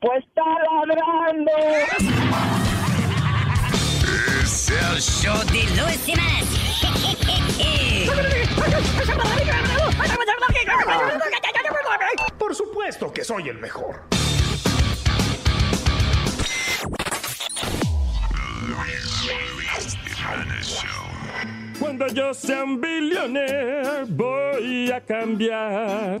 Pues está ladrando. Es el show de Luis. Por supuesto que soy el mejor. Cuando yo sea un billionaire voy a cambiar,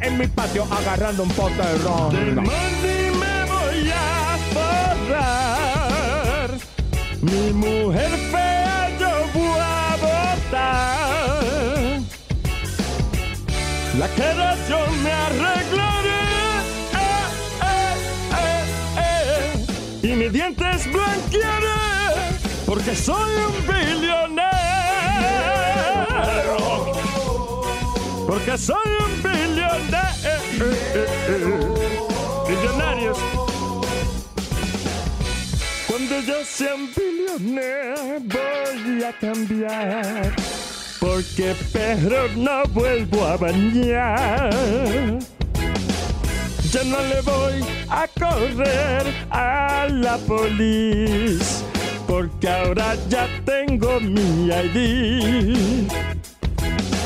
en mi patio agarrando un pote de ron. money me voy a forrar. Mi mujer fea yo voy a botar. La cara yo me arreglaré. Eh, eh, eh, eh. Y mis dientes blanquearé. Porque soy un billonero. Porque soy un billonero. Billonarios. Cuando yo sea un billonero voy a cambiar. Porque perro no vuelvo a bañar. Yo no le voy a correr a la policía. Porque ahora ya tengo mi ID.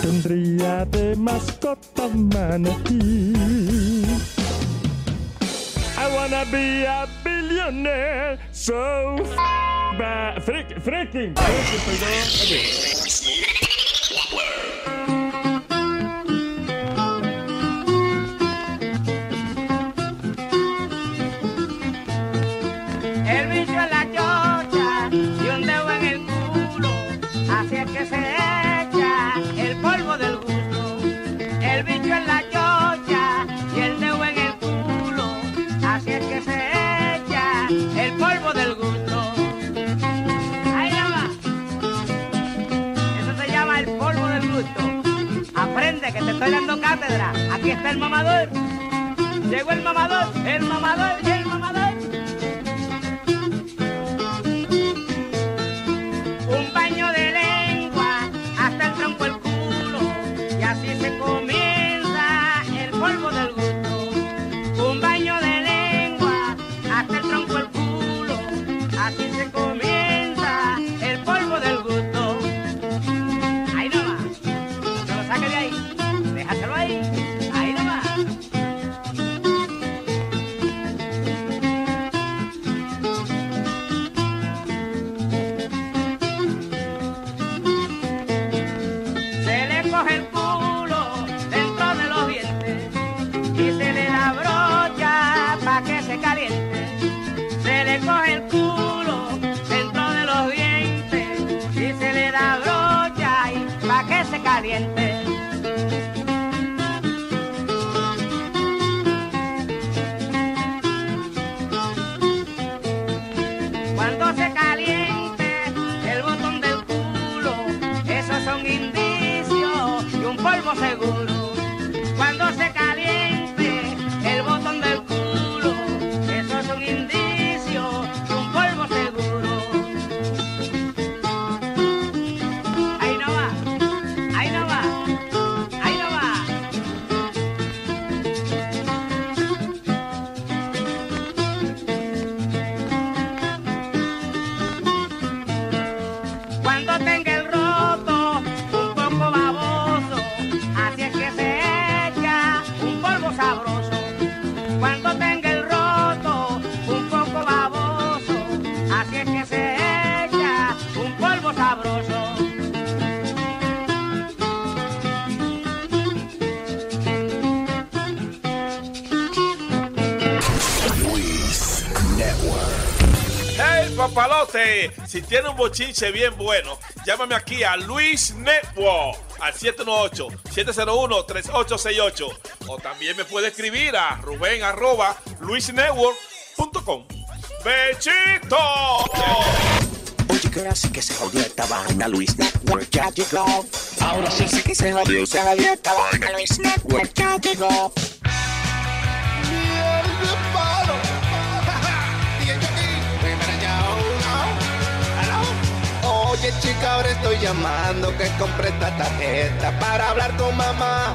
Tendría de mascota manatí. I wanna be a billionaire, so f ba freak, freaking. Estoy cátedra. Aquí está el mamador. Llegó el mamador, el mamador y un polvo seguro. Si tiene un bochinche bien bueno, llámame aquí a Luis Network al 718-701-3868. O también me puede escribir a Rubén arroba luisnetwork.com. ¡Bechito! Oye, que ahora sí que se jodió esta vaina, Luis Network ya llegó. Ahora sí sí que se jodió, se jodió esta vaina, Luis Network ya llegó. Estoy llamando que compré esta tarjeta para hablar con mamá.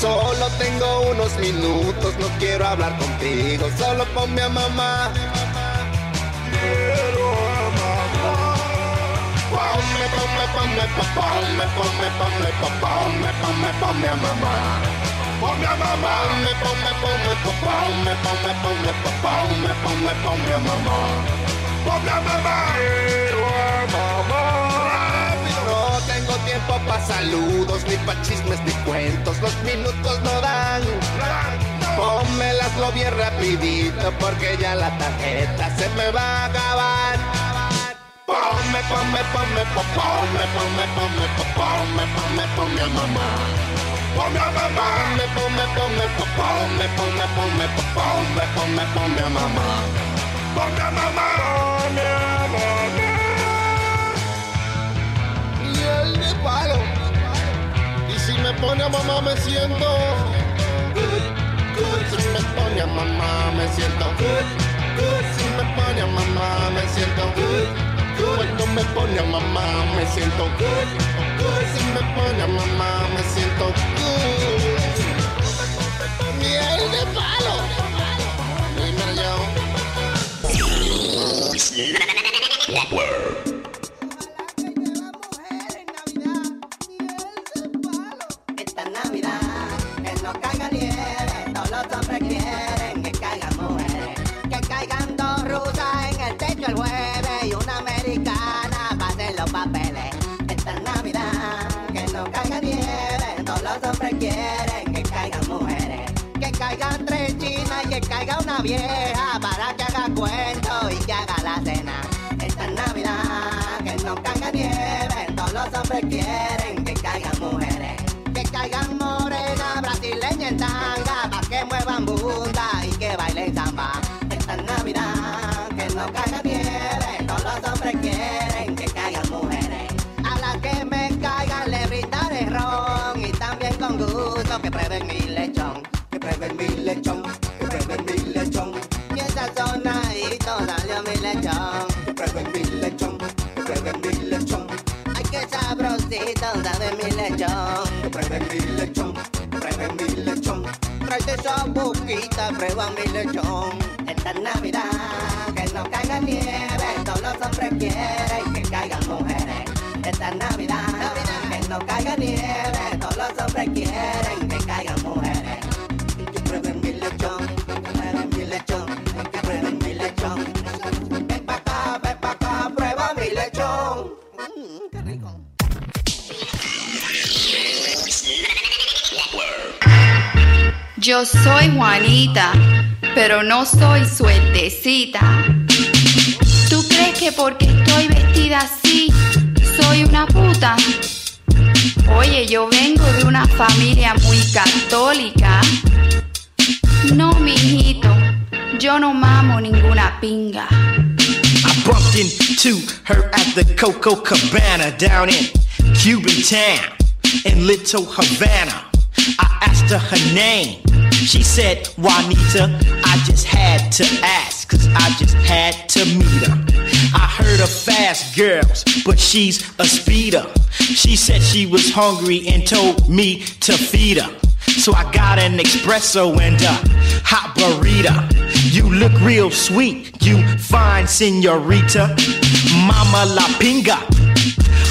Solo tengo unos minutos, no quiero hablar contigo, solo ponme a mamá. Quiero a mamá. Ponme, ponme, ponme, po- ponme, ponme, ponme, po- ponme, ponme, ponme a mamá. Ponme a mamá. Ponme, ponme, ponme, po- ponme, ponme, ponme, po- ponme, ponme, ponme a mamá. Ponme a mamá. Saludos, ni pa' chismes, ni cuentos. Los minutos no dan. Pónmelaslo bien rapidito porque ya la tarjeta se me va a acabar. Ponme, ponme, ponme, po- ponme, ponme, ponme, po- ponme, ponme, ponme a mamá. Ponme a mamá. Ponme, ponme, ponme, po- ponme, ponme, ponme, po- ponme, ponme, ponme a mamá. Ponme a mamá. Ponme a mamá. Y el de palo. Pone mamá me siento good, good. Me pone a mamá me siento good, good. Si me pone a mamá me siento good, good. Cuando me pone a mamá me siento good, good. Si me pone a mamá me siento good. Miel de palo. Yo. Esta caiga una vieja para que haga cuento y que haga la cena. Esta Navidad, que no caiga nieve, todos los hombres quieren sabe mi lechón. Que mi lechón, que mi lechón. Tráete esa boquita, prueba mi lechón. Esta Navidad, que no caiga nieve, todos los hombres quieren que caigan mujeres. Esta Navidad, que no caiga nieve, Yo soy Juanita, pero no soy suertecita. ¿Tú crees que porque estoy vestida así soy una puta? Oye, yo vengo de una familia muy católica. No, mijito, yo no mamo ninguna pinga. I bumped into her at the Coco Cabana down in Cuban town in Little Havana. I asked her her name. She said, Juanita, I just had to ask, cause I just had to meet her. I heard of fast girls, but she's a speeder. She said she was hungry and told me to feed her. So I got an espresso and a hot burrito. You look real sweet, you fine senorita. Mama La Pinga,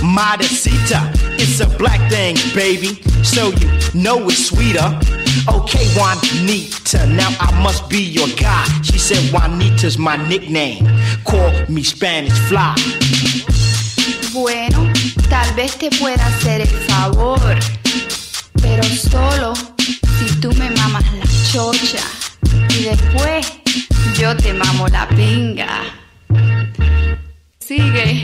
Modestita. It's a black thing, baby, so you know it's sweeter. Okay, Juanita, now I must be your guy. She said Juanita's my nickname. Call me Spanish Fly. Bueno, tal vez te pueda hacer el favor, pero solo si tú me mamas la chocha y después yo te mamo la pinga. Sigue.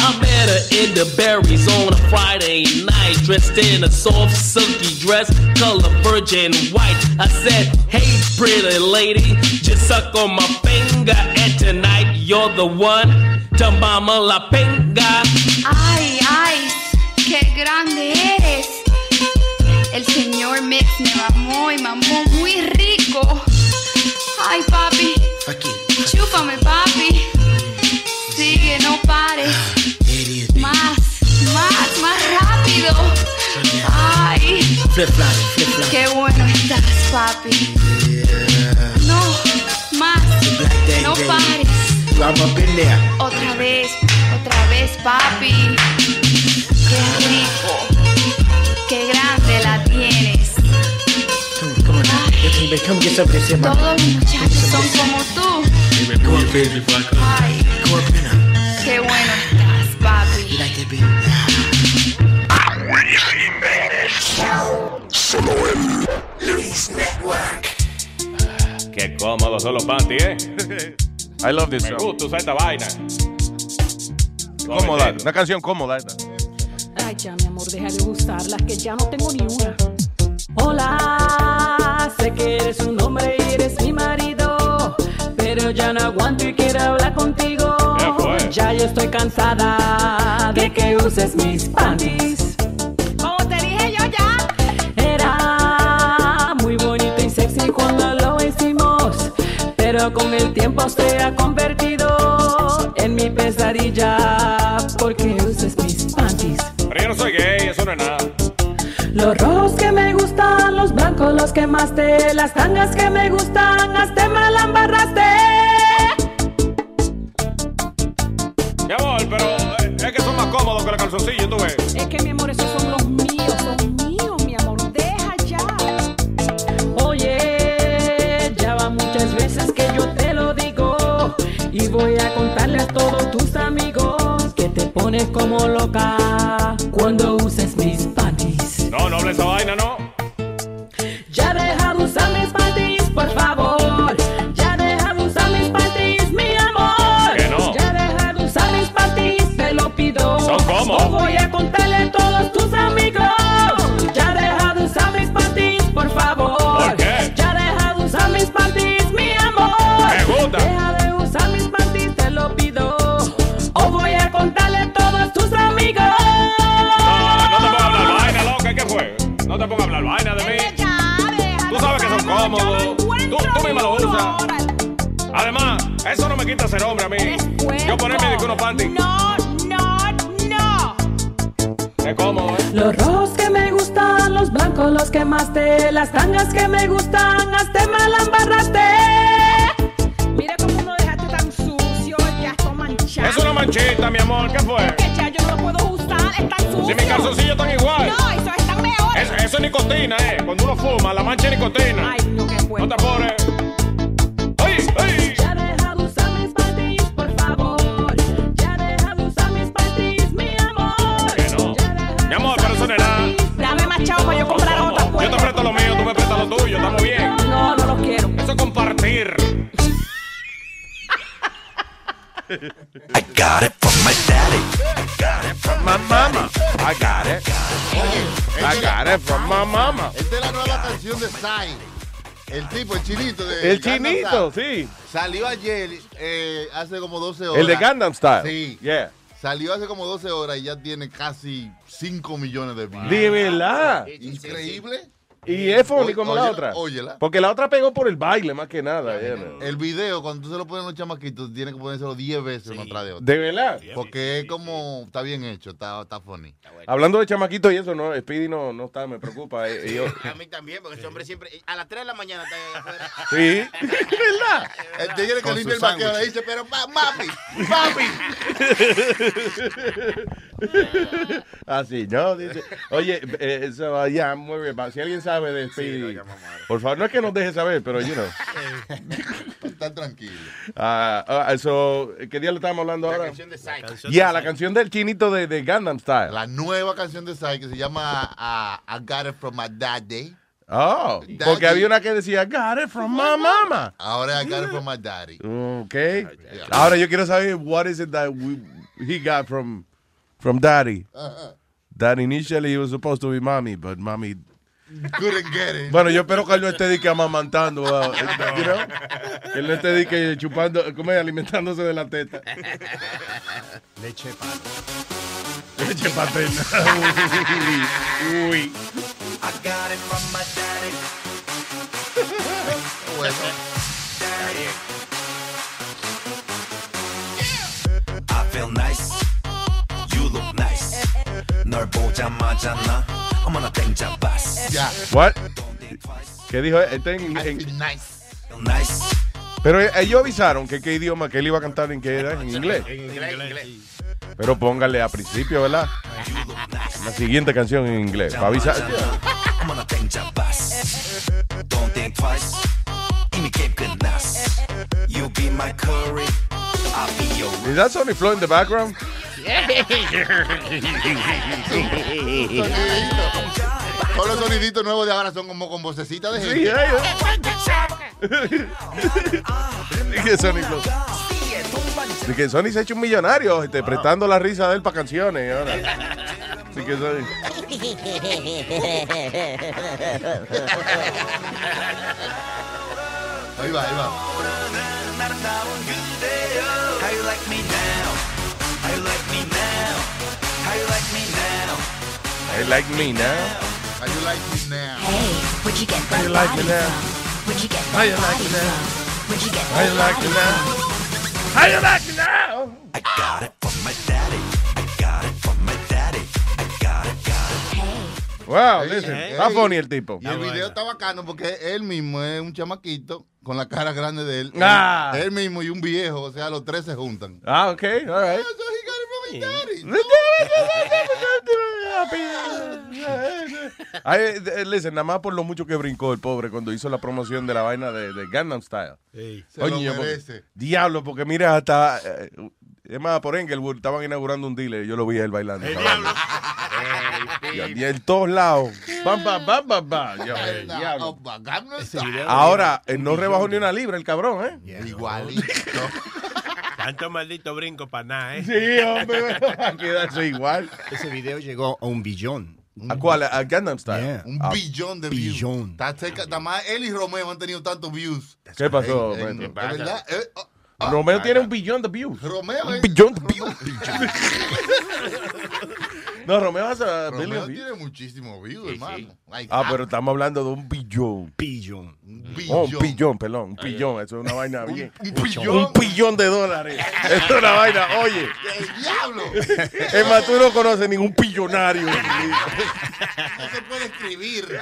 I met her in the berries on a Friday night, dressed in a soft, silky dress, color virgin white. I said, Hey, pretty lady, just suck on my finger, and tonight you're the one to mama la pinga. Ay, ay, qué grande eres. El señor Mix me mamó y mamó muy rico. Ay, papi. Chúpame, papi. Sigue, no pares. Ay, qué bueno estás, papi. No, más. No pares. Otra vez, otra vez, papi. Qué rico. Qué grande la tienes. Todos los muchachos son como tú. Ay, qué bueno estás, papi. Solo en Luis Network. Qué cómodos son los panties, ¿eh? I love this Me song. gusta usar esta vaina. Cómoda, una canción cómoda esta. Ay, ya, mi amor, deja de usarlas, que ya no tengo ni una. Hola, sé que eres un hombre y eres mi marido, pero ya no aguanto y quiero hablar contigo. Ya yo estoy cansada de que uses mis panties. Pero con el tiempo se ha convertido en mi pesadilla porque usas mis panties. Pero yo no soy gay, eso no es nada. Los rojos que me gustan, los blancos los quemaste, las tangas que me gustan, hasta me la embarraste. Mi amor, pero eh, es que son más cómodos que los calzoncillos, tú ves. Es que mi amor, esos son y voy a contarle a todos tus amigos que te pones como loca cuando uses mis panties. No, no hable esa vaina, no. Cómodos. Tú, tú misma lo usas. Además, eso no me quita ser hombre a mí. Yo ponerme de unos panties. No, no, no. Es cómodo, ¿eh? Los rojos que me gustan, los blancos los quemaste, las tangas que me gustan, hasta me la embarraste. Mira cómo no dejaste tan sucio, ya está manchado. Es una manchita, mi amor, ¿qué fue? Que ya yo no lo puedo usar. iguales, están sucios. Si mis calzoncillos están igual. No, están mejores. Eso, eso es nicotina, eh. Cuando uno fuma, la mancha es nicotina. Ay, no, qué bueno. No te apures. ¡Ay, ay! Ya deja de usar mis panties, por favor. Ya deja de usar mis panties, mi amor. Que no. Mi amor, pero eso no es nada. Dame más chavo para yo comprar otra. pues. Yo te presto lo mío, tú me prestas lo tuyo. Estamos bien. No, no los quiero. Eso es compartir. I got it from my daddy. I got it from My mama. I got it. I got it from my mama. Esta es la nueva canción de Psy. El tipo, el chinito de El Gangnam chinito, Style. sí. Salió ayer, eh, hace como 12 horas. El de Gangnam Style. Sí. Yeah. Salió hace como 12 horas y ya tiene casi 5 millones de views. De verdad. Increíble. Y es funny como la otra. óyela. Porque la otra pegó por el baile más que nada. El video, cuando tú se lo pones a los chamaquitos, tienes que ponérselo 10 veces uno tras de otro. De verdad. Porque es como, está bien hecho, está, está funny. Hablando de chamaquitos y eso, no, Speedy no, no está, me preocupa. eh, y yo- A mí también, porque ese hombre siempre. A las 3 de la mañana está ahí afuera. sí. ¿Verdad? El tigre que Con limpia su el vaqueo le dice, pero mami, mami. Así, ¿no? Dice, oye, eh, eso, ya, muy bien. Si alguien sabe de Speedy, por favor, no es que nos deje saber, pero, you know. Está tranquilo. Ah, ah, eso, ¿Qué día le estamos hablando ahora? canción de Psy. Ya, la canción del chinito de, de Gangnam Style. La nueva canción de Psy que se llama ah, I Got It From My Daddy. Oh, porque había una que decía, got it from my mama. Ahora I Got It From My Daddy. Ok. Ahora yo quiero saber, what is it that we, he got from, from daddy? Uh-huh. That initially he was supposed to be mommy, but mommy Couldn't get it. Bueno, yo espero que él no esté de que amamantando, uh, you know? que él no esté de que chupando, ¿cómo es? Alimentándose de la teta. Leche pato. Leche paterna. Uy, uy. I got it from my daddy. Bueno. I feel nice. You look nice. 널 보자마자 나 I'm gonna. Yeah. What? ¿Qué dijo? En, en... Nice. Nice. Pero ellos avisaron que qué idioma que él iba a cantar en qué era, en inglés. En inglés. Pero póngale a principio, ¿verdad? La siguiente canción en inglés. Para avisar. Is that Flow in the background? Todos los soniditos nuevos de ahora son como con vocecita de gente. Sí, Y que Sony Flow. Y que Sony se ha hecho un millonario este, prestando la risa de él para canciones. y ahora. Así que Sony. Ahí va, ahí va. You like me now? I like me now. How you like me now? Hey, where'd you get How that you like me now? Where'd you get How that you like body me now? from? Where'd you get How you that like me now? from? How you like me now? I got it from my daddy. I got it from my daddy. I got it, got it. Wow, listen. ey. Está funny el tipo. Y el video está bacano porque él mismo es un chamaquito con la cara grande de él. Ah. Él mismo y un viejo, o sea, los tres se juntan. Ah, ok, all right. Eh, listen, nada más por lo mucho que brincó el pobre cuando hizo la promoción de la vaina de, de Gangnam Style. Se lo Coño, porque- merece. diablo, porque mira, hasta. eh, es más, por Englewood estaban inaugurando un dealer. Yo lo vi a él bailando. esa vaina. Y en todos lados. Bam, bam, bam, bam, bam. Eh, diablo. Oh. Ahora, eh, no rebajó ni una libra el cabrón, ¿eh? Igualito. Tanto maldito brinco para nada, ¿eh? Sí, hombre, a quedarse igual. Ese video llegó a un billón. ¿A cuál? ¿A Gangnam Style? Yeah. Un Ah, billón de views. billón. Está cerca- Nada más él y Romeo han tenido tantos views. ¿Qué pasó, En- en- maestro? ¿Es verdad? Eh, oh, ah, Romeo tiene un billón de views. Romeo Un billón de views. No, Romeo hace a Romeo tiene muchísimos views, hermano. Like, Ah, pero estamos hablando de un billón. Billón. Oh, un pillón, perdón, un pillón. Eso es una vaina bien. un pillón. Un pillón de dólares. Eso es una vaina, oye. ¡El diablo! Es más, tú no conoces ningún pillonario. No se puede escribir.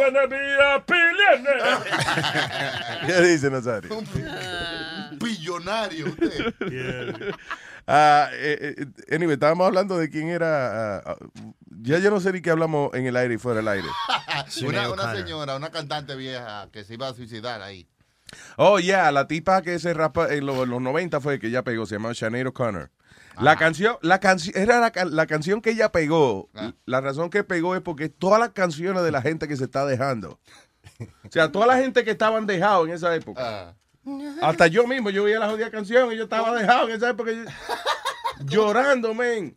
Wanna be a. ¿Qué dice Nazario? Billonario usted. Ah, eh, eh, anyway, estábamos hablando de quién era. ah, ah, ya yo no sé ni qué hablamos en el aire y fuera del aire. una, una señora, una cantante vieja que se iba a suicidar ahí. Oh, yeah, la tipa que se rapa en los, los 90 fue que ella pegó, se llama Sinead O'Connor. La canción, la canción, era la, la canción que ella pegó. La razón que pegó es porque todas las canciones de la gente que se está dejando. O sea, toda la gente que estaban dejados en esa época. Hasta yo mismo, yo oía la jodida canción y yo estaba dejado en esa época. Llorando, men.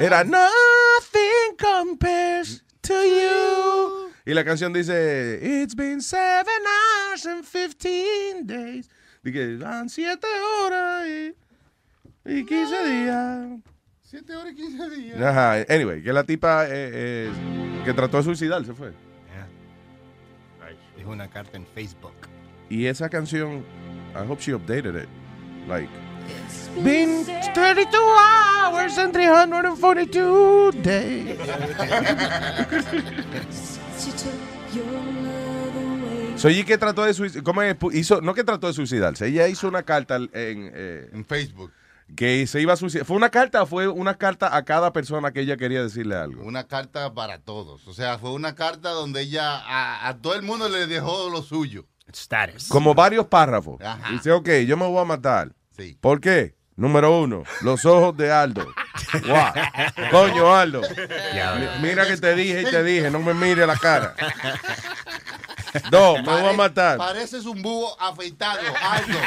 Era Nothing compares to you. Y la canción dice, It's been seven hours and 15 days. Dije, van siete horas y, y 15 días. 7 horas y 15 días. Ajá, anyway, que la tipa eh, eh, que trató de suicidarse fue. Dijo una carta en Facebook. Y esa canción, I hope she updated it. Like, Been 32 hours and 342 days. So, ¿y que trató de suicidarse? ¿Cómo hizo? No que trató de suicidarse, ella hizo una carta en, eh, en Facebook. Que se iba a suicidar. ¿Fue una carta o fue una carta a cada persona que ella quería decirle algo? Una carta para todos. O sea, fue una carta donde ella a, a todo el mundo le dejó lo suyo. Status. Como varios párrafos. Ajá. Dice, ok, yo me voy a matar. Sí. ¿Por qué? Número uno, los ojos de Aldo. Guau. Coño, Aldo. Mi- Mira que te dije y te dije, no me mire la cara. Dos, me voy a matar. Pareces un búho afeitado, alto.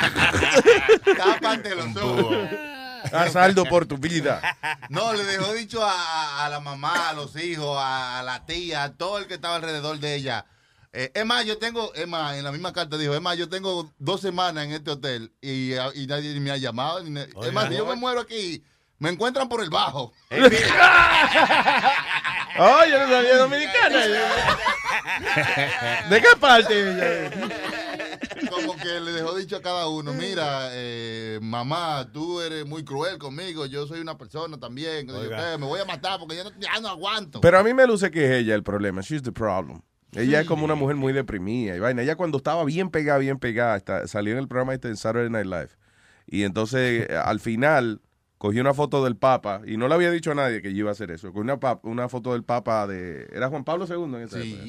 Tápate los ojos. Haz Aldo por tu vida. No, le dejó dicho a, a- a la mamá, a los hijos, a, a la tía, a todo el que estaba alrededor de ella. Eh, es más, yo tengo, es más, en la misma carta dijo, es más, yo tengo dos semanas en este hotel y, y nadie me ha llamado. ni es más, si yo me muero aquí, me encuentran por el bajo. Oh, yo no sabía dominicana. ¿De qué parte? Como que le dejó dicho a cada uno, mira, eh, mamá, tú eres muy cruel conmigo, yo soy una persona también. Oiga. eh, me voy a matar porque ya no, ya no aguanto. Pero a mí me luce que es ella el problema. She's the problem. Ella es Sí. como una mujer muy deprimida y vaina. Ella cuando estaba bien pegada, bien pegada, está- salió en el programa este en Saturday Night Live. Y entonces eh, al final cogió una foto del Papa y no le había dicho a nadie que yo iba a hacer eso. Cogió una, una foto del Papa de... Era Juan Pablo II en esa época.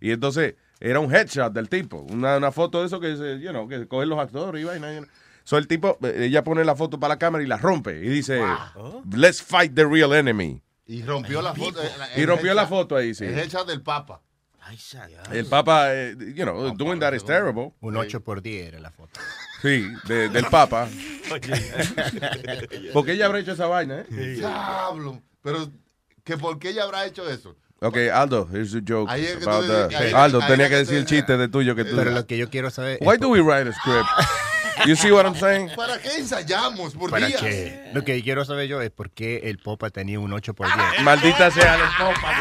Y entonces era un headshot del tipo. Una, una foto de eso que se, you know, que cogen los actores y vaina. you know. So el tipo, eh, ella pone la foto para la cámara y la rompe. Y dice, let's fight the real enemy. Y rompió la foto. eh, Y rompió la foto ahí, sí. Es hecha del Papa. El Papa, eh, you know, doing that is terrible. Un 8 por 10 era la foto. Sí, de- del Papa. Porque ella habrá hecho esa vaina, ¿eh? Diablo. Pero, ¿que ¿por qué ella habrá hecho eso? Ok, Aldo, here's a joke. Ahí es que tú about that. ahí- Aldo, ahí tenía que que decir el chiste de tuyo que tú. Pero lo que yo quiero saber Why do we write a script? You see what I'm saying? ¿Para qué ensayamos por ¿Para días? qué? Lo que quiero saber yo es por qué el Popa tenía un 8 por 10. Maldita sea el Popa.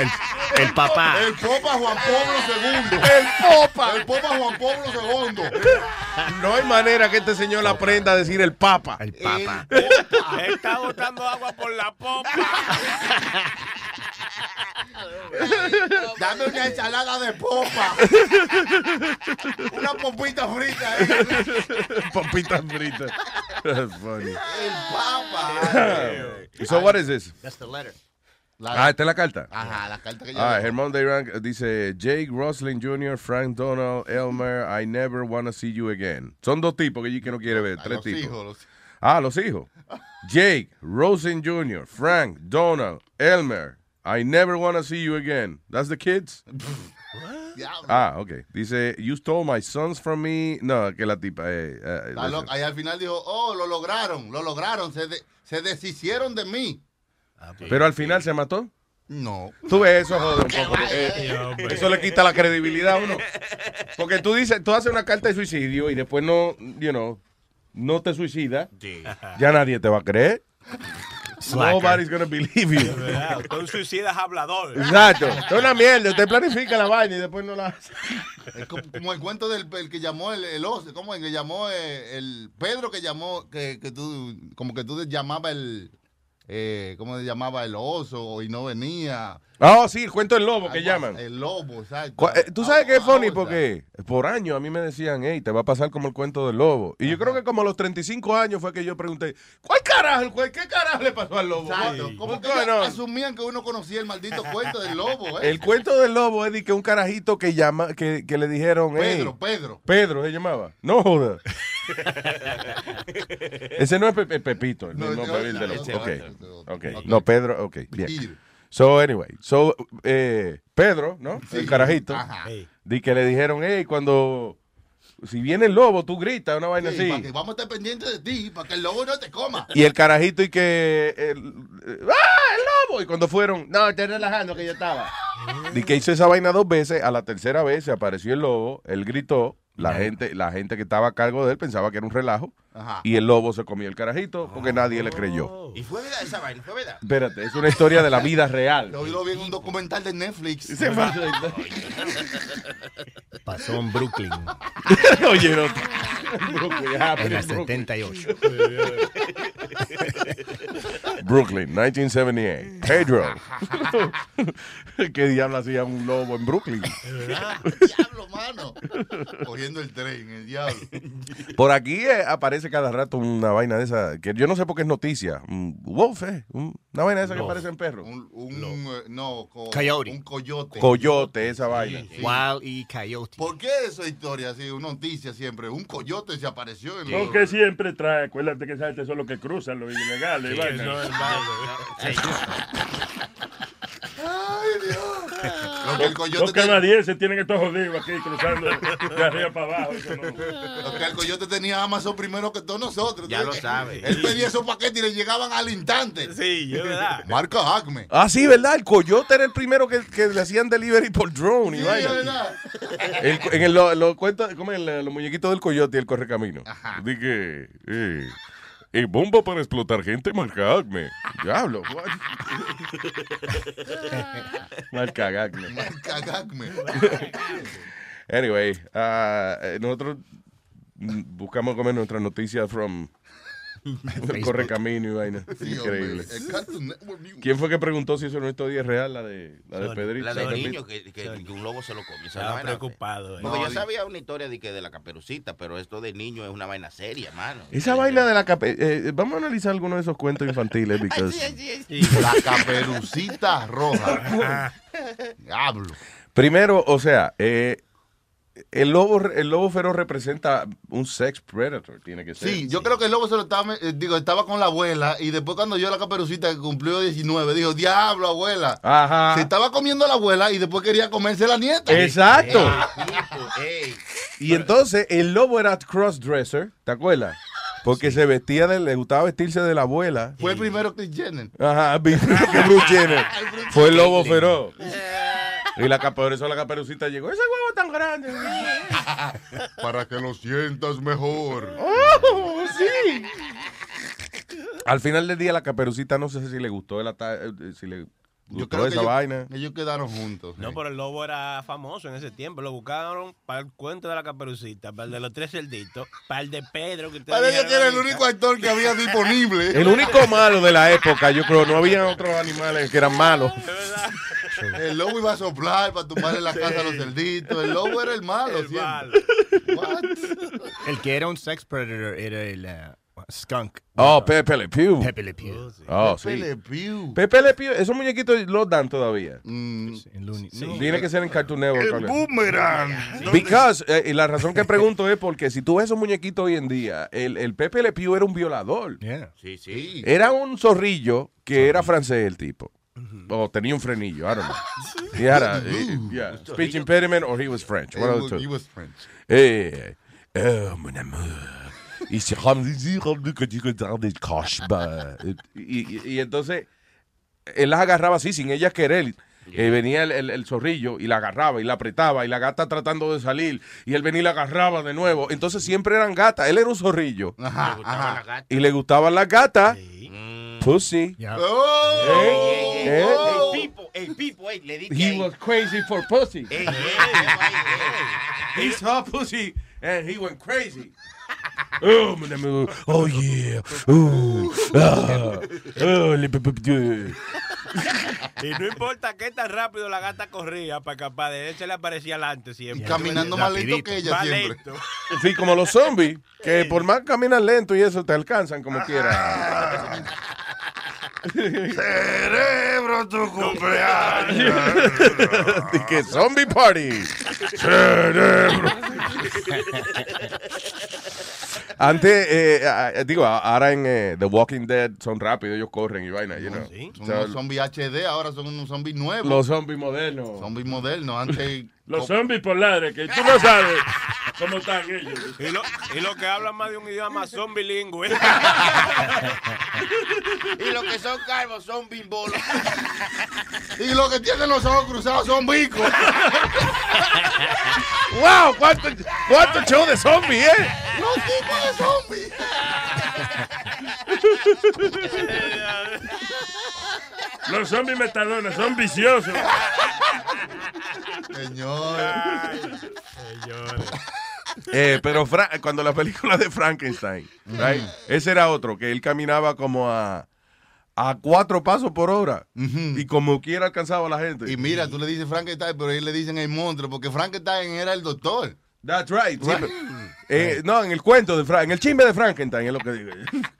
El, el papá. El Popa Juan Pablo II. El Popa. El Popa Juan Pablo II. No hay manera que este señor aprenda a decir el Papa. El Papa. Está botando agua por la popa. Dame una ensalada de popa. Una popita frita. ¿eh? Popita frita. That's funny. El Papa. so what is this? That's the letter. Ah, esta es la carta. Ajá, la carta que yo Ah, de Rank dice Jake Roslin Jr., Frank Donald, Elmer, I never wanna see you again. Son dos tipos que Jake no quiere ver, A tres los tipos. hijos, los- Ah, los hijos. Jake, Roslin Jr., Frank, Donald, Elmer, I never wanna see you again. That's the kids? Ah, ok. Dice, you stole my sons from me. No, que la tipa. Eh, eh. Ahí al final dijo, oh, lo lograron, lo lograron, se, de- se deshicieron de mí. Pero al final se mató. No. Tú ves eso, joder, un poco. eh, eso le quita la credibilidad a uno. Porque tú dices, tú haces una carta de suicidio y después no, you know, no te suicidas. Ya nadie te va a creer. Slacker. Nobody's gonna believe you. Usted un suicida hablador. Exacto. Es una mierda. Usted planifica la vaina y después no la hace. Es como, el cuento del el que llamó el, el oso, como el que llamó eh, el, Pedro que llamó, que, que tú, como que tú llamaba el, eh, ¿cómo se llamaba? El oso y no venía. Ah, sí, el cuento del lobo que Algo llaman. El lobo, exacto. Eh, Tú sabes que es funny porque por años a mí me decían, hey, te va a pasar como el cuento del lobo. Y yo creo que como a los 35 años fue que yo pregunté, ¿cuál carajo? ¿Cuál- ¿Qué carajo le pasó al lobo? Exacto. Como que asumían que uno conocía el maldito cuento del lobo, ¿eh? El cuento del lobo es de que un carajito que llama, que, que le dijeron, hey, Pedro, Pedro. Pedro se llamaba. No joda. Ese no es Pe- Pe- Pepito, el No, mismo ese Pedro de otro, los. ese Ok, otro, ok. ok. No, Pedro, ok, bien. So, anyway, so, eh, Pedro, ¿no? El carajito, Ajá. di que le dijeron, hey, cuando, si viene el lobo, tú gritas, una vaina Sí, así. para que vamos a estar pendientes de ti, para que el lobo no te coma. Y el carajito y que, el- eh, ¡ah, el lobo! Y cuando fueron, no, estoy relajando que yo estaba. Y que hizo esa vaina dos veces, a la tercera vez se apareció el lobo, él gritó, la gente, la gente que estaba a cargo de él pensaba que era un relajo, Ajá. y el lobo se comió el carajito porque nadie le creyó. Y fue verdad esa vaina, fue verdad. Espérate, es una historia de la vida real. Yo lo vi en un documental de Netflix. Se. Pasó en Brooklyn. Oye, no. Brooklyn, En el in Brooklyn. 78. Brooklyn, 1978. Pedro. ¿Qué diablo hacía un lobo en Brooklyn? diablo, mano. Cogiendo el tren, el diablo. Por aquí eh, aparece cada rato una vaina de esa, que yo no sé por qué es noticia. Un wolf, eh, un- una vaina de esa que Wolf. parece en perro. Un, un, eh, no, co- Coyote. un coyote. Coyote, esa vaina. Wild y Coyote. ¿Por qué esa historia así, una noticia siempre? Un coyote se apareció en Porque siempre trae, acuérdate que gente son los que cruzan los ilegales. Sí, vaina. Ay, Dios. Lo que el Los, coyote los canadienses tienen estos jodidos aquí cruzando de arriba para abajo. eso no. lo que el coyote tenía Amazon primero que todos nosotros. Ya ¿tú lo sabe. Él pedía esos paquetes y le llegaban al instante. Sí, es verdad. Marca Acme. Ah, sí, ¿verdad? El coyote era el primero que, que le hacían delivery por drone y Sí, es verdad. El- en el, lo, lo cuenta, como en el- los muñequitos del coyote y el correcamino. Dije, eh, eh, bomba para explotar gente, marca Acme. Diablo, marca Acme. Marca Acme. Anyway, eh, nosotros buscamos comer nuestras noticias from el correcamino y vaina. Sí, Increíble. hombre. ¿Quién fue que preguntó si eso no historia es real, la de, la de Pedrito? La de niño que, que- que un lobo se lo comió. Estaba vaina- preocupado. eh. Porque No, yo di- sabía una historia de que de la caperucita, pero esto de niño es una vaina seria, mano. Esa vaina de la cape eh, vamos a analizar algunos de esos cuentos infantiles because La caperucita roja. Diablo. primero, o sea, eh, el lobo el lobo feroz representa un sex predator, tiene que ser. Sí, yo creo que el lobo se lo estaba, eh, digo, estaba con la abuela y después cuando yo la caperucita que cumplió 19, dijo, diablo, abuela. Ajá. Se estaba comiendo a la abuela y después quería comerse la nieta. Exacto. Ey, Y entonces el lobo era crossdresser, ¿te acuerdas? Porque se vestía de, le gustaba vestirse de la abuela. Fue el primero Chris Jenner. Ajá, que Bruce Jenner. Fue el lobo feroz. Y la por eso la caperucita llegó. Ese huevo tan grande. Para que lo sientas mejor. ¡Oh, sí! Al final del día la caperucita no sé si le gustó el eh, si le Yo creo que esa ellos, vaina. ellos quedaron juntos. No, sí. pero el lobo era famoso en ese tiempo. Lo buscaron para el cuento de la caperucita, para el de los tres cerditos, para el de Pedro. Que Parece que era el único actor que había disponible. El único malo de la época, yo creo, no había otros animales que eran malos. El lobo iba a soplar para tumbarle la casa a los cerditos. El lobo era el malo. El siempre. malo. What? El que era un sex predator era el uh, skunk. Oh, Pepe Le Pew. Pepe Le Pew. Oh, Pepe sí. Le Pew. Pepe Le Pew, esos muñequitos los dan todavía. Mm, En Looney- no. Tiene que ser en Cartoon Network. el boomerang. Because, eh, y la razón que pregunto es porque si tú ves esos muñequitos hoy en día, el, el Pepe Le Pew era un violador. Yeah. Sí, sí. Era un zorrillo que era francés el tipo. O tenía un frenillo, I don't know. He had a, eh, yeah, speech impediment or he was French. One of the He was French. Eh, oh, mon amour. Y se que digo de cashba. Y, entonces, él las agarraba así, sin ellas querer. Eh, venía el, el- el zorrillo y la agarraba y la apretaba y la gata tratando de salir y él venía y la agarraba de nuevo. Entonces siempre eran gatas. Él era un zorrillo Ajá, Gustaba la ajá. gata. y le gustaban las gatas. Mm. Pussy. Yeah. Oh, Eh, eh. El pipo, el pipo, ey, le di que He ahí. was crazy for pussy. He saw pussy and he went crazy. Oh, my name- oh, yeah. Oh, ah, oh, le- Y no importa qué tan rápido la gata corría para escapar de él, se le aparecía adelante siempre. Y caminando más lento que ella Más siempre. lento. Sí, como los zombies, que por más caminan lento y eso te alcanzan como quiera. Cerebro, tu cumpleaños. y que zombie party. Cerebro. Antes, eh, digo, ahora en eh, The Walking Dead son rápidos, ellos corren y vaina, you know. Son O sea, unos zombies HD, ahora son unos zombies nuevos. los zombies modernos. Zombies modernos. Antes. Los zombies polares, que tú no sabes cómo están ellos. Y lo, y lo que hablan más de un idioma son bilingües. Y los que son calvos son bimbolos. Y los que tienen los ojos cruzados son bicos. ¡Wow! ¿Cuánto, cuánto show de zombies, eh? Los tipos de zombies. Los zombies metadones son viciosos. Señor. Eh, pero Fra- cuando la película de Frankenstein, right, ese era otro, que él caminaba como a, a cuatro pasos por hora y como quiera alcanzaba a la gente. Y mira, tú le dices Frankenstein, pero ellos le dicen el monstruo, porque Frankenstein era el doctor. That's right. sí, Right. eh, no, en el cuento de Fra- en el chisme de Frankenstein es lo que digo.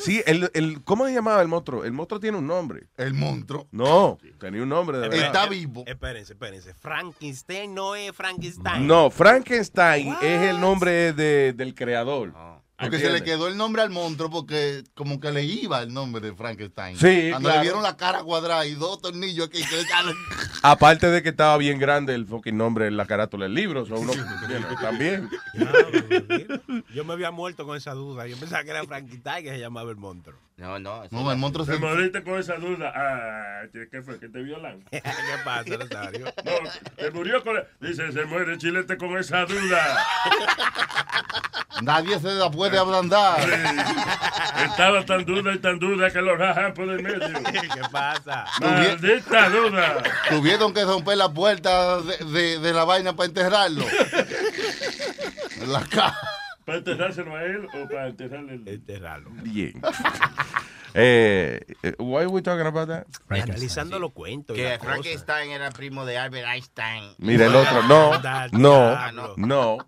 Sí, el, el, ¿cómo se llamaba el monstruo? El monstruo tiene un nombre. El monstruo. No, tenía un nombre de verdad. vivo. Espérense, espérense. Frankenstein no es Frankenstein. No, Frankenstein es el nombre de- del creador. Porque se le quedó el nombre al monstruo porque como que le iba el nombre de Frankenstein. Sí, Cuando claro. le vieron la cara cuadrada y dos tornillos aquí. que Aparte de que estaba bien grande el fucking nombre en la carátula del libro, so uno, you know, también. Yo me había muerto con esa duda. Yo pensaba que era Frankenstein que se llamaba el monstruo. No, no. No, el monstruo Te se... moriste con esa duda. Ah, ¿qué fue? ¿Que te violan? ¿Qué pasa, Rosario? No, se murió con... Dice, se muere Chilete con esa duda. Nadie se la puede ablandar. Estaba tan duda y tan duda que lo rajan por el medio. ¿Qué pasa? Maldita duda. Tuvieron que romper la puerta de, de- de la vaina para enterrarlo. En la caja. ¿Para enterrárselo a él o para enterrarle el... Enterrarlo. Bien. Eh, eh, why are we talking about that? Analizando los cuentos. Que. Frankenstein era primo de Albert Einstein. Mira el otro. No, no, no.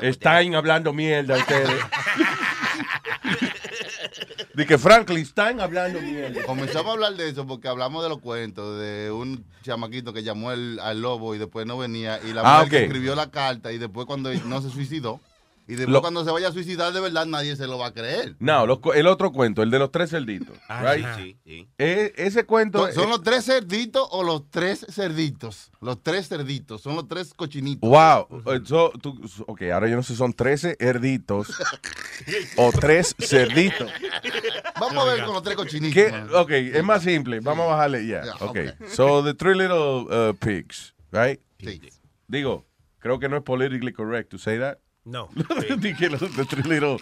Están hablando mierda ustedes. De que Franklin están hablando mierda. Comenzamos a hablar de eso porque hablamos de los cuentos de un chamaquito que llamó el- al lobo y después no venía y la Ah, mujer que escribió la carta y después cuando no se suicidó y después Lo- cuando se vaya a suicidar de verdad nadie se lo va a creer. No, los el otro cuento, el de los tres cerditos. Ah, right? sí, sí. Eh, ese cuento. ¿Son, eh, los tres cerditos o los tres cerditos? Los tres cerditos, son los tres cochinitos. Wow. eh, so, tú- ok, ahora yo no sé, son 13 herditos o tres cerditos. Vamos a ver con los tres cochinitos. ¿Qué? Ok, es más simple. Vamos a bajarle ya. Yeah, ok. okay. So, the three little uh, pigs, right? Sí. Digo, creo que no es politically correct to say that. No. Dije los the three little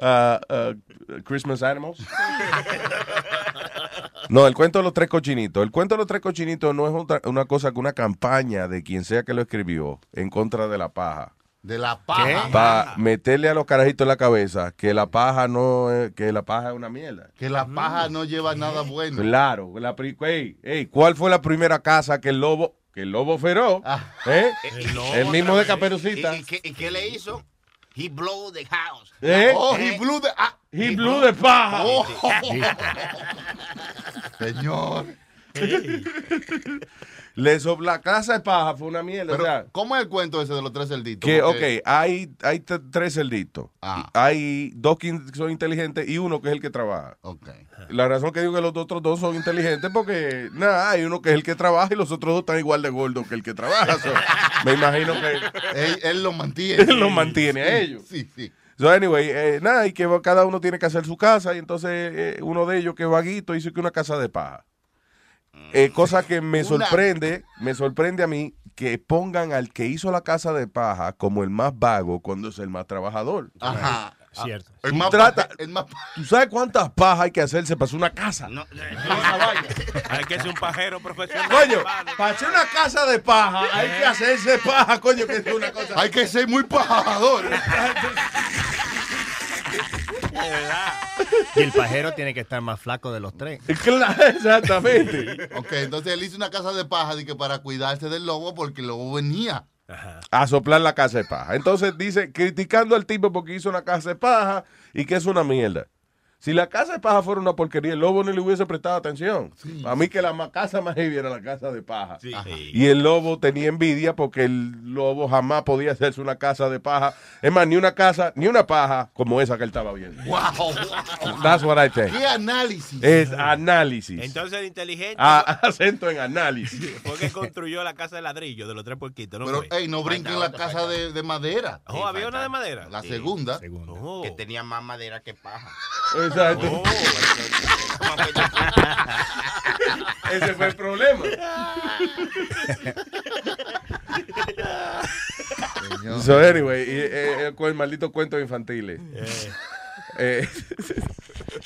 uh, uh, Christmas animals. No, el cuento de los tres cochinitos. El cuento de los tres cochinitos no es otra- una cosa que una campaña de quien sea que lo escribió en contra de la paja. De la paja. Para meterle a los carajitos en la cabeza que la paja no es, que la paja es una mierda. Que la paja no lleva nada bueno. Claro, la pri- ey, ey, ¿cuál fue la primera casa que el lobo, que el lobo feroz, Ah. ¿eh? El lobo el mismo de. Caperucita, ¿Y, y qué, y qué le hizo? He blew the house. ¿eh? Oh, he blew the... ah, He blew de paja. oh. Señor. La casa de paja fue una mierda. Pero, o sea, ¿cómo es el cuento ese de los tres cerditos? que, Porque- ok, hay, hay tres cerditos. Ah. Hay dos que son inteligentes y uno que es el que trabaja. Ok. La razón que digo que los otros dos son inteligentes porque, nada, hay uno que es el que trabaja y los otros dos están igual de gordos que el que trabaja. So, me imagino que Él, él los mantiene. él los mantiene a ellos. Sí, sí. So, anyway, eh, nada, y que cada uno tiene que hacer su casa, y entonces eh, uno de ellos que es vaguito hizo que una casa de paja. Eh, cosa que me Una- sorprende, me sorprende a mí que pongan al que hizo la casa de paja como el más vago cuando es el más trabajador. Ajá. Cierto. El Tú más, trata- el más- ¿Tú sabes cuántas pajas hay que hacerse para hacer una casa? No, Hay que ser un pajero profesional. Coño, para hacer una casa de paja hay que hacerse paja, coño, que es una cosa. Hay que ser muy pajador. Y el pajero tiene que estar más flaco de los tres. Claro, exactamente. Ok, entonces él hizo una casa de paja de que para cuidarse del lobo porque el lobo venía. A soplar la casa de paja. Entonces dice, criticando al tipo porque hizo una casa de paja y que es una mierda. Si la casa de paja fuera una porquería, el lobo no le hubiese prestado atención. A mí que la casa más heavy era la casa de paja. Y el lobo tenía envidia porque el lobo jamás podía hacerse una casa de paja. Es más, ni una casa, ni una paja como esa que él estaba viendo. ¡Wow! That's what I think. ¡Qué análisis! Es análisis. Entonces el inteligente Ah, acento en análisis. fue que construyó la casa de ladrillo de los tres puerquitos. ¿no Pero, fue? ey, no brinquen la casa de, de madera. Oh, había una de madera. La segunda. Oh. Que tenía más madera que paja. Exacto. Oh. Ese fue el problema. So anyway, y, eh, eh, con el maldito cuento infantil. Eh,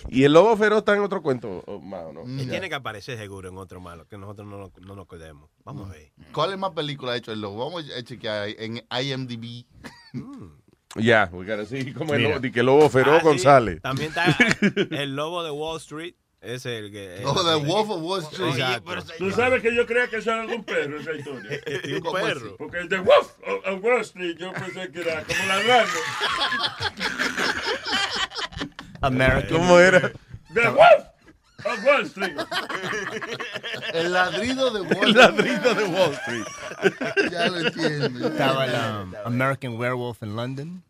y el lobo feroz está en otro cuento o más, ¿o ¿no? Él tiene que aparecer seguro en otro malo, que nosotros no, nos- no nos cuidemos. Vamos a ver. ¿Cuál es más película ha hecho el lobo? Vamos a chequear en IMDb. Ya, we gotta see como el lobo, que el lobo feroz Ah, sí. González. También está el lobo de Wall Street. Es el que. Oh, The Wolf of Wall Street. Exacto. Tú sabes que yo creía que eso era algún perro esa historia. un ¿Cómo perro. Porque el de Wolf of, of Wall Street yo pensé que era como ladrando. American. ¿Cómo era? The Wolf of Wall Street. El ladrido de Wall El ladrido de Wall Street. Ya lo entiendo. Estaba el um, American Werewolf in London.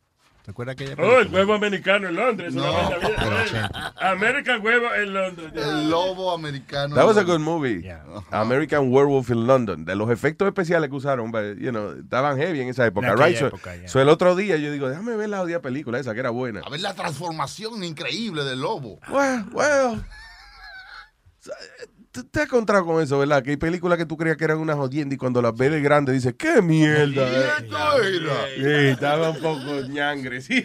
¿Te acuerdas aquella Oh, el huevo americano en Londres. No, una vaina bien- del 80. American huevo en Londres. El lobo americano. That was a good movie. Yeah. American Werewolf in London. De los efectos especiales que usaron, but, you know, estaban heavy en esa época. En right? So- época, yeah. so el otro día yo digo, déjame ver la odia película esa que era buena. A ver la transformación increíble del lobo. Well, well. Te, te has encontrado con eso, ¿verdad? Que hay películas que tú creías que eran una jodienda y cuando las ves de grande dices, ¡qué mierda! eh". Esto era. Sí, estaba un poco ñangre, sí.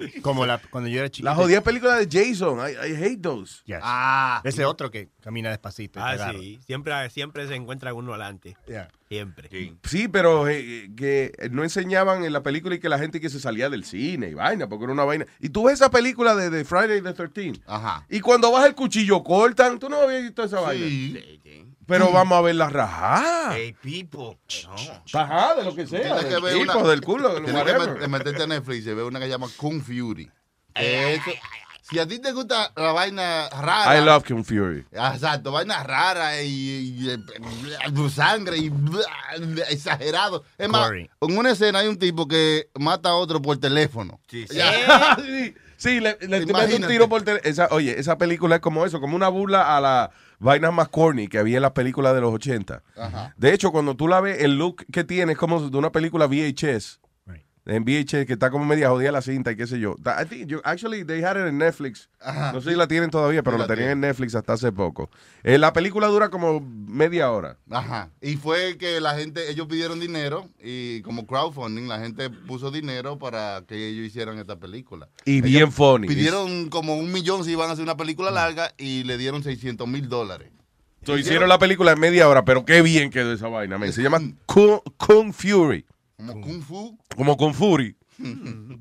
Como la, cuando yo era chiquito. La jodida película de Jason, I, I hate those. Yes. Ah. Ese otro que camina despacito. Ah, sí. Siempre, siempre se encuentra uno adelante. Yeah. Siempre. Sí, pero eh, que no enseñaban en la película y que la gente que se salía del cine y vaina, porque era una vaina. Y tú ves esa película de, de Friday the 13 Ajá. y cuando vas el cuchillo cortan, tú no habías visto esa vaina. Sí. Pero vamos a ver la rajada. Hey, people. No. Rajada de lo que sea. Tienes que del ver tipo, una- del culo, del Tienes que whatever. met- meterte a Netflix y ver una que se llama Kung Fury. Que si a ti te gusta la vaina rara. I love Kung Fury. Exacto, vaina rara y, y- y- sangre y exagerado. Es más, Corey. en una escena hay un tipo que mata a otro por teléfono. Sí, sí. Ya. sí, sí, le, le metiendo un Imagínate. tiro por tele- esa, Oye, esa película es como eso, como una burla a la vaina más corny que había en las películas de los 80. Ajá. De hecho, cuando tú la ves, el look que tiene es como de una película VHS. En VHS, que está como media jodida la cinta y qué sé yo. I think you- actually, they had it en Netflix. Ajá. No sé si la tienen todavía, pero Sí la, la tenían en. Netflix hasta hace poco. Eh, la película dura como media hora. Ajá. Y fue que la gente, ellos pidieron dinero y como crowdfunding, la gente puso dinero para que ellos hicieran esta película. Y Ellos bien funny. Pidieron como un millón si iban a hacer una película larga y le dieron 600 mil dólares. So, hicieron la película en media hora, pero qué bien quedó esa vaina. man. Se llama Kung, Kung Fury. Como Kung Fu. Como Kung Fury.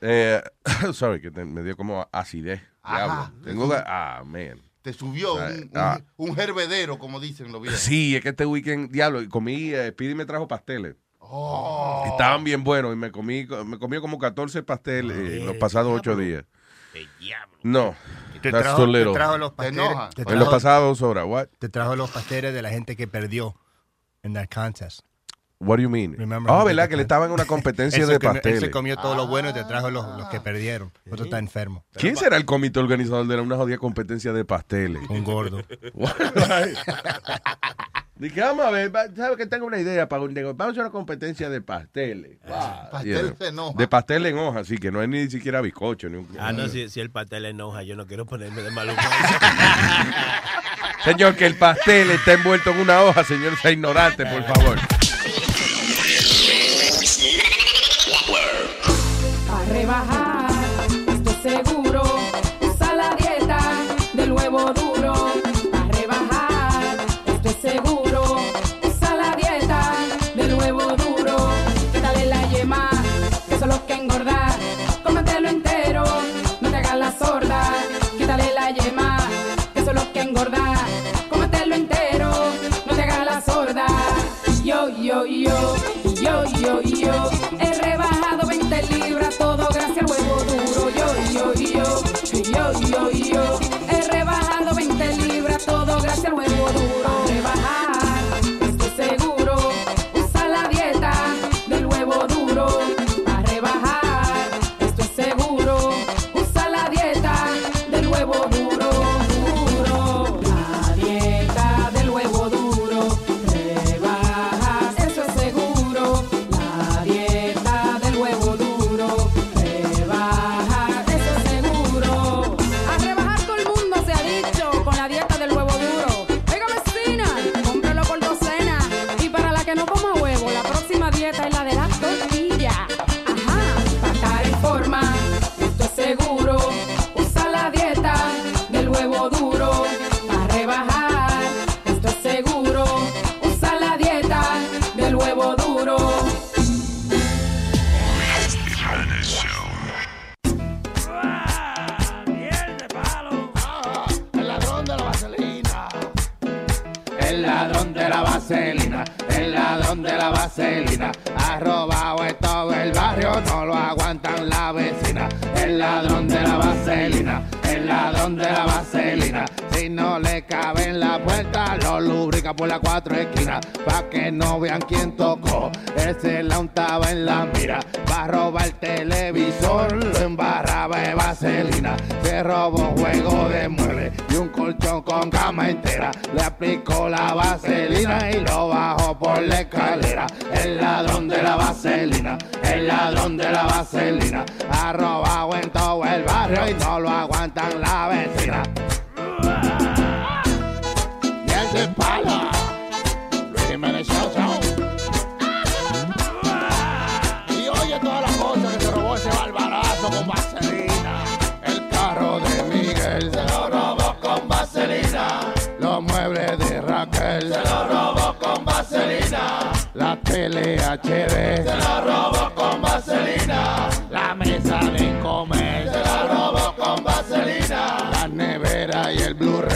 Eh, sorry, que te- me dio como acidez. Ajá. Diablo. Tengo que- ah, man. Te subió Ah, un, un, ah. un herbedero, como dicen los viejos. Sí, es que este weekend, diablo, y comí, eh, Speedy me trajo pasteles. Oh. Estaban bien buenos y me comí, me comí como 14 pasteles eh, los pasados 8 días. No, Te that's trajo, too te little. trajo los Te pasteles. enoja. Te En los pasados horas, what? te trajo los pasteles de la gente que perdió en that contest. What do you mean? Remember Oh, ¿verdad? Que le estaban en una competencia de comió- Él pasteles. se comió todo lo bueno y te trajo los, los que perdieron. Otro está enfermo. ¿Quién será el comité organizador de una jodida competencia de pasteles? Un gordo. Dije, vamos a ver, ¿sabes que tengo una idea para un negocio? Vamos a hacer una competencia de pasteles. Va, Pastel you know. en hoja. De pastel en hoja, sí, que no es ni siquiera bizcocho. Ni un... Ah, no, si, si el pastel enoja, yo no quiero ponerme de mal humor. Señor, que el pastel está envuelto en una hoja, señor, sea ignorante, por favor. A rebajar, estoy seguro. Usa la dieta del huevo duro. A rebajar, estoy seguro. Usa la dieta del huevo duro. Quítale la yema, que eso es lo que engorda. Yo, yo, yo, he rebajado 20 libras, todo gracias al huevo duro. Yo, yo, yo, yo, yo, yo, he rebajado 20 libras, todo gracias al huevo vaselina. Ha robado todo el barrio, no lo aguantan la vecina. El ladrón de la vaselina. El ladrón de la vaselina. Por las cuatro esquinas. Pa' que no vean quién tocó. Ese la untaba en la mira. Va a robar el televisor, lo embarraba de vaselina. Se robó juego de muebles y un colchón con cama entera. Le aplicó la vaselina y lo bajó por la escalera. El ladrón de la vaselina, el ladrón de la vaselina. Ha robado en todo el barrio y no lo aguantan la vecina. Pala, Luis Jiménez Show, show. Y oye todas las cosas que se robó ese barbarazo con vaselina. El carro de Miguel se lo robó con vaselina. Los muebles de Raquel se lo robó con vaselina. La tele HD se lo robó con vaselina. La mesa de comer se lo robó con vaselina. La nevera y el Blu-ray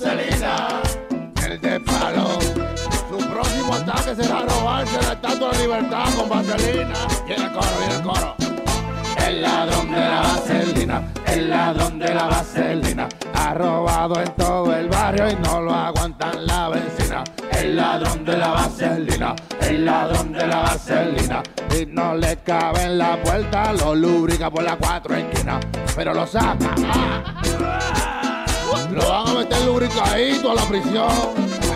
vaselina. El de palo. Su próximo ataque será robarse la estatua de libertad con vaselina. Viene el coro, viene el coro. El ladrón de la vaselina, el ladrón de la vaselina. Ha robado en todo el barrio y no lo aguantan la vecina. El ladrón de la vaselina, el ladrón de la vaselina. Y no le cabe en la puerta, lo lubrica por las cuatro esquinas. Pero lo saca. Lo van a meter lubricadito a la prisión.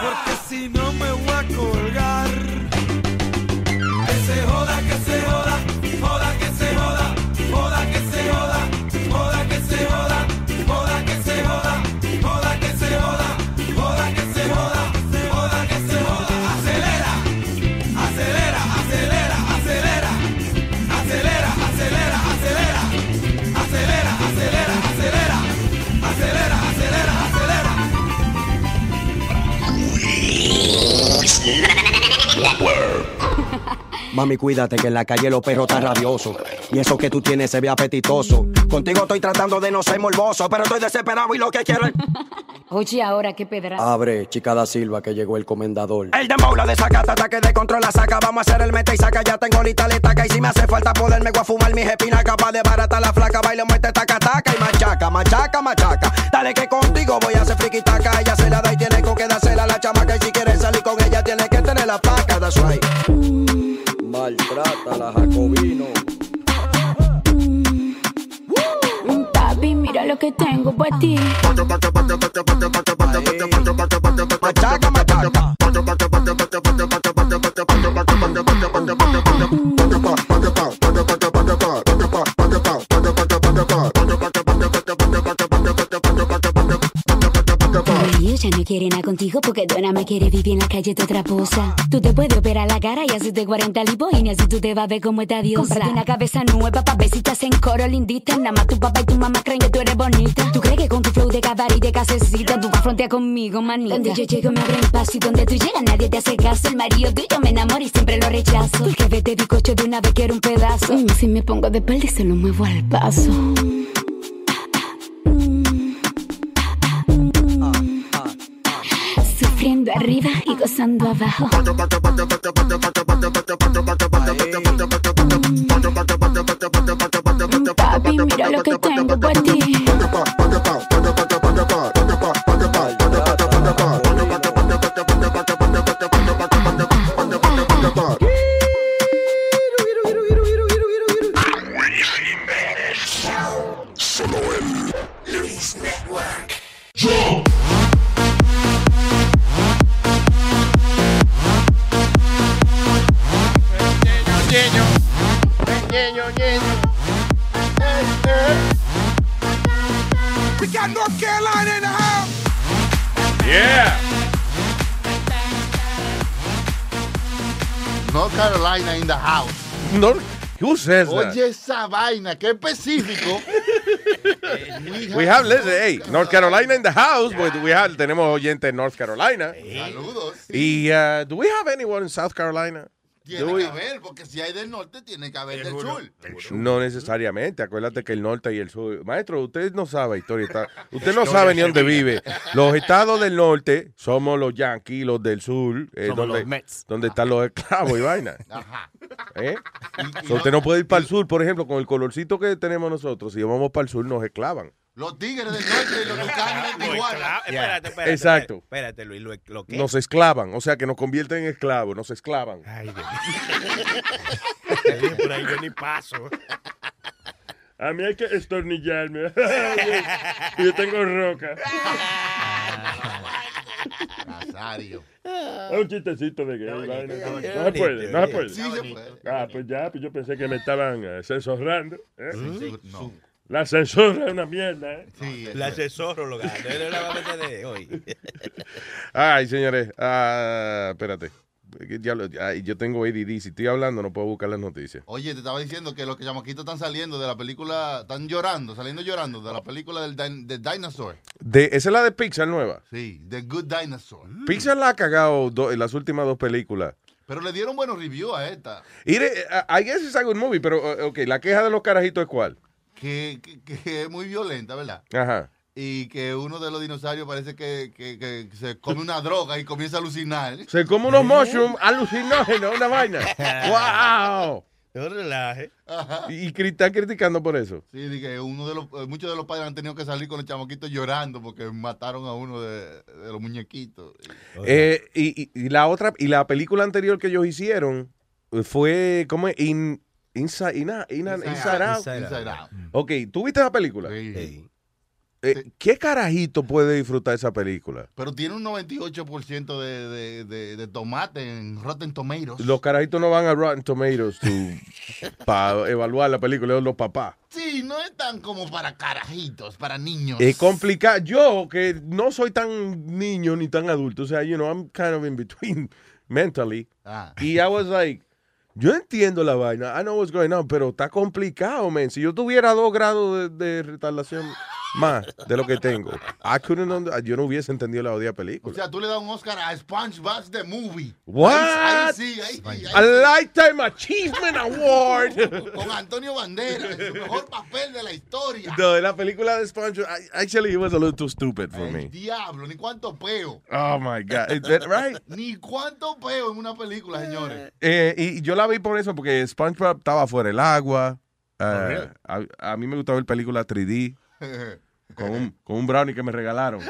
Porque si no me voy a colgar. Mami, cuídate que en la calle los perros están rabiosos. Y eso que tú tienes se ve apetitoso. Contigo estoy tratando de no ser morboso, pero estoy desesperado y lo que quiero es. Oye, ahora qué pedra. Abre, chica da Silva, que llegó el comendador. El dembow la desacata, ataque de control la saca. Vamos a hacer el mete y saca. Ya tengo lista la estaca. Y si me hace falta poderme voy a fumar mis espinas. Capaz de barata la flaca. Baile, muerte, taca, taca. Y machaca, machaca, machaca. Dale que contigo voy a hacer friki taca. Ella se la da y tiene con que dársela a la chamaca. Y si quieres salir con ella, tiene que tener la placa. That's right. Maltrata la Jacobino. Papi, mira lo que tengo para ti. Machaca, ya no quiere nada contigo porque Donna me quiere vivir en la calle de otra posa. Tú te puedes operar la cara y hacerte 40 lipoínas y así tú te vas a ver como esta diosa. Cómprate una cabeza nueva pa' ver si te hacen coro lindita. Nada más tu papá y tu mamá creen que tú eres bonita. Tú crees que con tu flow de cabaret y de casecita tú vas a frontear conmigo, manita. Donde yo llego me abren paso y donde tú llegas nadie te hace caso. El marido tuyo me enamora y siempre lo rechazo. Porque vete bizcocho de una vez quiero un pedazo. Mm, si me pongo de espalda y se lo muevo al paso. Sufriendo arriba y gozando abajo. Papi, mira lo que tengo ti. North Carolina in the house. No, who says that? Oye, esa vaina, qué específico. We have, listen, hey, North Carolina in the house, but we have, tenemos oyentes en North Carolina. Saludos. Y, uh, do we have anyone in South Carolina? Tiene que haber, porque si hay del norte, tiene que haber del sur. No necesariamente, acuérdate que el norte y el sur. Maestro, usted no sabe historia. está- Usted no sabe ni dónde vive. Los estados del norte somos los yanquis, los del sur, eh, Somos donde, los Mets. donde están los esclavos y vaina. Ajá. ¿Eh? So, usted no puede ir para el sur, por ejemplo, con el colorcito que tenemos nosotros. Si vamos para el sur, nos esclavan. Los tigres del norte y los tucanes de Tijuana. Espérate, espérate. Exacto. Espérate, Luis, ¿lo, lo qué? Nos esclavan, o sea que nos convierten en esclavos, nos esclavan. Ay, Dios mío. Por ahí yo ni paso. A mí hay que estornillarme. Yo tengo roca. Nazario. Es un chistecito de gay. vaina. No oye, se puede, no se puede. Sí se puede. Ah, pues ya, pues yo pensé que me estaban censurando. ¿eh? Sí, no. La censura es una mierda, ¿eh? Sí, La asesóloga. No la va a meter de hoy. Ay, señores, ah, espérate. Que ya lo- ay, yo tengo ADD, si estoy hablando no puedo buscar las noticias. Oye, te estaba diciendo que los que chamaquitos están saliendo de la película, están llorando, saliendo llorando de la película del din- de Dinosaur. De, esa es la de Pixar nueva. Sí, The Good Dinosaur. Pixar la ha cagado do- en las últimas dos películas. Pero le dieron buenos reviews a esta. Y de- I guess it's a good movie, pero uh, ok, la queja de los carajitos es cuál. Que, que- que es muy violenta, ¿verdad? Ajá. Y que uno de los dinosaurios parece que, que- que se come una droga y comienza a alucinar. Se come unos mushrooms alucinógenos, una vaina. ¡Wow! No relaje. Y, están criticando por eso. Sí, di que uno de los, eh, muchos de los padres han tenido que salir con los chamaquitos llorando porque mataron a uno de, de los muñequitos. Eh, y, y- y la otra, y la película anterior que ellos hicieron eh, fue, ¿cómo es? In, Inside, Ina- Ina- Inside Inside Out. Out. Inside Out. Ok, ¿tú viste esa película? Eh, ¿Qué carajito puede disfrutar esa película? Pero tiene un 98% de, de, de, de tomate en Rotten Tomatoes. Los carajitos no van a Rotten Tomatoes para evaluar la película, es los papás. Sí, no es tan como para carajitos, para niños. Es complicado. Yo, que no soy tan niño ni tan adulto, o sea, you know, I'm kind of in between mentally. Ah. Y I was like, yo entiendo la vaina, I know what's going on, pero está complicado, man. Si yo tuviera dos grados de, de retardación más de lo que tengo. I couldn't yo no hubiese entendido la odia O película. sea, tú le das un Oscar a SpongeBob the Movie. What? Ahí, ahí sí, ahí A. Lifetime Achievement Award. Con Antonio Banderas, su mejor papel de la historia. No, la película de SpongeBob, actually, it was a little too stupid for El me. diablo, ni cuánto peo. Oh my God. Is that right? Ni cuánto peo en una película, señores. Eh, y yo la vi por eso, porque SpongeBob estaba fuera del agua. Eh, really? a, a mí me gustaba ver películas 3D con un, con un brownie que me regalaron.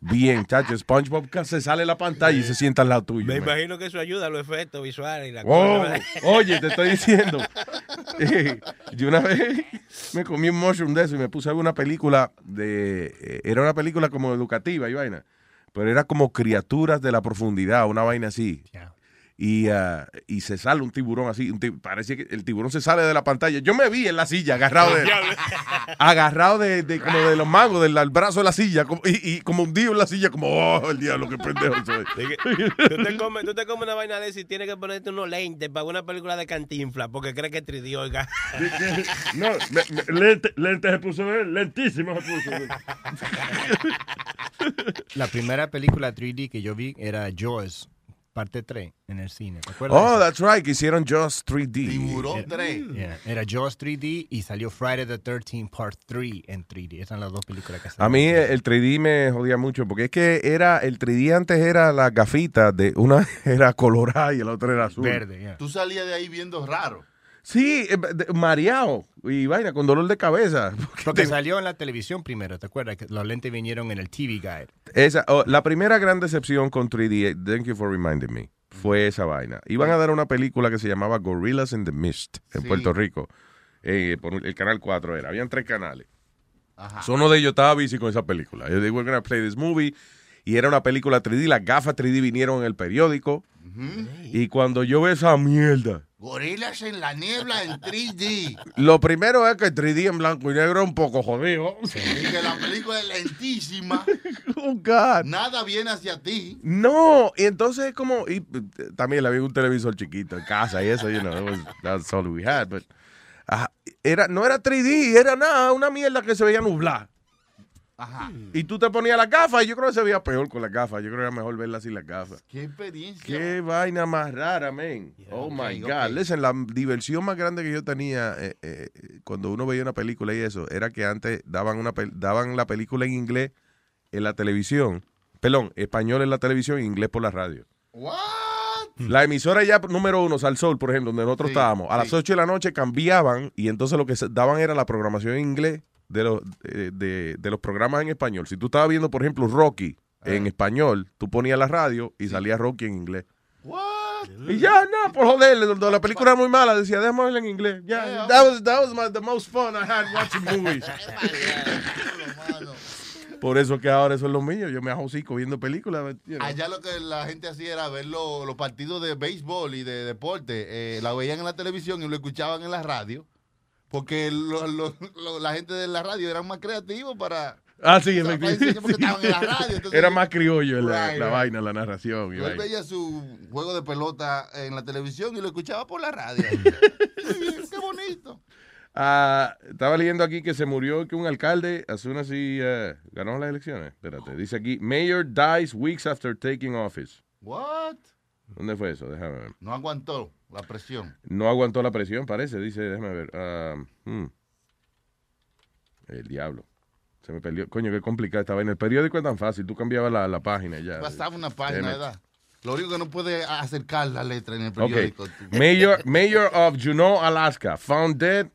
Bien, chacho, SpongeBob se sale la pantalla y se sienta al lado tuyo. Me man. imagino que eso ayuda a los efectos visuales y la Oh, cosa. oye, te estoy diciendo. Eh, yo una vez me comí un mushroom de eso y me puse a ver una película de. eh, era una película como educativa y vaina. Pero era como criaturas de la profundidad, una vaina así. Y, ah, y se sale un tiburón así. un parece que el tiburón se sale de la pantalla. Yo me vi en la silla, agarrado de. agarrado de, de- como de los mangos, del brazo de la silla. como- y, y como hundido en la silla, como, oh, el diablo, qué pendejo soy. Tú, te comes, tú te comes una vaina de esa y tienes que ponerte unos lentes para una película de cantinfla porque crees que es 3D, oiga. No, me- me- lente, lente se puso, eh, lentísimo se puso. La primera película 3D que yo vi era Jaws, parte 3, en el cine. ¿Te acuerdas? Oh, that's right, que hicieron Just 3D. Tiburón 3. Yeah, Era Jaws 3D y salió Friday the 13th Part 3 en 3D. Esas son las dos películas que A salieron. mí eh, el 3D me jodía mucho porque es que era el 3D antes era la gafita de una era colorada y la otra era azul. Tú salías de ahí viendo raro. Sí, eh, de- mareado y vaina con dolor de cabeza. Porque salió en la televisión primero, ¿te acuerdas? Que los lentes vinieron en el TV Guide. Esa, oh, la primera gran decepción con 3D, eh, thank you for reminding me, fue esa vaina. Iban a dar una película que se llamaba Gorillas in the Mist en Sí. Puerto Rico. eh, por el canal 4 era. Habían tres canales. Ajá. So, uno de ellos estaba busy con esa película. They were gonna play this movie. Y era una película 3D. Las gafas 3D vinieron en el periódico. Y cuando yo veo esa mierda, Gorilas en la niebla en 3D. lo primero es que el 3D en blanco y negro es un poco jodido. Y que la película es lentísima. Oh, God. Nada viene hacia ti. No, y entonces es como, y eh, también le había un televisor chiquito en casa y eso, you know, was, that's all we had, but, era, no era 3D, era nada, una mierda que se veía nublada. Ajá. Y tú te ponías las gafas y yo creo que se veía peor con las gafas, yo creo que era mejor verlas sin las gafas. Qué experiencia. Qué vaina más rara, man. oh my God. ok. Listen, la diversión más grande que yo tenía eh, eh, cuando uno veía una película y eso, era que antes daban, una daban la película en inglés en la televisión. Perdón, español en la televisión e inglés por la radio. What? La emisora ya número uno, Sal Sol, por ejemplo, donde nosotros Sí, estábamos, a sí. las 8 de la noche cambiaban y entonces lo que daban era la programación en inglés de los, eh, de, de los programas en español. Si tú estabas viendo, por ejemplo, Rocky en español, tú ponías la radio y salía Rocky en inglés. What? Y ya, no, por joder, la, la película era muy mala, decía, déjame verla en inglés. Ya, that was, that was my- the most fun I had watching movies. Por eso que ahora eso es lo mío, yo me hago hocico viendo películas. you know. Allá lo que la gente hacía era ver lo- los partidos de béisbol y de deporte. eh, la veían en la televisión y lo escuchaban en la radio. Porque lo- lo- lo- la gente de la radio eran más creativos para... Ah, sí, efectivamente. entonces- Era más criollo la, Right, la right. vaina, la narración. y Él vaina. veía su juego de pelota en la televisión y lo escuchaba por la radio. Qué bonito. Ah, estaba leyendo aquí que se murió que un alcalde, hace una así, eh, ganó las elecciones. Espérate, dice aquí, Mayor dies weeks after taking office. What? ¿Dónde fue eso? Déjame ver. No aguantó la presión. No aguantó la presión, parece, dice, déjame ver. Ah, hmm. El diablo. Se me perdió. Coño, qué complicado estaba. En el periódico es tan fácil. Tú cambiabas la, la página ya. Bastaba una página. ¿verdad? Lo único que no puede acercar la letra en el periódico. Mayor, Mayor of Juneau, Alaska, found dead.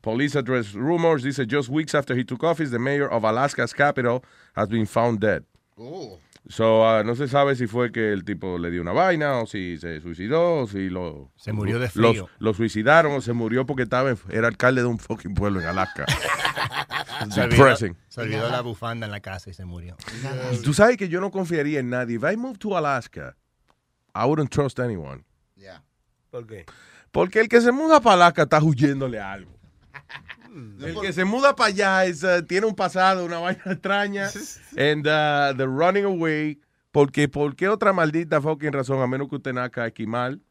Police address rumors. Dice, just weeks after he took office, the mayor of Alaska's capital has been found dead. Oh. So, ah, no se sabe si fue que el tipo le dio una vaina o si se suicidó o si lo... Se murió de frío. Lo, suicidaron o se murió porque estaba en- era alcalde de un fucking pueblo en Alaska. Se olvidó, Depressing. se olvidó la bufanda en la casa y se murió. Tú sabes que yo no confiaría en nadie. If I moved to Alaska, I wouldn't trust anyone. ¿Por qué? Porque el que se muda para Alaska está huyéndole a algo. El que se muda para allá es, uh, tiene un pasado, una vaina extraña. and uh, the running away. Porque, ¿por qué otra maldita fucking razón, a menos que usted nazca esquimal,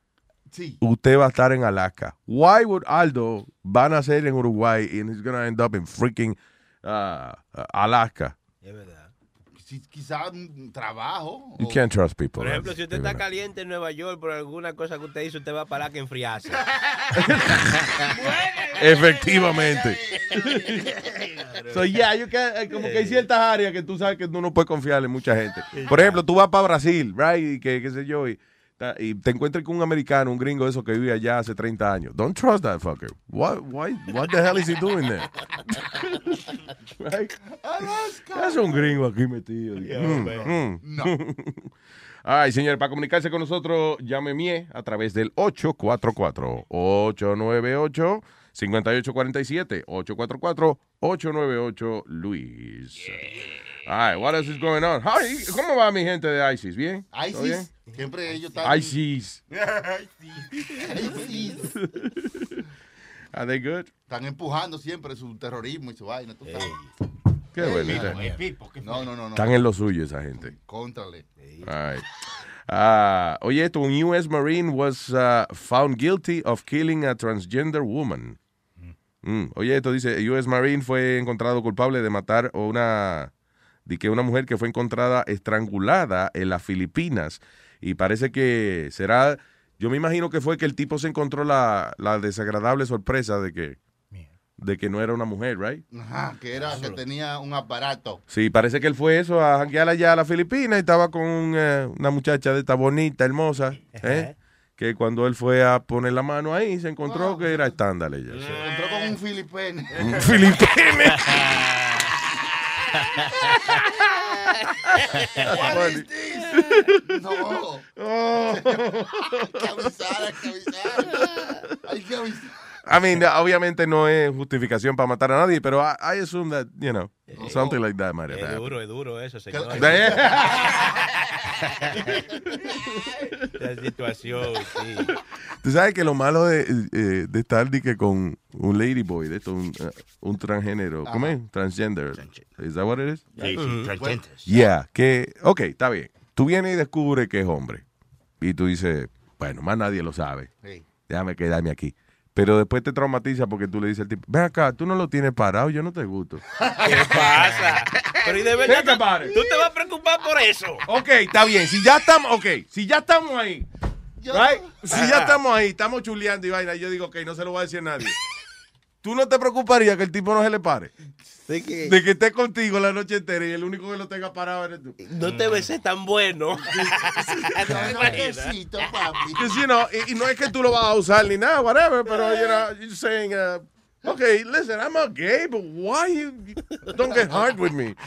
usted va a estar en Alaska. Why would Aldo van a nacer en Uruguay and he's gonna end up in freaking uh, Alaska? Si- Quizá un trabajo. You can't trust people. Por ejemplo, si usted está caliente en Nueva York por alguna cosa que usted hizo, usted va para que enfriarse. Efectivamente. so, yeah, you can- eh, como que hay ciertas áreas que tú sabes que tú no puedes confiar en mucha gente. Por ejemplo, tú vas para Brasil, right, y que qué sé yo, y, y te encuentras con un americano, un gringo de eso que vive allá hace 30 años. Don't trust that fucker. What, why, what the hell is he doing there? right? Es un gringo aquí metido. Mm, mm. No. Ay, señores, para comunicarse con nosotros, llame Mie a través del 844-898-5847. 844-898-Luis. Ay, what else is going on? Hi, ¿Cómo va mi gente de ISIS? ¿Bien? ¿Todo bien? ISIS. Siempre ellos están. ISIS. ISIS. Are they good? Están empujando siempre su terrorismo y su vaina. tú sabes. Qué bueno. No, no, no. no. Están en lo suyo esa gente. Contrale. Right. Ah, oye, esto, un U.S. Marine was uh, found guilty of killing a transgender woman. Mm, Oye, esto dice, U.S. Marine fue encontrado culpable de matar a una, de que una mujer que fue encontrada estrangulada en las Filipinas. Y parece que será, yo me imagino que fue que el tipo se encontró la, la desagradable sorpresa de que, de que no era una mujer, right? Ajá, que era que tenía un aparato. Sí, parece que él fue eso, a janguear allá a la Filipina y estaba con eh, una muchacha de esta bonita, hermosa, ¿eh? que cuando él fue a poner la mano ahí se encontró que era estándar ella. Entró con un filipino. Un filipino. What is this? No. Hay que avisar, hay que avisar. Hay que avisar. I mean, obviamente no es justificación para matar a nadie, pero I, I assume that, you know, something like that might have Es happened. duro, es duro eso, señor. La situación, sí. Tú sabes que lo malo de, eh, de estar que con un ladyboy, de esto, un, eh, un transgénero, ¿cómo es? Transgender. ¿Is that what it is? Sí, sí, transgender. Yeah, que, ok, está bien. Tú vienes y descubres que es hombre. Y tú dices, bueno, más nadie lo sabe. Sí. Déjame quedarme aquí. Pero después te traumatiza porque tú le dices al tipo, ven acá, tú no lo tienes parado, yo no te gusto. ¿Qué pasa? Pero y de verdad, it. tú te vas a preocupar por eso. Ok, está bien. Si ya estamos, ok, si ya estamos ahí, right? Si ya estamos ahí, estamos chuleando y vaina, yo digo, ok, no se lo voy a decir a nadie. ¿Tú no te preocuparías que el tipo no se le pare? ¿De qué? De que esté contigo la noche entera y el único que lo tenga parado eres tú. No te besé tan bueno. Besito, papi. Because, you know, y, y no es que tú lo vas a usar ni nada, whatever, pero, you know, you're saying, uh, okay, listen, I'm a gay, but why you, don't get hard with me?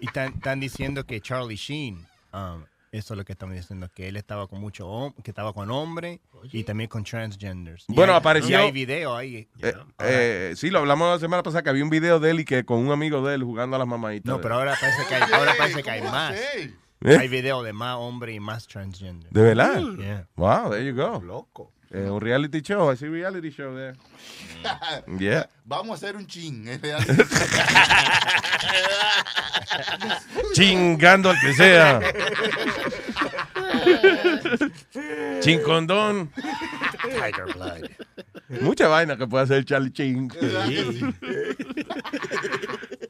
Y están, están diciendo que Charlie Sheen, um, eso es lo que estamos diciendo, que él estaba con mucho que estaba con hombres y también con transgenders. Y Bueno, hay- apareció- y hay video ahí. Eh, eh, sí, lo hablamos la semana pasada que había un video de él y que con un amigo de él jugando a las mamaditas. No, pero ahora parece que hay, ahora parece que hay más. ¿Eh? Hay video de más hombres y más transgender. ¿De verdad? Yeah. Wow, there you go. Loco. Eh, un reality show, I see reality show there. Yeah. Vamos a hacer un chin. Chingando al que sea. Chincondón. Tiger blood. Mucha vaina que puede hacer Charlie Ching.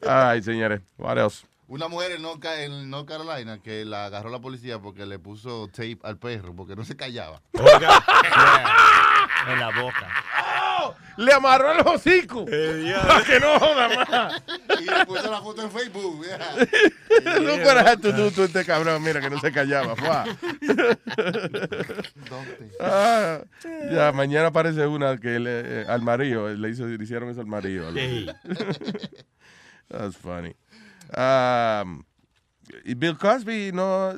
Ay, señores. What else? Una mujer en North, Ca- en North Carolina que la agarró la policía porque le puso tape al perro porque no se callaba. En la boca. Le amarró los hocicos. Para que no joda más. Y le puso la foto en Facebook. yeah. No fuera tú, tú, tú, este cabrón, mira que no se callaba. Fua. Ah, ya, mañana aparece una que le, eh, al marido, le, hizo, le hicieron eso al marido. That's funny. Um, y Bill Cosby, no,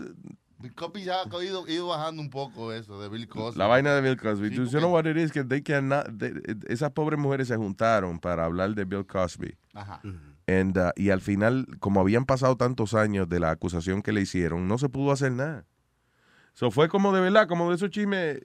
Bill Cosby ya ha ido, ido bajando un poco eso de Bill Cosby. la vaina de Bill Cosby. Tú, you know what it is? Que they cannot- they- esas pobres mujeres se juntaron para hablar de Bill Cosby. Ajá. And, uh, y al final, como habían pasado tantos años de la acusación que le hicieron, no se pudo hacer nada. So fue como de verdad, como de esos chismes.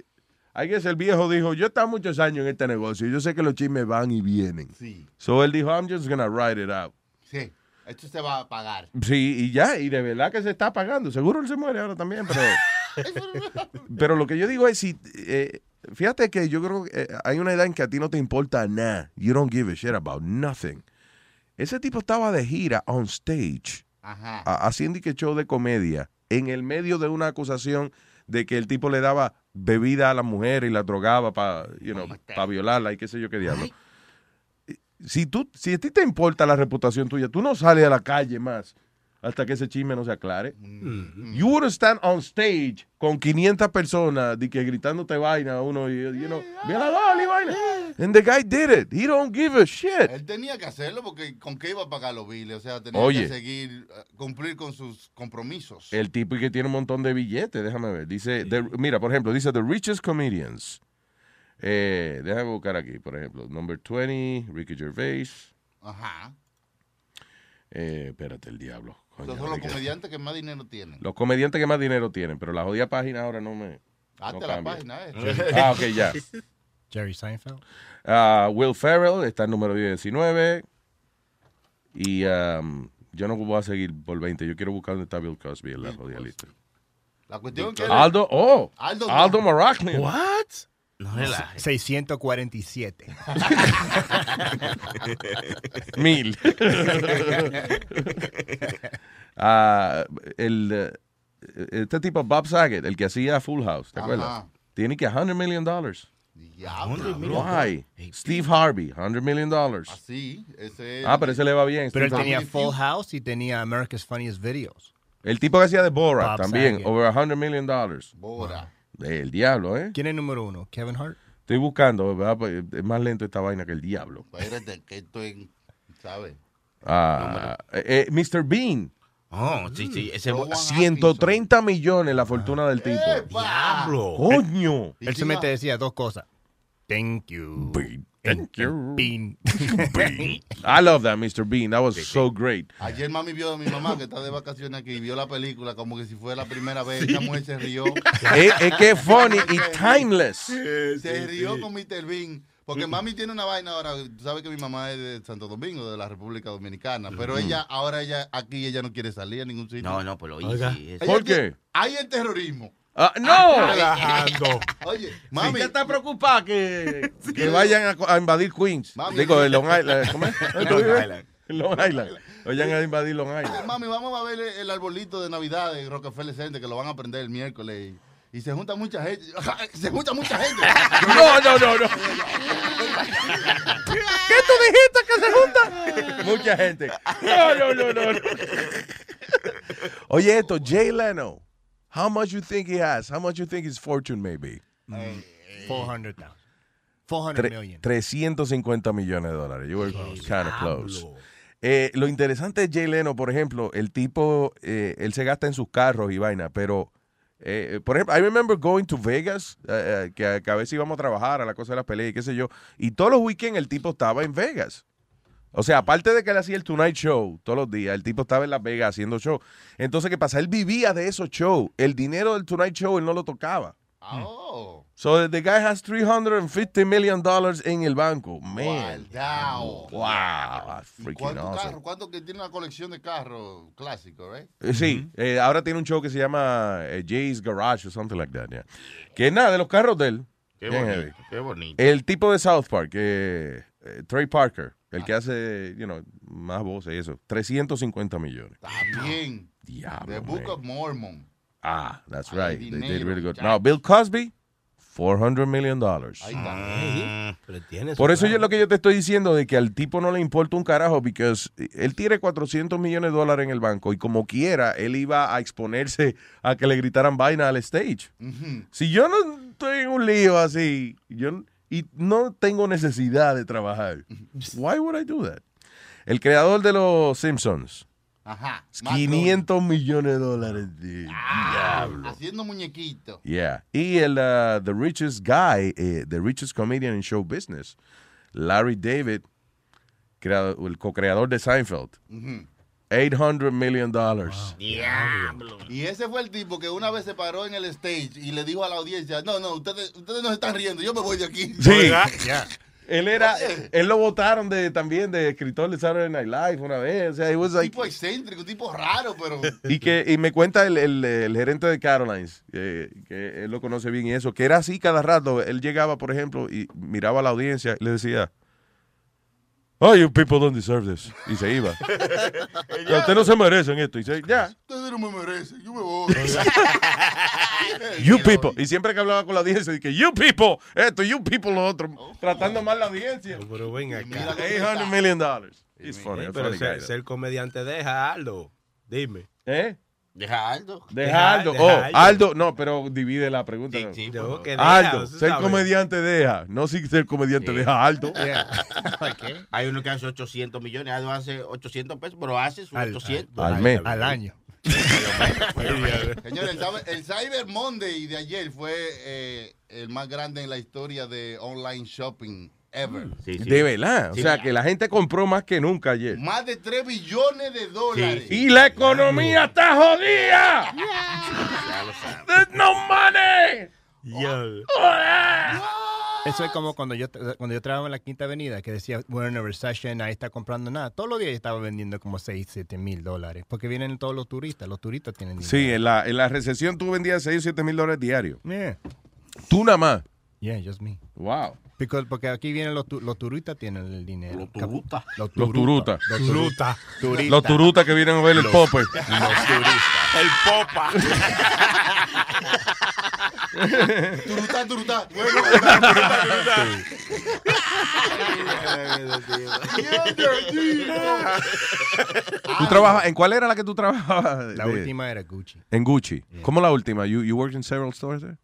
Hay que el viejo dijo, yo he estado muchos años en este negocio yo sé que los chismes van y vienen. Sí. So él dijo, I'm just gonna write it out. Sí. Esto se va a pagar. Sí, y ya, y de verdad que se está pagando. Seguro él se muere ahora también, pero. pero lo que yo digo es: si. eh, fíjate que yo creo que eh, hay una edad en que a ti no te importa nada. You don't give a shit about nothing. Ese tipo estaba de gira on stage, Ajá. haciendo que show de comedia, en el medio de una acusación de que el tipo le daba bebida a la mujer y la drogaba para you know, pa violarla y qué sé yo qué diablo. Si, tú, si a ti te importa la reputación tuya, tú no sales a la calle más hasta que ese chisme no se aclare. You wouldn't stand on stage con 500 personas de que gritándote vaina a uno y, you know, violador y vaina. And the guy did it. He don't give a shit. Él tenía que hacerlo porque con qué iba a pagar los biles. O sea, tenía Oye. que seguir, eh, cumplir con sus compromisos. El tipo que tiene un montón de billetes, déjame ver. Dice, the- mira, por ejemplo, dice The Richest Comedians. Eh, déjame buscar aquí, por ejemplo. Number 20, Ricky Gervais. Ajá. Eh, espérate, el diablo. Coño, Estos son los Ricky. comediantes que más dinero tienen. Los comediantes que más dinero tienen, pero la jodida página ahora no me. Hazte no la cambia. página, eh. Ah, ok, ya. Jerry Seinfeld. Ah, Will Ferrell está en número 19. Y um, yo no voy a seguir por 20. Yo quiero buscar dónde está Bill Cosby en la jodida lista. La cuestión que... Aldo, oh, Aldo, Aldo, Maracne. What? No relajes. 647. Mil. Ah, el, eh, este tipo, Bob Saget, el que hacía Full House, ¿te Ajá. acuerdas? Tiene que 100 million dollars. Diablo. Why? Steve Harvey, 100 million dollars. Sí, ese... Ah, pero ese le va bien. Pero él tenía Harvey. Full House y tenía America's Funniest Videos. El tipo que hacía de Borat Bob también, Saget. over 100 million dollars. Bora. El diablo, ¿eh? ¿Quién es número uno? Kevin Hart. Estoy buscando, ¿verdad? Pues, Es más lento esta vaina que el diablo. Espérate, que esto es... ¿Sabes? Ah, eh, eh, Mr. Bean. Oh, sí, sí. Ese Rowan 130 millones la fortuna del tipo. diablo. ¡Coño! Él solamente decía dos cosas. Thank you. Thank you. Bean. I love that, Mr. Bean. That was so great. Ayer mami vio a mi mamá que está de vacaciones aquí y vio la película como que si fuera la primera vez. Esa mujer se rió. es, es que es funny y timeless. Se rió con Mr. Bean. Porque mami tiene una vaina ahora. Tú sabes que mi mamá es de Santo Domingo, de la República Dominicana. Pero ella, ahora ella, aquí ella no quiere salir a ningún sitio. No, no, sí, eso- Ella ¿Por qué? Hay el terrorismo. Ah, no. Relajando. Oye, Mami, mami. está preocupada que, que vayan a, a invadir Queens. Mami. Digo, Long Island. ¿Cómo es? Long. Island. Long Island. Vayan a invadir Long Island. Mami, vamos a ver el, el arbolito de Navidad de Rockefeller Center que lo van a prender el miércoles. Y, y se junta mucha gente. Se junta mucha gente. No, no, no, no. ¿Qué tú dijiste que se junta? Mucha gente. No, no, no, no. no. Oye, esto, Jay Leno. How much you think he has? How much you think his fortune may be? 400,000. 400 Tre- million. 350 millones de dólares. You were kind of close. Eh, lo interesante de Jay Leno, por ejemplo, el tipo, eh, él se gasta en sus carros y vaina, pero, eh, por ejemplo, I remember going to Vegas, eh, eh, que, que a veces íbamos a trabajar a la cosa de las peleas y qué sé yo, y todos los weekends el tipo estaba en Vegas. O sea, aparte de que él hacía el Tonight Show todos los días, el tipo estaba en Las Vegas haciendo show. Entonces, ¿qué pasa? Él vivía de esos shows. El dinero del Tonight Show él no lo tocaba. Oh. So the guy has 350 million dollars en el banco. Man. Wow. That's freaking ¿Cuántos awesome. carros? ¿Cuánto que tiene una colección de carros clásicos, right? Eh, Sí, eh, ahora tiene un show que se llama eh, Jay's Garage o something like that. yeah. Que nada, de los carros de él. Qué bonito, qué bonito. El tipo de South Park, eh, eh, Trey Parker, el que hace, you know, más voces y eso, 350 millones. También. Diablo, The Book man. of Mormon. Ah, that's right. They did really good. Now, Bill Cosby, 400 million dollars. Tiene Por eso yo carro. lo que yo te estoy diciendo de que al tipo no le importa un carajo, porque él tiene 400 millones de dólares en el banco y como quiera, él iba a exponerse a que le gritaran vaina al stage. Si yo no estoy en un lío así, yo y no tengo necesidad de trabajar, why would I do that? El creador de los Simpsons, Ajá. Matt 500 millones de dólares. de- Groening. Haciendo muñequitos. Yeah. Y el uh, the richest guy, eh, the richest comedian in show business, Larry David, creado- el co-creador de Seinfeld. 800 million dollars. Diablo. Y ese fue el tipo que una vez se paró en el stage y le dijo a la audiencia, no, no, ustedes, ustedes no se están riendo, yo me voy de aquí. Sí. Yeah. Él era, él lo votaron de, también de escritor de Saturday Night Live una vez. O sea, he was like- tipo excéntrico, tipo raro, pero. y que y me cuenta el, el- el gerente de Carolines, eh, que él lo conoce bien y eso, que era así cada rato. Él llegaba, por ejemplo, y miraba a la audiencia y le decía, Oh, you people don't deserve this. Y se iba. Ustedes no se merecen esto. Y se, ya. Ustedes no me merecen, yo me voy. You people. Y siempre que hablaba con la audiencia, dije, you people, esto, you people, lo otro. Tratando mal la audiencia. Pero ven acá. 800 million dollars. It's funny, pero funny ser, ser comediante deja Aldo. Dime. ¿Eh? Deja Aldo. Deja Aldo. deja Oh, Aldo. Aldo. No, pero divide la pregunta. Sí, deja, Aldo, ser sabe. comediante deja. No si ser comediante Sí. deja Aldo. Hay uno que hace 800 millones, Aldo hace 800 pesos, pero hace sus Al- 800. Al mes. Al año. Señores, el, el Cyber Monday de ayer fue eh, el más grande en la historia de online shopping ever. Sí, sí. De verdad. O sea, que la gente compró más que nunca ayer. Más de 3 billones de dólares. Y la economía está jodida. There's no money. Yo. Eso es como cuando yo cuando yo trabajaba en la Quinta Avenida, que decía, we're in a recession, nadie está comprando nada. Todos los días yo estaba vendiendo como 6, 7 mil dólares, porque vienen todos los turistas, los turistas tienen dinero. Sí, en la, en la recesión tú vendías 6 o 7 mil dólares diarios. Yeah, Tú nada más. yeah, just me. Wow. Because- porque aquí vienen los, tu- los turistas tienen el dinero. Los turutas. Los Los turutas. Los turutas. Turistas. Los turutas que vienen a ver el Los- pope. Los turistas. El popa. Turutá, turutá. ¿Tú trabajas, ¿En cuál era la que tú trabajabas? La última era Gucci. En Gucci. ¿Cómo la última? You, you worked in several stores there?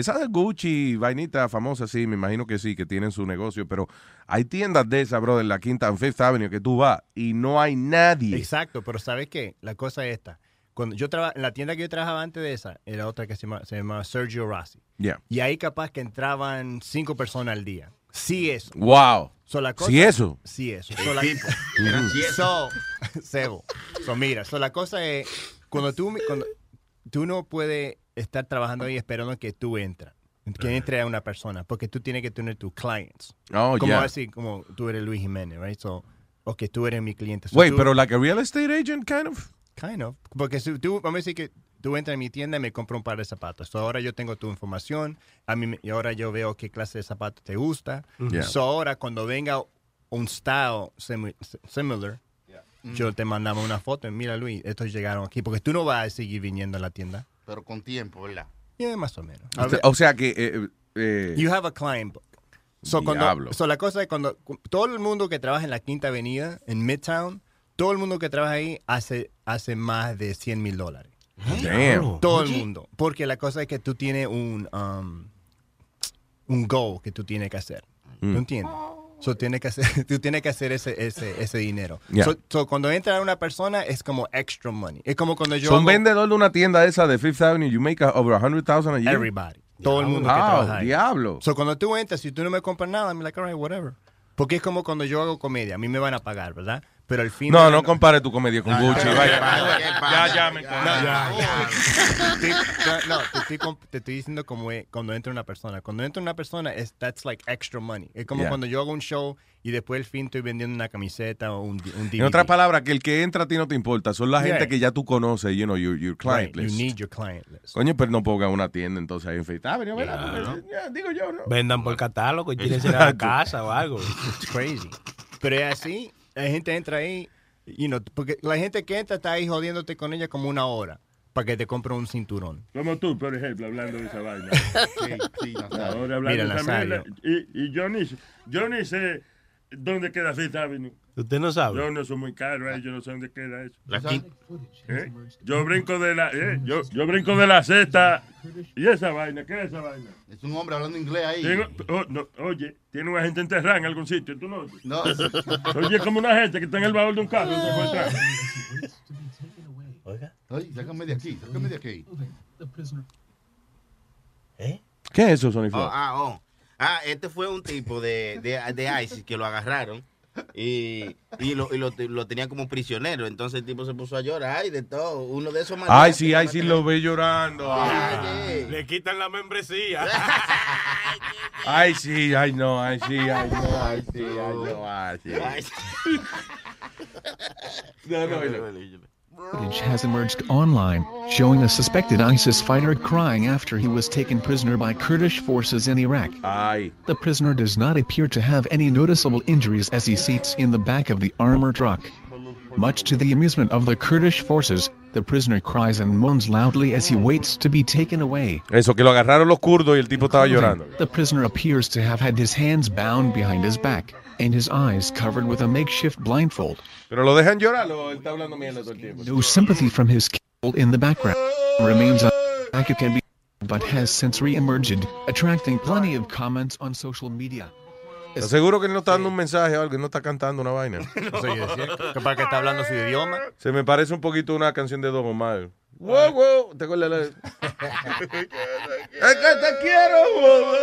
Esa de Gucci, vainita famosa, sí, me imagino que sí, que tienen su negocio, pero hay tiendas de esas, bro, en la Quinta en Fifth Avenue que tú vas y no hay nadie. Exacto, pero ¿sabes qué? La cosa es esta. Cuando yo traba, en la tienda que yo trabajaba antes de esa, era otra que se llama, se llama Sergio Rossi. Yeah. Y ahí capaz que entraban cinco personas al día. Sí eso. Wow. So, la cosa- Sí eso. Sí eso. So, la-. So, Sebo. So, mira, so, la cosa es, cuando tú, cuando, tú no puedes estar trabajando ahí esperando que tú entres. Que entre a una persona, porque tú tienes que tener tus clients. Oh, como yeah. así, como tú eres Luis Jiménez, right? So, o que tú eres mi cliente. So, Wait, tú- pero like a real estate agent, kind of? Kind of. Porque si tú, vamos a decir que tú entras en mi tienda y me compras un par de zapatos. So, ahora yo tengo tu información a mí, y ahora yo veo qué clase de zapatos te gusta. Yeah. So, ahora cuando venga un style simi- similar, yo te mandaba una foto y mira Luis, estos llegaron aquí. Porque tú no vas a seguir viniendo a la tienda. Pero con tiempo, ¿verdad? Yeah, más o menos. O sea- que... eh, eh, you have a client book. So, cuando, so, la cosa es cuando cu- todo el mundo que trabaja en la Quinta Avenida, en Midtown, todo el mundo que trabaja ahí hace, hace más de 100 mil dólares. Damn. Todo el mundo. Porque la cosa es que tú tienes un, um, un goal que tú tienes que hacer. Mm. ¿Tú entiendes? So, tienes que hacer, tú tienes que hacer ese, ese, ese dinero. Yeah. So, so, cuando entra una persona es como extra money. Es como cuando yo Son hago- vendedor de una tienda esa de Fifth Avenue, you make a- over a hundred thousand a year. Everybody. Todo el mundo que Wow, trabaja ahí. diablo. So, cuando tú entras, si tú no me compras nada, I'm like, all right, whatever. Porque es como cuando yo hago comedia. A mí me van a pagar, ¿verdad? Pero al fin... No, no compare tu comedia con Gucci. no, vaya. ¿qué pasa? ¿Qué Ya, ya, me No, ya, ya. Estoy- no, no, te estoy, comp- te estoy diciendo como es cuando entra una persona. Cuando entra una persona, es, that's like extra money. Es como Yeah. cuando yo hago un show y después al fin estoy vendiendo una camiseta o un, un DVD. En otras palabras, que el que entra a ti no te importa. Son la Yeah. gente que ya tú conoces, you know, your, your client Right, you list. need your client list. Coño, pero no pongan una tienda entonces ahí en Avenue, ¿verdad? Porque, ya, digo yo, ¿no? Vendan por catálogo y tírense a la casa o algo. It's crazy. Pero es así, la gente entra ahí, you know, porque la gente que entra está ahí jodiéndote con ella como una hora para que te compre un cinturón. Como tú, por ejemplo, hablando de esa vaina. Sí, sí. Ahora hablando Mira, de esa Nazario. Y, y yo, ni, yo ni sé dónde queda Fifth Avenue. Usted no sabe. Yo no soy muy caro, eh, yo no sé dónde queda eso. ¿Eh? Yo brinco de la, eh, yo, yo brinco de la cesta. ¿Y esa vaina? ¿Qué es esa vaina? Es un hombre hablando inglés ahí. Tengo- oh, no, oye, tiene una gente enterrada en algún sitio, ¿tú no? oyes? No. Oye, es como una gente que está en el baúl de un carro. y se fue atrás. Oye, sácame de aquí, sácame de aquí. ¿Qué es eso, Sony Oh, Flow? ah, oh. Ah, este fue un tipo de, de, de ISIS que lo agarraron Y, y, lo, y lo, lo tenía como prisionero. Entonces el tipo se puso a llorar y de todo. Uno de esos Ay, malditos sí, ay, sí, lo ve llorando. Ay, Le quitan la membresía. ay, sí, ay, no, ay, sí, ay, no, ay, sí, ay, no, ay, sí. No, no, no. Footage has emerged online, showing a suspected ISIS fighter crying after he was taken prisoner by Kurdish forces in Iraq. The prisoner does not appear to have any noticeable injuries as he seats in the back of the armored truck. Much to the amusement of the Kurdish forces, the prisoner cries and moans loudly as he waits to be taken away. Eso, que lo agarraron los kurdos y el tipo estaba llorando. The prisoner appears to have had his hands bound behind his back and his eyes covered with a makeshift blindfold. Pero lo dejan llorar o él está hablando mierda todo el tiempo. No sympathy from his kill in the background. Remains unlike it can be, but has since re-emerged, attracting plenty of comments on social media. ¿Estás seguro que él no está dando un mensaje o algo? Él no está cantando una vaina. No sé qué. Que para que está hablando su idioma. Se me parece un poquito una canción de Don Omar. Wow, wow. ¿Te acuerdas? La... es que te quiero, wow,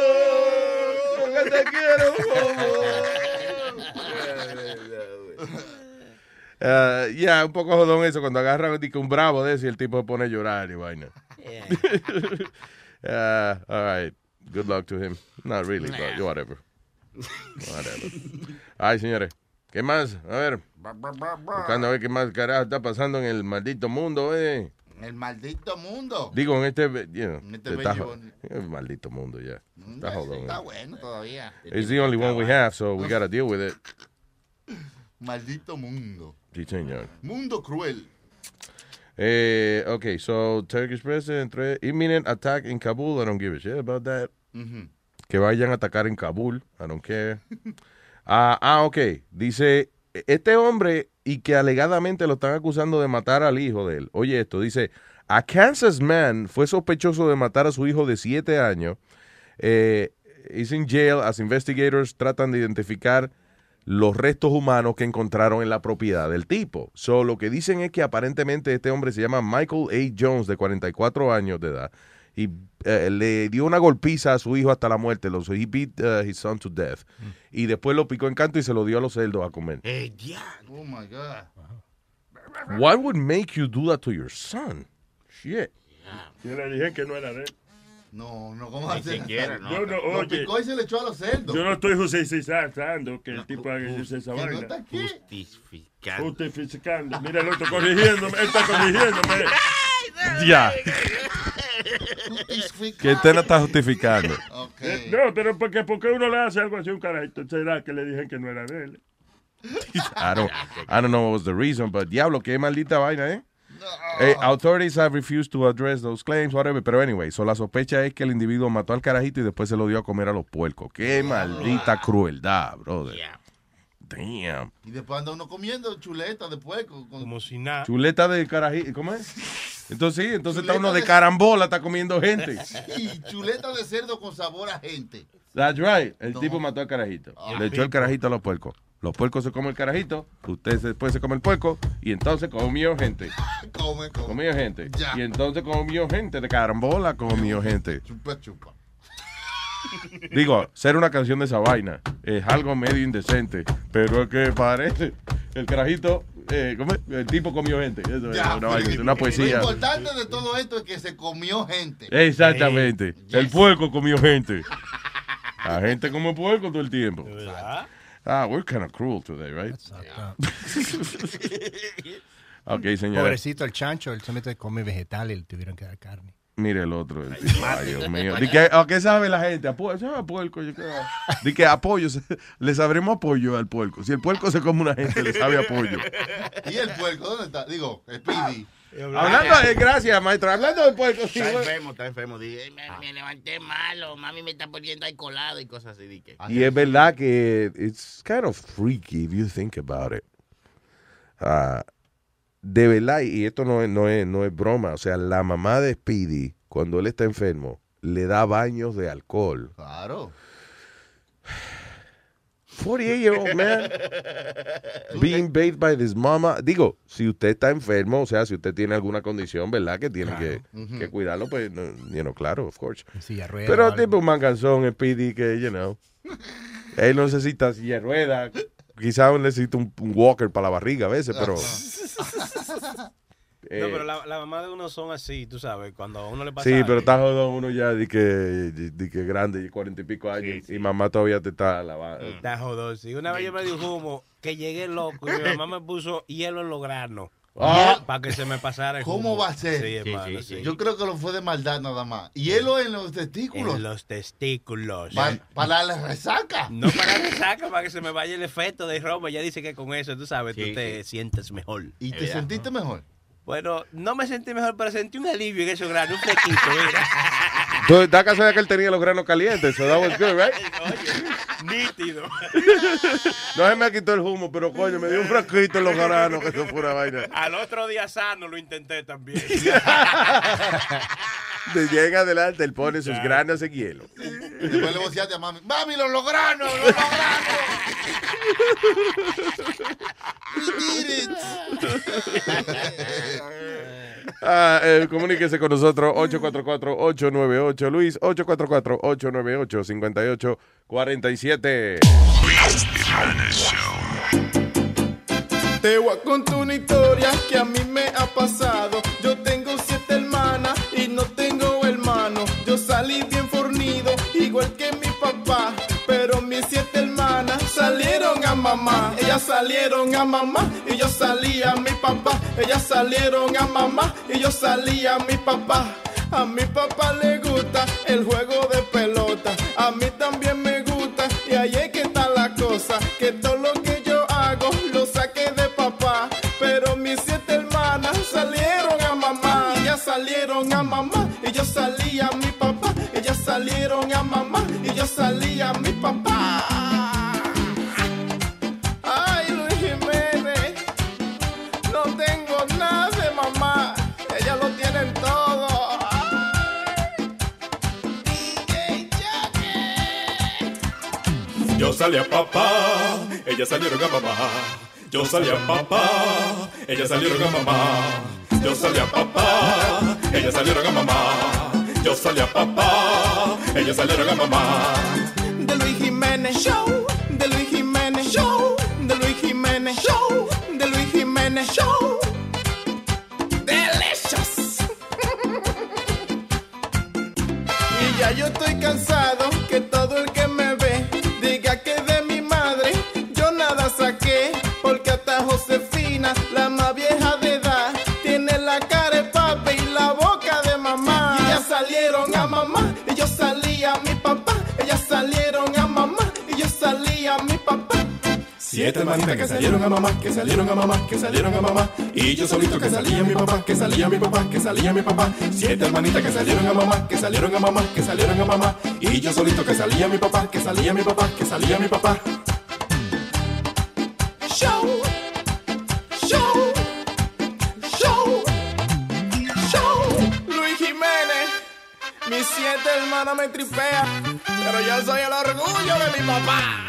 Es que te quiero, wow. Uh, ya, un poco jodón eso, cuando que un bravo de ese y el tipo se pone a llorar y vaina. Uh, all right. Good luck to him. Not really, but whatever. Ay, señores. ¿Qué más? A ver. Buscando a ver qué más carajo está pasando en el maldito mundo, eh. El maldito mundo. Digo, en este, you know, En este está el maldito mundo, ya. Está jodón. Está bueno todavía. It's the only one we have, so we gotta deal with it. Maldito mundo. Sí, señor. Mundo cruel. Eh, okay, so Turkish president imminent attack in Kabul. I don't give a shit about that. Ujú. Que vayan a atacar en Kabul. I don't care. ah, ah, ok. Dice, este hombre y que alegadamente lo están acusando de matar al hijo de él. Oye esto, dice, a Kansas man fue sospechoso de matar a su hijo de 7 años. Eh, is in jail as investigators tratan de identificar los restos humanos que encontraron en la propiedad del tipo. So, lo que dicen es que aparentemente este hombre se llama Michael A. Jones, de 44 años de edad, y eh, le dio una golpiza a su hijo hasta la muerte. Lo, so he beat uh, his son to death. Y después lo picó en canto y se lo dio a los cerdos a comer. Oh my God. What would make you do that to your son? Shit. Yo le dije que no era de él. No, no, ¿cómo Ni siquiera, ¿no? Yo no, Lo oye, picó y se le echó a los cerdos. yo no estoy justificando que el tipo haga esa no vaina. está aquí. Justificando. Justificando. Mira el otro corrigiéndome. Él está corrigiéndome. Ya. Que usted no está justificando. No, pero porque, porque uno le hace algo así a un carajito. ¿Será que le dije que no era de él? I don't, I don't know what was the reason, but diablo, qué maldita vaina, ¿eh? Eh, authorities have refused to address those claims, whatever. Pero anyway, so la sospecha es que el individuo mató al carajito y después se lo dio a comer a los puercos. Qué maldita crueldad, brother. Damn. Y después anda uno comiendo chuleta de puerco. con- Como si nada. Chuleta de carajito, ¿cómo es? Entonces sí, entonces está uno de carambola, está comiendo gente. Y chuleta de cerdo con sabor a gente. That's right. El tipo mató al carajito. Ah. Le echó el carajito a los puercos. Los puercos se comen el carajito, usted después se come el puerco y entonces comió gente. Come, come. Comió gente. Ya. Y entonces comió gente de carambola, comió gente. Chupa, chupa. Digo, ser una canción de esa vaina es algo medio indecente, pero es que parece el carajito, eh, ¿cómo es? el tipo comió gente. Eso es Ya, una, vaina, una poesía. Lo importante de todo esto es que se comió gente. Exactamente. El puerco comió gente. La gente come puerco todo el tiempo. Ah, we're kind of cruel today, right? ok, señora. Pobrecito el chancho, él solamente come vegetales y le tuvieron que dar carne. Mire el otro. el tipo. Ay, Dios mío. Di que, ¿A qué sabe la gente? Sabe a puerco. Di que apoyo. Le sabremos apoyo al puerco. Si el puerco se come una gente, le sabe apoyo. ¿Y el puerco dónde está? Digo, Speedy. Hablando de, gracias, maestro. Hablando del puerco, sí, Está enfermo, está enfermo. Dije, me, me levanté malo, mami me está poniendo ahí colado y cosas así. Dije. Y es verdad que it's kind of freaky if you think about it. Ah, de verdad, y esto no es, no, es, no es broma, o sea, la mamá de Speedy, cuando él está enfermo, le da baños de alcohol. Claro. 48 year old man being bathed by this mama. Digo, si usted está enfermo, o sea, si usted tiene alguna condición, ¿verdad? Que tiene que, cuidarlo, pues, no, you know, claro, of course. O Pero tipo un manganzón, Speedy, que, you know, él no necesita silla de ruedas. Quizás necesito un, un walker para la barriga a veces, pero... Eh, No, pero la, la mamá de uno son así, tú sabes, cuando a uno le pasa Sí, pero está jodón uno ya de que, de, de que grande, cuarenta y pico años, y mamá todavía te está lavando. Está jodón, sí. Una vez yo me di un humo que llegué loco y mi mamá me puso hielo en los granos. Ah. Para que se me pasara el ¿Cómo va a ser? Sí, hermano, sí. Yo creo que lo fue de maldad nada más. Hielo en los testículos. En los testículos. Pa- para la resaca. No para la resaca, para que se me vaya el efecto de Roma. Ya dice que con eso, tú sabes, tú te sientes mejor. ¿Y te sentiste mejor? Bueno, no me sentí mejor, pero sentí un alivio en esos granos, un flequito, mira. Entonces, da casualidad que él tenía los granos calientes, so that was good, right? Nítido. No se me quitó el humo, pero coño, me dio un frasquito en los granos, que eso fue una vaina. Al otro día sano lo intenté también. De llega adelante, él pone sus granos en hielo. Después le voceaste a mami. Mami, lo lograron, lo lograron. We did it. Ah, eh, comuníquese con nosotros 844-898 Luis 844-898-5847 Te voy a contar una historia que a mí me ha pasado. Yo tengo siete hermanas y no tengo hermano. Yo salí bien fornido, igual que mi papá. Pero mis siete hermanas mamá. Ellas salieron a mamá y yo salí a mi papá. Ellas salieron a mamá y yo salí a mi papá. A mi papá le gusta el juego de pelota. A mí también me gusta. Y ahí es que está la cosa. Que todo lo que yo hago lo saqué de papá. Pero mis siete hermanas salieron a mamá. Ellas salieron a mamá. Y yo salí a mi papá. Ellas salieron a mamá. Y yo salí a mi papá. Yo salí a papá, ellas salieron a mamá. Yo salí a papá, ellas salieron a mamá. Yo salí a papá, ellas salieron a mamá. Yo salí a papá, ellas salieron a mamá. de Luis Jiménez Show, de Luis Jiménez Show, de Luis Jiménez Show, de Luis Jiménez Show. Delicious. y ya yo estoy cansado que todo Siete hermanitas que salieron a mamá, que salieron a mamá, que salieron a mamá. Y yo solito que salía a mi papá, que salía a mi papá, que salía a mi papá. Siete hermanitas que salieron a mamá, que salieron a mamá, que salieron a mamá. Y yo solito que salía a mi papá, que salía a mi papá, que salía a mi papá. Show, show, show, show. Luis Jiménez, mis siete hermanas me tripean, pero yo soy el orgullo de mi papá.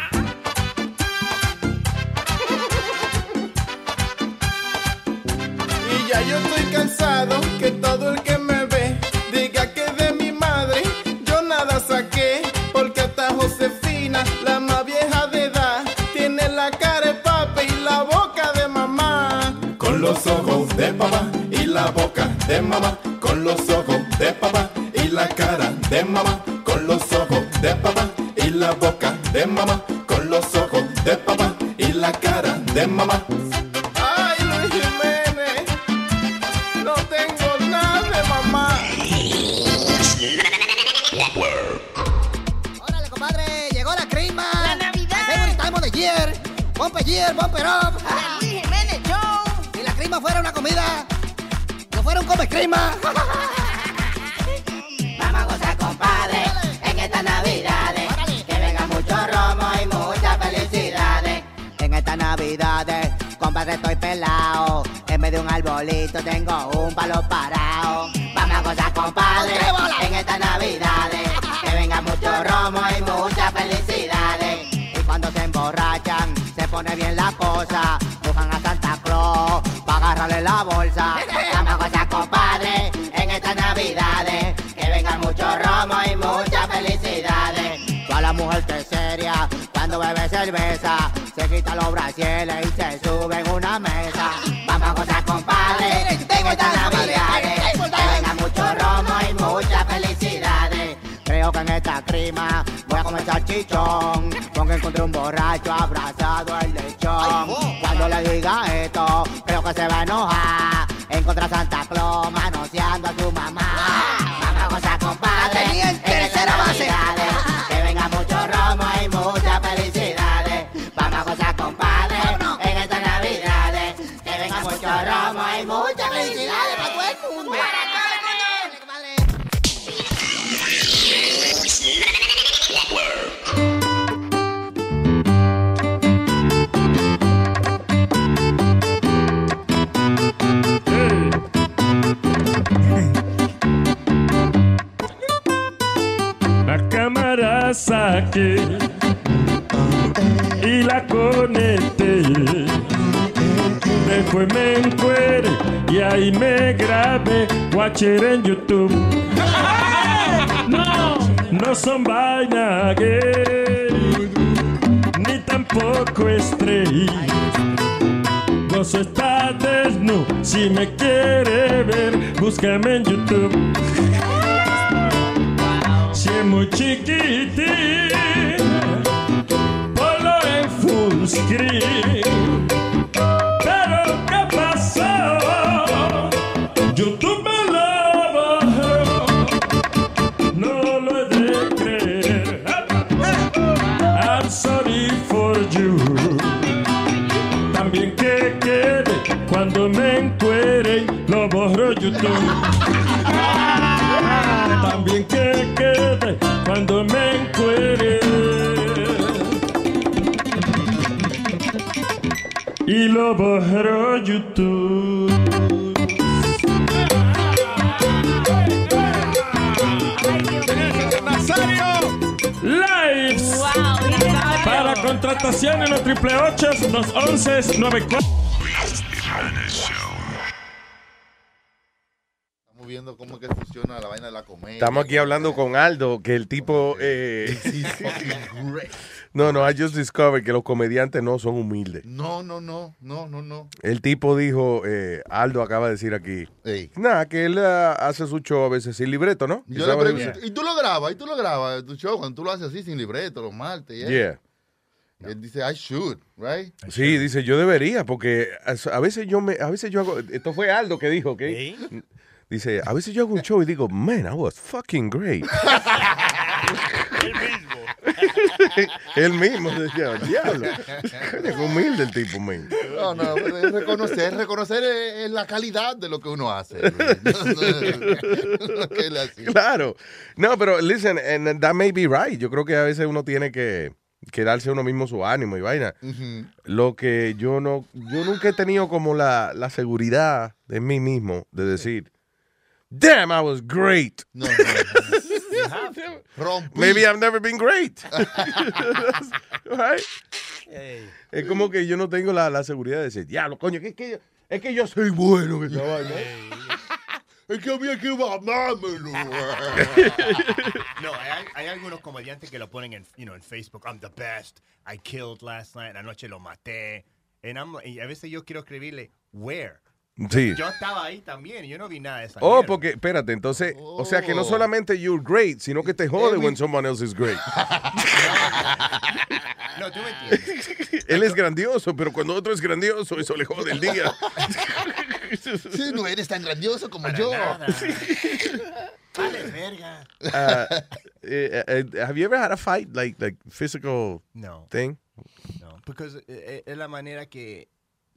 Ya yo estoy cansado que todo el que me ve diga que de mi madre yo nada saqué, porque hasta Josefina, la más vieja de edad, tiene la cara de papi y la boca de mamá. Con los ojos de papá y la boca de mamá. Con los ojos de papá y la cara de mamá. Con los ojos de papá y la boca de mamá. Con los ojos de papá y la cara de mamá. Year, bumper up. Luis Jiménez Show. Si la crema fuera una comida, no fuera un come crema. Vamos a gozar, compadre, en estas navidades. Que venga mucho romo y muchas felicidades. En estas navidades, compadre, estoy pelado. En vez de un arbolito, tengo un palo parado. Vamos a gozar, compadre, en estas navidades. Cerveza, se quita los brasieles y se sube en una mesa. Vamos a gozar, compadre, en estas navidades. Venga mucho romo y muchas felicidades. Creo que en esta crima voy a comer salchichón. Porque encontré un borracho abrazado al lechón. Cuando le diga esto, creo que se va a enojar. Watcher en YouTube. No, no son vaina gay, ni tampoco estrella. Gozo está desnudo, si me quiere ver, búscame en YouTube. Si es muy chiquitín, ponlo en full screen. También que quede cuando me encuere. Y lo borro YouTube. Lives. Para contratación en los 888 los 11 94 Estamos aquí hablando con Aldo, que el tipo... eh, no, no, I just discovered que los comediantes no son humildes. No, no, no, no, no, no. El tipo dijo, eh, Aldo acaba de decir aquí, Ey. nada, que él ah, hace su show a veces sin libreto, ¿no? Yo Y le pregunto, y tú lo grabas, y tú lo grabas, tu show, cuando tú lo haces así sin libreto, los martes. y eso. Yeah. Y él dice, I should, right? Sí, dice, yo debería, porque a a veces yo me, a veces yo hago, esto fue Aldo que dijo, ¿ok? Dice, a veces yo hago un show y digo, man, I was fucking great. Él mismo decía, diablo. Es humilde el tipo, man. No, no, es reconocer, reconocer eh, eh, la calidad de lo que uno hace. Lo que él hacía. Claro. No, pero listen, and that may be right. Yo creo que a veces uno tiene que, que darse uno mismo su ánimo y vaina. Lo que yo no, yo nunca he tenido como la, la seguridad de mí mismo de decir, damn, I was great. No, no, Rompí. Maybe I've never been great. Right? Es como que yo no tengo la, la seguridad de decir, diablo, coño, que, que yo- es que yo soy bueno en esa vaina. Es que había que mamármelo. No, hay, hay algunos comediantes que lo ponen en, you know, en Facebook. I'm the best. I killed last night. Anoche lo maté. And I'm like- y a veces yo quiero escribirle, where? Sí. Yo estaba ahí también y yo no vi nada de esa Oh, mierda. porque, espérate, entonces, o sea que no Oh. solamente you're great, sino que te jode Every- when someone else is great. No, tú me entiendes. Él es grandioso, pero cuando otro es grandioso, eso le jode el día. Sí, no eres tan grandioso como yo. Vale, verga. Uh, have you ever had a fight, like, like physical No. thing? No, because es la manera que,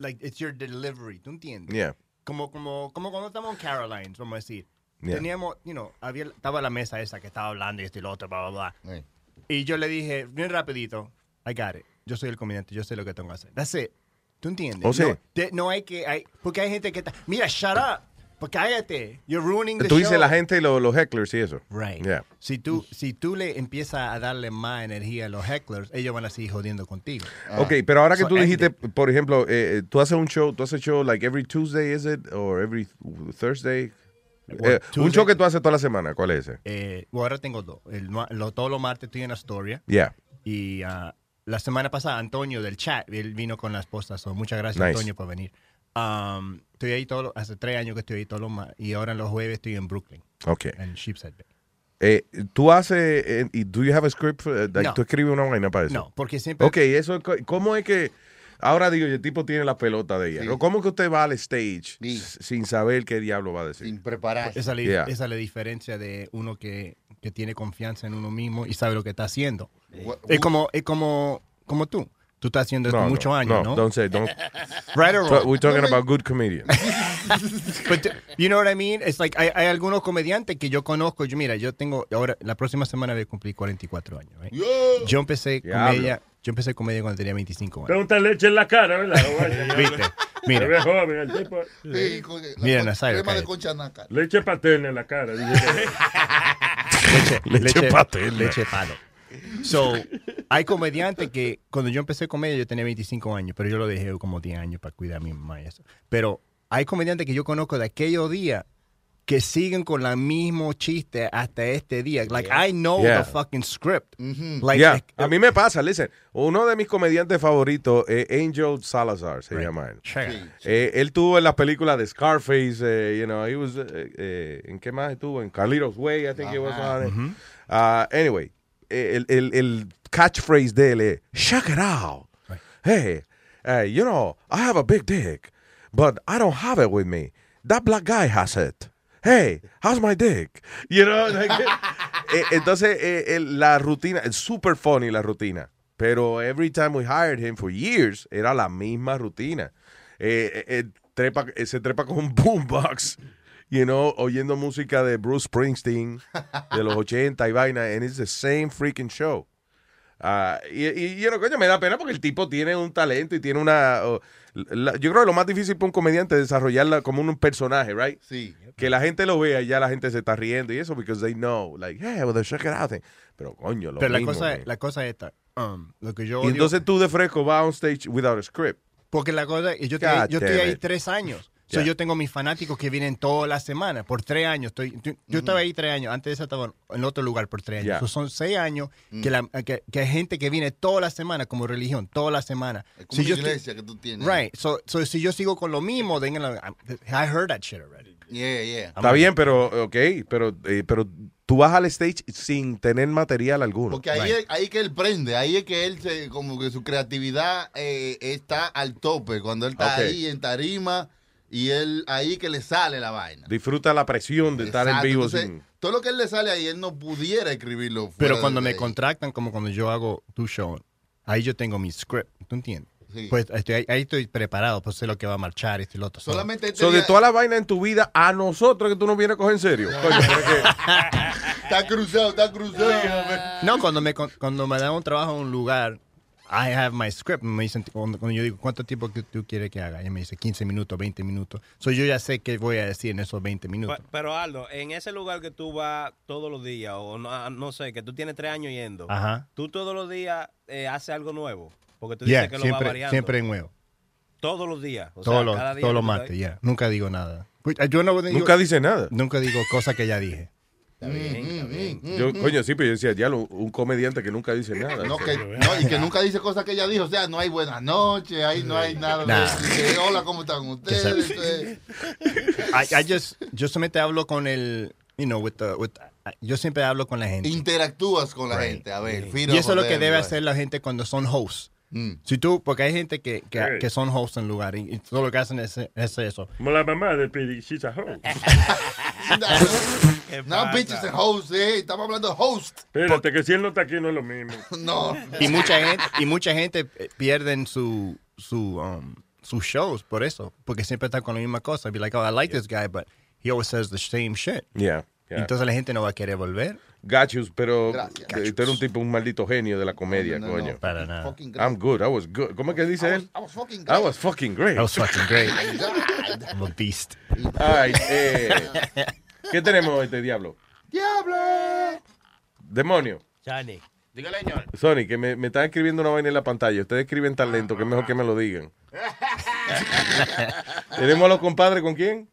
like, it's your delivery, ¿tú entiendes? Yeah. Como, como, como cuando estamos en Carolines, vamos a decir. Yeah. Teníamos, you know, había, estaba la mesa esa que estaba hablando y esto y lo otro, bla, bla, bla. Y yo le dije, bien rapidito, I got it. Yo soy el comediante, yo sé lo que tengo que hacer. That's it. ¿Tú entiendes? O sea- no, de- no hay que, hay, porque hay gente que está, mira, shut up, pues cállate, you're ruining the Tú show. dices la gente y lo- los hecklers y eso. Right. Yeah. Si tú, si tú le empiezas a darle más energía a los hecklers, ellos van a seguir jodiendo contigo. Ok, pero ahora que So tú dijiste, it. por ejemplo, eh, eh, tú haces un show, tú haces show like every Tuesday, is it? Or every Thursday? Eh, un show que tú haces toda la semana, ¿cuál es ese? Eh, bueno, ahora tengo dos. El, lo- todos los martes estoy en Astoria. Yeah. Y ah, la semana pasada, Antonio del chat, él vino con la esposa. So, muchas gracias, Nice. Antonio, por venir. Um, estoy ahí todo, hace tres años que estoy ahí todos los ma- y ahora en los jueves estoy en Brooklyn. Ok. En Sheepshead Bay. Eh, ¿Tú haces, eh, y do you have a script? for- like, No. ¿Tú escribes una vaina para eso? No, porque siempre- Ok, eso, ¿cómo es que, ahora digo, el tipo tiene la pelota de ella? ¿Cómo es que usted va al stage sin saber qué diablo va a decir? Sin preparar. Esa, es la- Yeah. esa es la diferencia de uno que, que tiene confianza en uno mismo y sabe lo que está haciendo. What- Es como, es como, como tú. Tú estás haciendo esto No, muchos no, años, no, ¿no? don't say, don't. Right or wrong? We're talking about good comedians. But you know what I mean? It's like, hay, hay algunos comediantes que yo conozco. Yo, mira, yo tengo, ahora, la próxima semana voy a cumplir 44 años. right? Yo empecé Diablo. comedia, yo empecé comedia cuando tenía 25 años. Pregunta leche en la cara, ¿verdad? Viste, mira. Mira, Nazario, crema de cállate. concha naca. Leche paterna en la cara. leche, Leche paterna. leche palo. So, hay comediantes que cuando yo empecé comedia yo tenía 25 años, pero yo lo dejé como 10 años para cuidar a mi mamá y eso. Pero hay comediantes que yo conozco de aquellos días que siguen con la mismo chiste hasta este día. Like, I know Yeah. the fucking script. Like, Yeah, like, a mí me pasa, listen, uno de mis comediantes favoritos es Angel Salazar, se llama él. Eh, él tuvo en las películas de Scarface, eh, you know, he was, eh, eh, ¿en qué más estuvo? En Carlitos Way, I think it was on it. Ujú. Uh, anyway, eh, el, el, el catchphrase de él es, check it out. Hey, uh, you know, I have a big dick, but I don't have it with me. That black guy has it. Hey, how's my dick? You know, like, eh, entonces eh, el- la rutina, es super funny la rutina, pero every time we hired him for years, era la misma rutina. Eh, trepa, se trepa con un boombox, you know, oyendo música de Bruce Springsteen de los 80 y vaina, and it's the same freaking show. Ah, y, y, you know, coño, me da pena porque el tipo tiene un talento y tiene una... oh, la- yo creo que lo más difícil para un comediante es desarrollarla como un personaje, right? Sí. Que la gente lo vea y ya la gente se está riendo y eso because they know, like, hey, well, check it out. Pero coño, lo pero la mismo, cosa, man. la cosa es esta. um, lo que yo Y odio- entonces tú de fresco vas a un stage without a script. Porque la cosa, yo, God yo estoy ahí tres años. So, Yeah. yo tengo mis fanáticos que vienen todas las semanas por tres años. Estoy, yo, estaba ahí tres años. Antes de eso estaba en otro lugar por tres años. Yeah. So, son seis años Mm. que, la- que, que hay gente que viene toda la semana como religión, toda la semana. Es como Si yo iglesia que tú tienes. Right. So, so, si yo sigo con lo mismo, then, I heard that shit already. Yeah, yeah. Está bien, pero, ok, pero, eh, pero tú vas al stage sin tener material alguno. Porque ahí, es, ahí que él prende, ahí es que él se, como que su creatividad eh, está al tope cuando él está ahí en tarima y él ahí que le sale la vaina. Disfruta la presión de estar en vivo entonces, sin... Todo lo que él le sale ahí, él no pudiera escribirlo. fuera Pero de- cuando de me ahí. contratan, como cuando yo hago tu show, ahí yo tengo mi script. ¿Tú entiendes? Sí. Pues estoy, ahí, estoy preparado, pues sé lo que va a marchar, esto y lo otro. So- Solamente este So, de día- toda la vaina en tu vida, a nosotros que tú no vienes a coger en serio. Coño, Está cruzado, está cruzado. No, cuando me, con- cuando me dan un trabajo en un lugar, I have my script. Me dicen, cuando, cuando yo digo, ¿cuánto tiempo que tú quieres que haga? Ella me dice 15 minutos, 20 minutos. So, yo ya sé qué voy a decir en esos 20 minutos. Pe- Pero Aldo, en ese lugar que tú vas todos los días, o no, no sé, que tú tienes tres años yendo, Ajá. tú todos los días eh, haces algo nuevo. Porque tú Yeah, dices que lo va siempre, variando. siempre en nuevo. Todos los días. O todos sea, los, cada día todos los martes, ya. Nunca digo nada. Pues, Yo no digo- Nunca dice nada. Nunca digo cosas que ya dije. Está bien, está bien. Yo, coño, sí, pero yo decía, ya lo- un comediante que nunca dice nada. No, que, no, y que nunca dice cosas que ella dijo. O sea, no hay buenas noches, ahí no hay nada. Nah. de, Hola, ¿cómo están ustedes? I, I just, yo solamente hablo con el, you know, with the, with, yo siempre hablo con la gente. Interactúas con la Right. gente. A ver, Y eso es lo que debe hacer la gente cuando son hosts. Mm. Si tú, porque hay gente que, que, Sí. que son hosts en lugar y, y todo lo que hacen es, es eso. Como la mamá de Piri, she's a hoe. No, bitches and hosts, eh. Estamos hablando de host. Espérate, que si él no está aquí no es lo mismo. No. Y mucha gente, y mucha gente eh, pierden su, su, um, sus shows por eso, porque siempre están con la misma cosa. Be like, oh, I like this guy, but he always says the same shit. Yeah, yeah. Entonces la gente no va a querer volver. Gachus, pero Gracias. eh, eres un tipo, un maldito genio de la comedia, No, no, coño. no. Para nada. I'm good, I was good. ¿Cómo es que dice él? I was fucking I great. was fucking great. I was fucking great. I'm a beast. Ay, eh, ¿Qué tenemos este diablo? ¡Diablo! Demonio. Chani. Dígale, señor. Sony, que me, me están escribiendo una vaina en la pantalla. Ustedes escriben tan lento que es mejor que me lo digan. ¿Tenemos a los compadres con quién?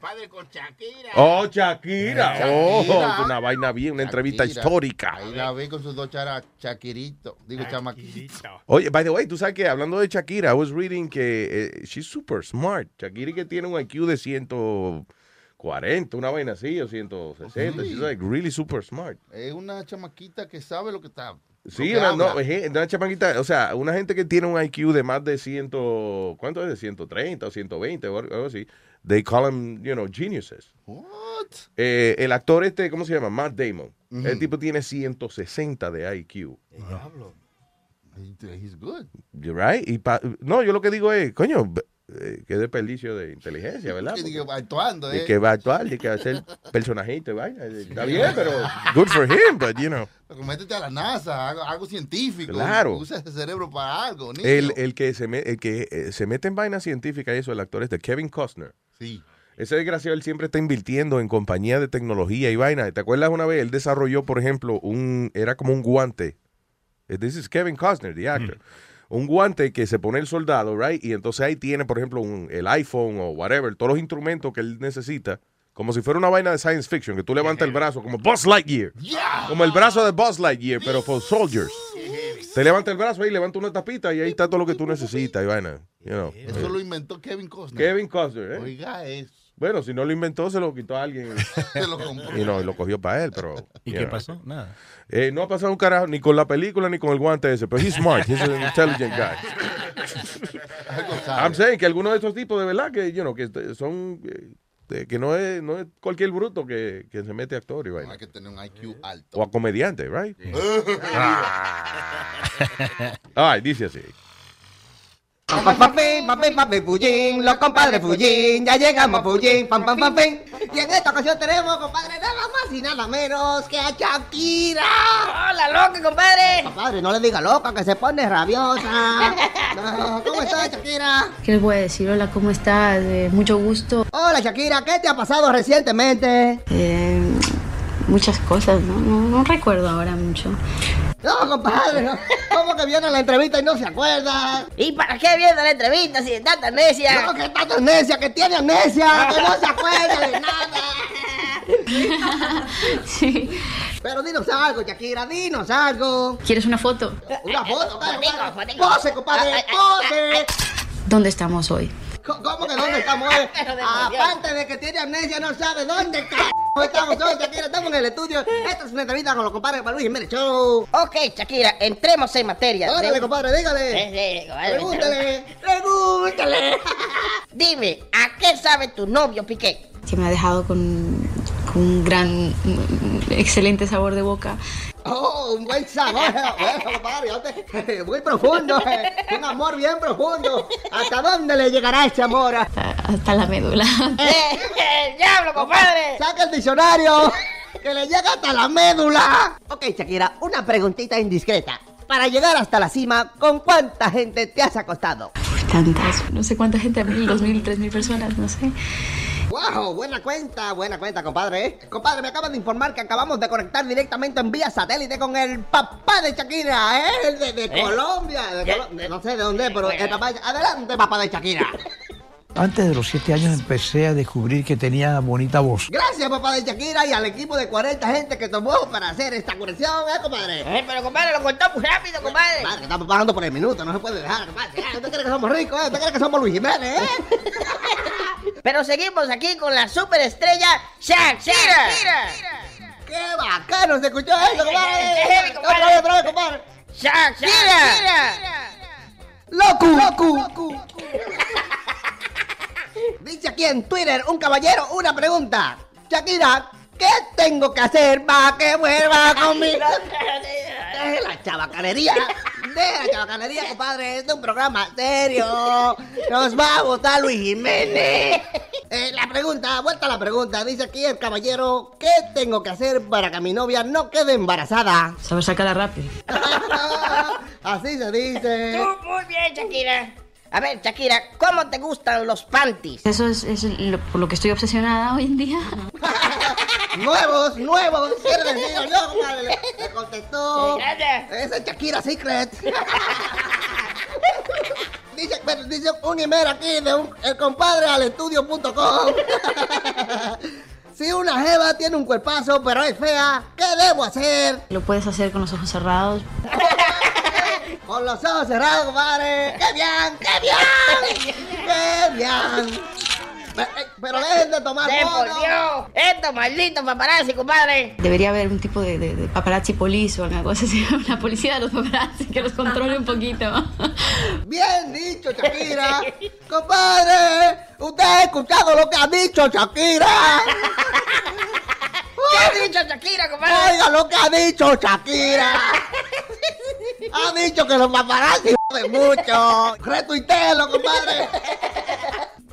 Eh, los compadres con Shakira. Oh, Shakira. Shakira. Oh, una vaina bien, una entrevista histórica. Ahí la vi con sus dos charas Shakirito. Digo, chamaquito. Oye, by the way, tú sabes que hablando de Shakira, I was reading que eh, she's super smart. Shakira que tiene un IQ de 140, una vaina así, o 160. Sí. She's like really super smart. Es una chamaquita que sabe lo que está. Sí, una, no, una chamaquita, o sea, una gente que tiene un IQ de más de 100, ¿cuánto es? De 130 o 120 o algo así. They call them, you know, geniuses. What? Eh, el actor este, ¿cómo se llama? Matt Damon. El tipo tiene 160 de IQ. He's good. You right? Y pa- no, yo lo que digo es, coño, eh, qué desperdicio de inteligencia, ¿verdad? Y digo, actuando, De ¿eh? que va a actuar, de que va a ser personajito y vaina. Está bien, pero good for him, but you know. Pero Métete a la NASA, algo, algo científico. Claro. Usa ese cerebro para algo, niño. El, el que, se, me- el que eh, se mete en vaina científica y eso, el actor es de Kevin Costner. Sí. Ese desgraciado, él siempre está invirtiendo en compañías de tecnología y vaina. ¿Te acuerdas una vez? Él desarrolló, por ejemplo, un, era como un guante. This is Kevin Costner, the actor. Un guante que se pone el soldado, right? Y entonces ahí tiene, por ejemplo, un- el iPhone o whatever, todos los instrumentos que él necesita. Como si fuera una vaina de science fiction, que tú levantas el brazo, como Buzz Lightyear. Como el brazo de Buzz Lightyear, pero for soldiers. Te levanta el brazo ahí, levanta una tapita y ahí está todo lo que tú necesitas y vaina. You know. Eso lo inventó Kevin Costner. Kevin Costner, ¿eh? Oiga, eso. Bueno, si no lo inventó, se lo quitó a alguien. Se lo compró. y no, y lo cogió para él, pero. ¿Y qué know. pasó? Nada. Eh, no ha pasado un carajo ni con la película ni con el guante ese, pero he's smart, he's an intelligent guy. I'm saying que algunos de estos tipos de verdad que, you know, que son eh, que no es, no es cualquier bruto que, que se mete a actor y vaina. Hay que tener un IQ alto. O a comediante, right? Ah. Ay, dice así. Papi, papi, papi, papi, Fullín, los compadres Fullín, ya llegamos Fullín, pam, pam, pam, pam. Y en esta ocasión tenemos, compadre, nada más y nada menos que a Shakira. ¡Hola, loca, compadre! Compadre, no le diga loca, que se pone rabiosa. No, ¿Cómo estás, Shakira? ¿Qué les voy a decir? Hola, ¿cómo estás? Eh, mucho gusto. Hola, Shakira, ¿qué te ha pasado recientemente? Eh, muchas cosas, ¿no? ¿no? no recuerdo ahora mucho. No, compadre, no. ¿cómo que viene a la entrevista y no se acuerda? ¿Y para qué viene la entrevista si está tan necia? No, que está tan necia, que tiene amnesia, que no se acuerda de nada. sí. Pero dinos algo, Shakira, dinos algo. ¿Quieres una foto? Una foto, compadre. Pose, compadre, pose. ¿Dónde estamos hoy? ¿Cómo que dónde estamos hoy? Aparte de que tiene amnesia, no sabe dónde c estamos hoy, Shakira. Estamos en el estudio. Esta es una entrevista con los compadres para Luis Jiménez Show. Ok, Shakira, entremos en materia. Órale, De- compadre, dígale. Eh, eh, compadre. Pregúntale, pregúntale. Dime, ¿a qué sabe tu novio Piqué? Que me ha dejado con, con un gran, excelente sabor de boca. Oh, un buen sabor. Bueno, compadre, muy profundo. eh. Un amor bien profundo. ¿Hasta dónde le llegará ese amor? Hasta, hasta la médula. ¡Eh, diablo, compadre! Saca el diccionario. Que le llega hasta la médula. Ok, Shakira, una preguntita indiscreta. Para llegar hasta la cima, ¿con cuánta gente te has acostado? Tantas, no sé cuánta gente, mil, dos mil, tres mil personas, no sé. Wow, buena cuenta, buena cuenta, compadre. ¿eh? Compadre, me acaban de informar que acabamos de conectar directamente en vía satélite con el papá de Shakira, ¿eh? El de, de ¿Eh? Colombia. no sé de dónde, pero el papá. Adelante, papá de Shakira. Antes de los siete años empecé a descubrir que tenía bonita voz. Gracias, papá de Shakira, y al equipo de 40 gente que tomó para hacer esta conexión, ¿eh, compadre? Eh, pero compadre, lo contó muy rápido, compadre. Compadre, que estamos pagando por el minuto, no se puede dejar, compadre. Ah, ¿Usted cree que somos ricos, eh? ¿Usted cree que somos Luis Jiménez, eh? Pero seguimos aquí con la superestrella Shakira. ¡Qué bacano se escuchó eso, compadre! Qué heavy, compadre. Otra vez, otra vez, compadre. Shakira. ¡Loco! ¡Loco! Dice aquí en Twitter un caballero una pregunta. Shakira, ¿qué tengo que hacer para que vuelva conmigo? Deje la chabacanería. Deje la chabacanería, compadre. Este es un programa serio. Nos va a votar Luis Jiménez. Eh, la pregunta, vuelta a la pregunta. Dice aquí el caballero, ¿qué tengo que hacer para que mi novia no quede embarazada? Saber sacarla rápido. Así se dice. Tú, muy bien, Shakira. A ver, Shakira, ¿cómo te gustan los panties? Eso es, es lo- por lo que estoy obsesionada hoy en día. Nuevos, nuevos. Decir yo, compadre. Le, le contestó. Ese es Shakira Secret. Dice, pero dice un email aquí de un, el compadre al estudio.com. si una jeva tiene un cuerpazo pero es fea, ¿qué debo hacer? Lo puedes hacer con los ojos cerrados. Con los ojos cerrados, compadre. ¡Qué bien! ¡Qué bien! ¡Qué bien! Eh, Pero dejen de tomar ¡Se fotos. ¡Estos malditos paparazzi, compadre! Debería haber un tipo de, de- de paparazzi police o alguna cosa así. Una policía de los paparazzi que los controle un poquito. Bien dicho, Shakira. Compadre, usted ha escuchado lo que ha dicho Shakira. ¿Qué ha dicho Shakira, compadre? Oiga lo que ha dicho Shakira. Ha dicho que los paparazzi de mucho. Retuitelo, compadre.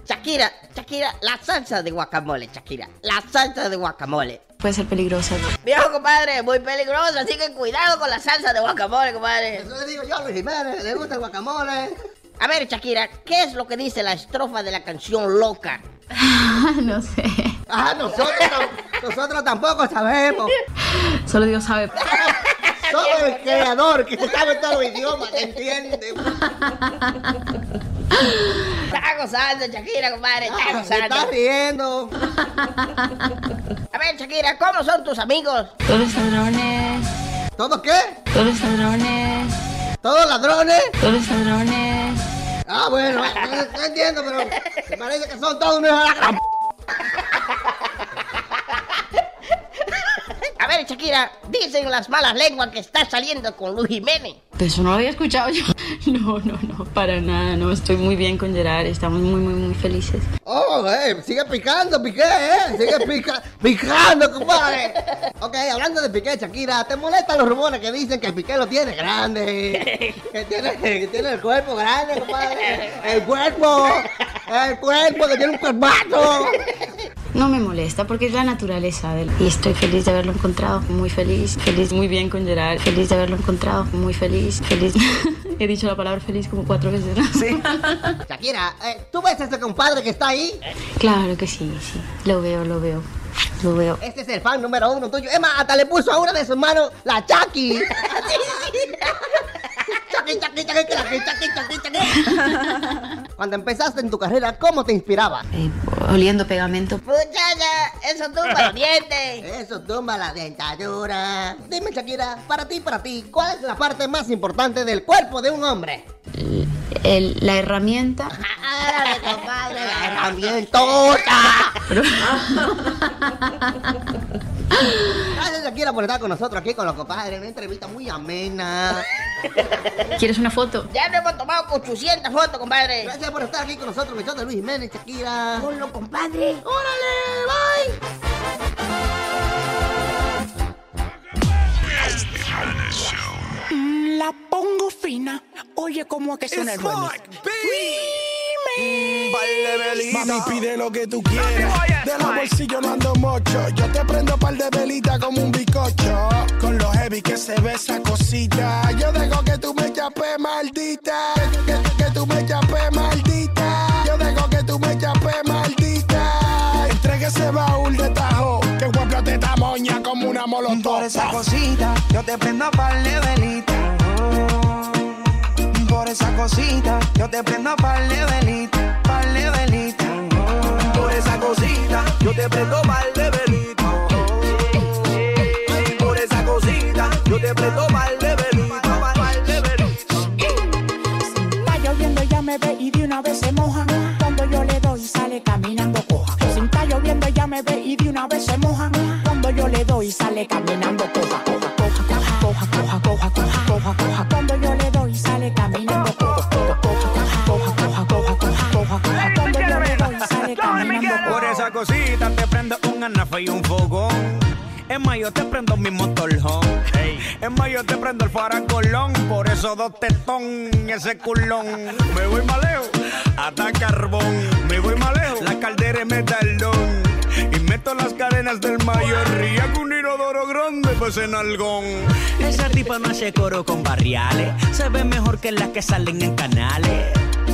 Shakira, Shakira, la salsa de guacamole, Shakira. La salsa de guacamole. Puede ser peligrosa. Viejo, compadre, muy peligroso, así que cuidado con la salsa de guacamole, compadre. Eso le digo yo a Luis Jiménez, le gusta el guacamole. A ver, Shakira, ¿qué es lo que dice la estrofa de la canción Loca? no sé. Ah, nosotros, tam- nosotros tampoco sabemos. Solo Dios sabe. Solo el creador que sabe todos los idiomas, ¿entiende? Está gozando, Shakira, compadre, está Ah, gozando. está riendo. A ver, Shakira, ¿cómo son tus amigos? Todos ladrones. ¿Todos qué? Todos ladrones. ¿Todos ladrones? Todos ladrones. Ah, bueno, no, no entiendo, pero me parece que son todos unos de la gran... A ver, Shakira, dicen las malas lenguas que estás saliendo con Luis Jiménez. Eso no lo había escuchado yo. No, no, no, para nada. No, estoy muy bien con Gerard. Estamos muy, muy, muy felices. Oh, eh, sigue picando, Piqué, ¿eh? Sigue pica, picando, compadre. Ok, hablando de Piqué, Shakira, ¿te molestan los rumores que dicen que Piqué lo tiene grande? Que tiene, que tiene el cuerpo grande, compadre. El cuerpo, el cuerpo, que tiene un cuerpazo. No me molesta porque es la naturaleza de él. Y estoy feliz de haberlo encontrado. Muy feliz. Feliz, muy bien con Gerard. Feliz de haberlo encontrado. Muy feliz. Feliz. He dicho la palabra feliz como cuatro veces. ¿no? Sí. Shakira, eh, ¿tú ves ese compadre que está ahí? Claro que sí, sí. Lo veo, lo veo. Lo veo. Este es el fan número uno tuyo. Emma, hasta le puso a una de sus manos la Chucky. Cuando empezaste en tu carrera, ¿cómo te inspiraba? Eh, oliendo pegamento. Muchacha, eso tumba los dientes. Eso tumba la dentadura. Dime, Shakira, para ti, para ti, ¿cuál es la parte más importante del cuerpo de un hombre? El- la herramienta. ¡Árale, compadre! ¡La herramientota! Gracias, Shakira, por estar con nosotros aquí con los compadres. Una entrevista muy amena. ¿Quieres una foto? Ya nos hemos tomado 800 fotos, compadre. Gracias por estar aquí con nosotros, mi de Luis Jiménez, Shakira. Hola, compadre. ¡Órale! ¡Bye! La pongo fina. Oye, ¿cómo es que suena el? Mami, pide lo que tú quieras. De los bolsillos no ando mocho. Yo te prendo par de velita como un bicocho. Con lo heavy que se ve esa cosita. Yo dejo que tú me chapes, maldita. Que, que- que tú me chapes, maldita. Yo dejo que tú me chapes, maldita. Entregue ese baúl de tajo. Que guapla te tamoña como una molotov. Por esa cosita, yo te prendo par de velita. Por esa cosita, yo te prendo par de velita, de velita. Por esa cosita, yo te prendo par de velita. Por esa cosita, yo te prendo par de velita, par. Está lloviendo, ella me ve y de una vez se moja. Cuando yo le doy, sale caminando coja. Si está lloviendo, ella me ve y de una vez se moja. Cuando yo le doy, sale caminando coja. Coja, coja, coja, coja, coja, coja, coja, coja. Yo le doy, sale caminando coja. Coja, coja, coja, coja, coja, coja, coja, coja. Cuando yo le doy, sale caminando Por esa cosita te prendo un anafe y un fogón. Es más, yo te prendo mi motorhome. Es más, yo te prendo el faracolón. Por eso dos tetón, ese culón. Me voy más lejos, hasta carbón. Me voy más lejos, la caldera es metalón. Y meto las cadenas del mayor. Y hago un inodoro grande, pues en algón. Esa tipa no hace coro con barriales. Se ve mejor que las que salen en canales.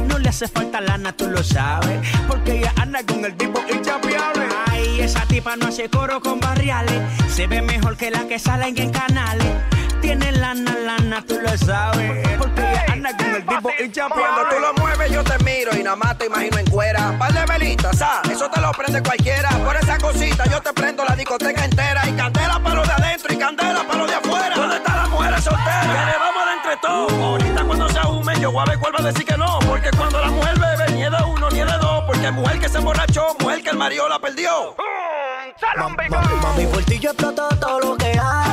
No le hace falta lana, tú lo sabes. Porque ella anda con el tipo inchapeable. Ay, esa tipa no hace coro con barriales. Se ve mejor que las que salen en canales tiene lana, lana, tú lo sabes. Porque ella anda con el tipo y chapa. Cuando tú lo mueves, yo te miro y nada más te imagino en cuera. Par de velitas, ah, eso te lo prende cualquiera. Por esa cosita yo te prendo la discoteca entera. Y candela para lo de adentro y candela para lo de afuera. ¿Dónde están las mujeres solteras? Que le vamos de entre todos. Ahorita cuando se ahume, yo voy a ver cuál va a decir que no. Porque cuando la mujer bebe, ni de uno ni de dos. Porque mujer que se emborrachó, mujer que el marido la perdió. Mm, Salón, Ma ma mami, por ti yo exploto todo lo que hay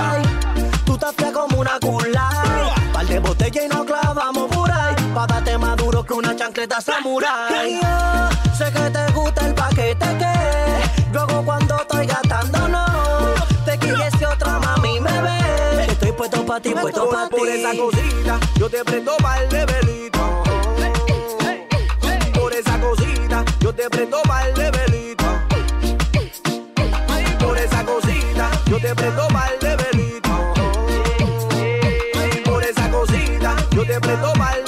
una cola. Par de botella y nos clavamos por ahí. Pa' darte más duro que una chancleta samurai. Yo sé que te gusta el paquete que luego cuando estoy gastando no. Te quise otra mami me ve. Estoy puesto pa' ti, puesto pa' ti. Por esa cosita yo te prendo par de velito. Por esa cosita yo te prendo par de velito. Por esa cosita yo te prendo par de de Breto Val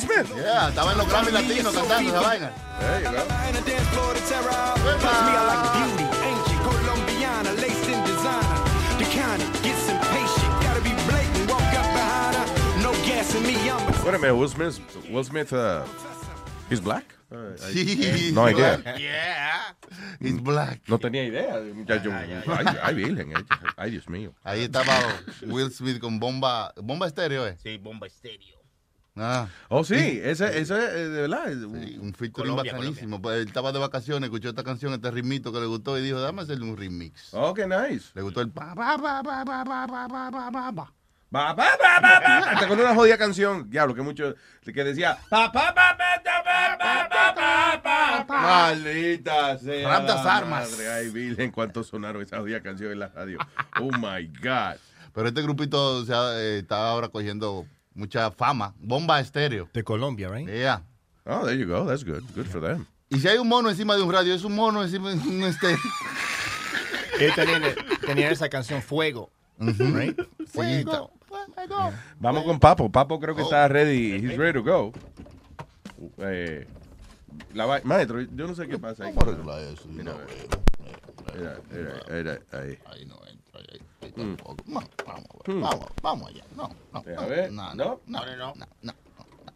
Smith. Yeah, estaba en los Grammy Latinos cantando esa vaina. Wait a minute, Will Smith. Will Smith. Uh, he's black. Uh. No idea. Yeah. He's black. No tenía idea. I yo, ah, ay. Ay, Dios mío. Ahí estaba Will Smith con bomba. Bomba estéreo, ¿eh? Sí, Ah. Oh, sí, ese, ese de verdad. Un featuring Colombia, bacanísimo. Colombia. Él estaba de vacaciones, escuchó esta canción, este ritmito que le gustó y dijo, dame hacerle un remix. Oh, qué nice. Le gustó el pa, pa, pa, pa, pa, pa, pa, pa, pa, pa. Pa, pa, pa, pa, pa. Hasta con una jodida canción, diablo, que mucho, que decía, pa, pa, pa. Maldita sea. Raptas armas. Madre, ay, Virgen, cuánto sonaron esas jodidas canciones en la radio. Oh, my God. Pero este grupito o sea, está ahora cogiendo mucha fama. Bomba estéreo. De Colombia, right? Yeah. Oh, there you go. That's good. Good for them. Y si hay un mono encima de un radio, es un mono encima de un estéreo. Él tenía, tenía esa canción Fuego. right? Fuego. Vamos con Papo. Papo creo que está ready. He's ready to go. Eh, la va- Maestro, yo no sé qué pasa ahí. Mira, a ver. Mira, mira, mira, ahí. Ahí no entra. Mm. No, vamos, vamos, vamos allá. No, no. A ver, no, ¿no? no, No, no, no, no.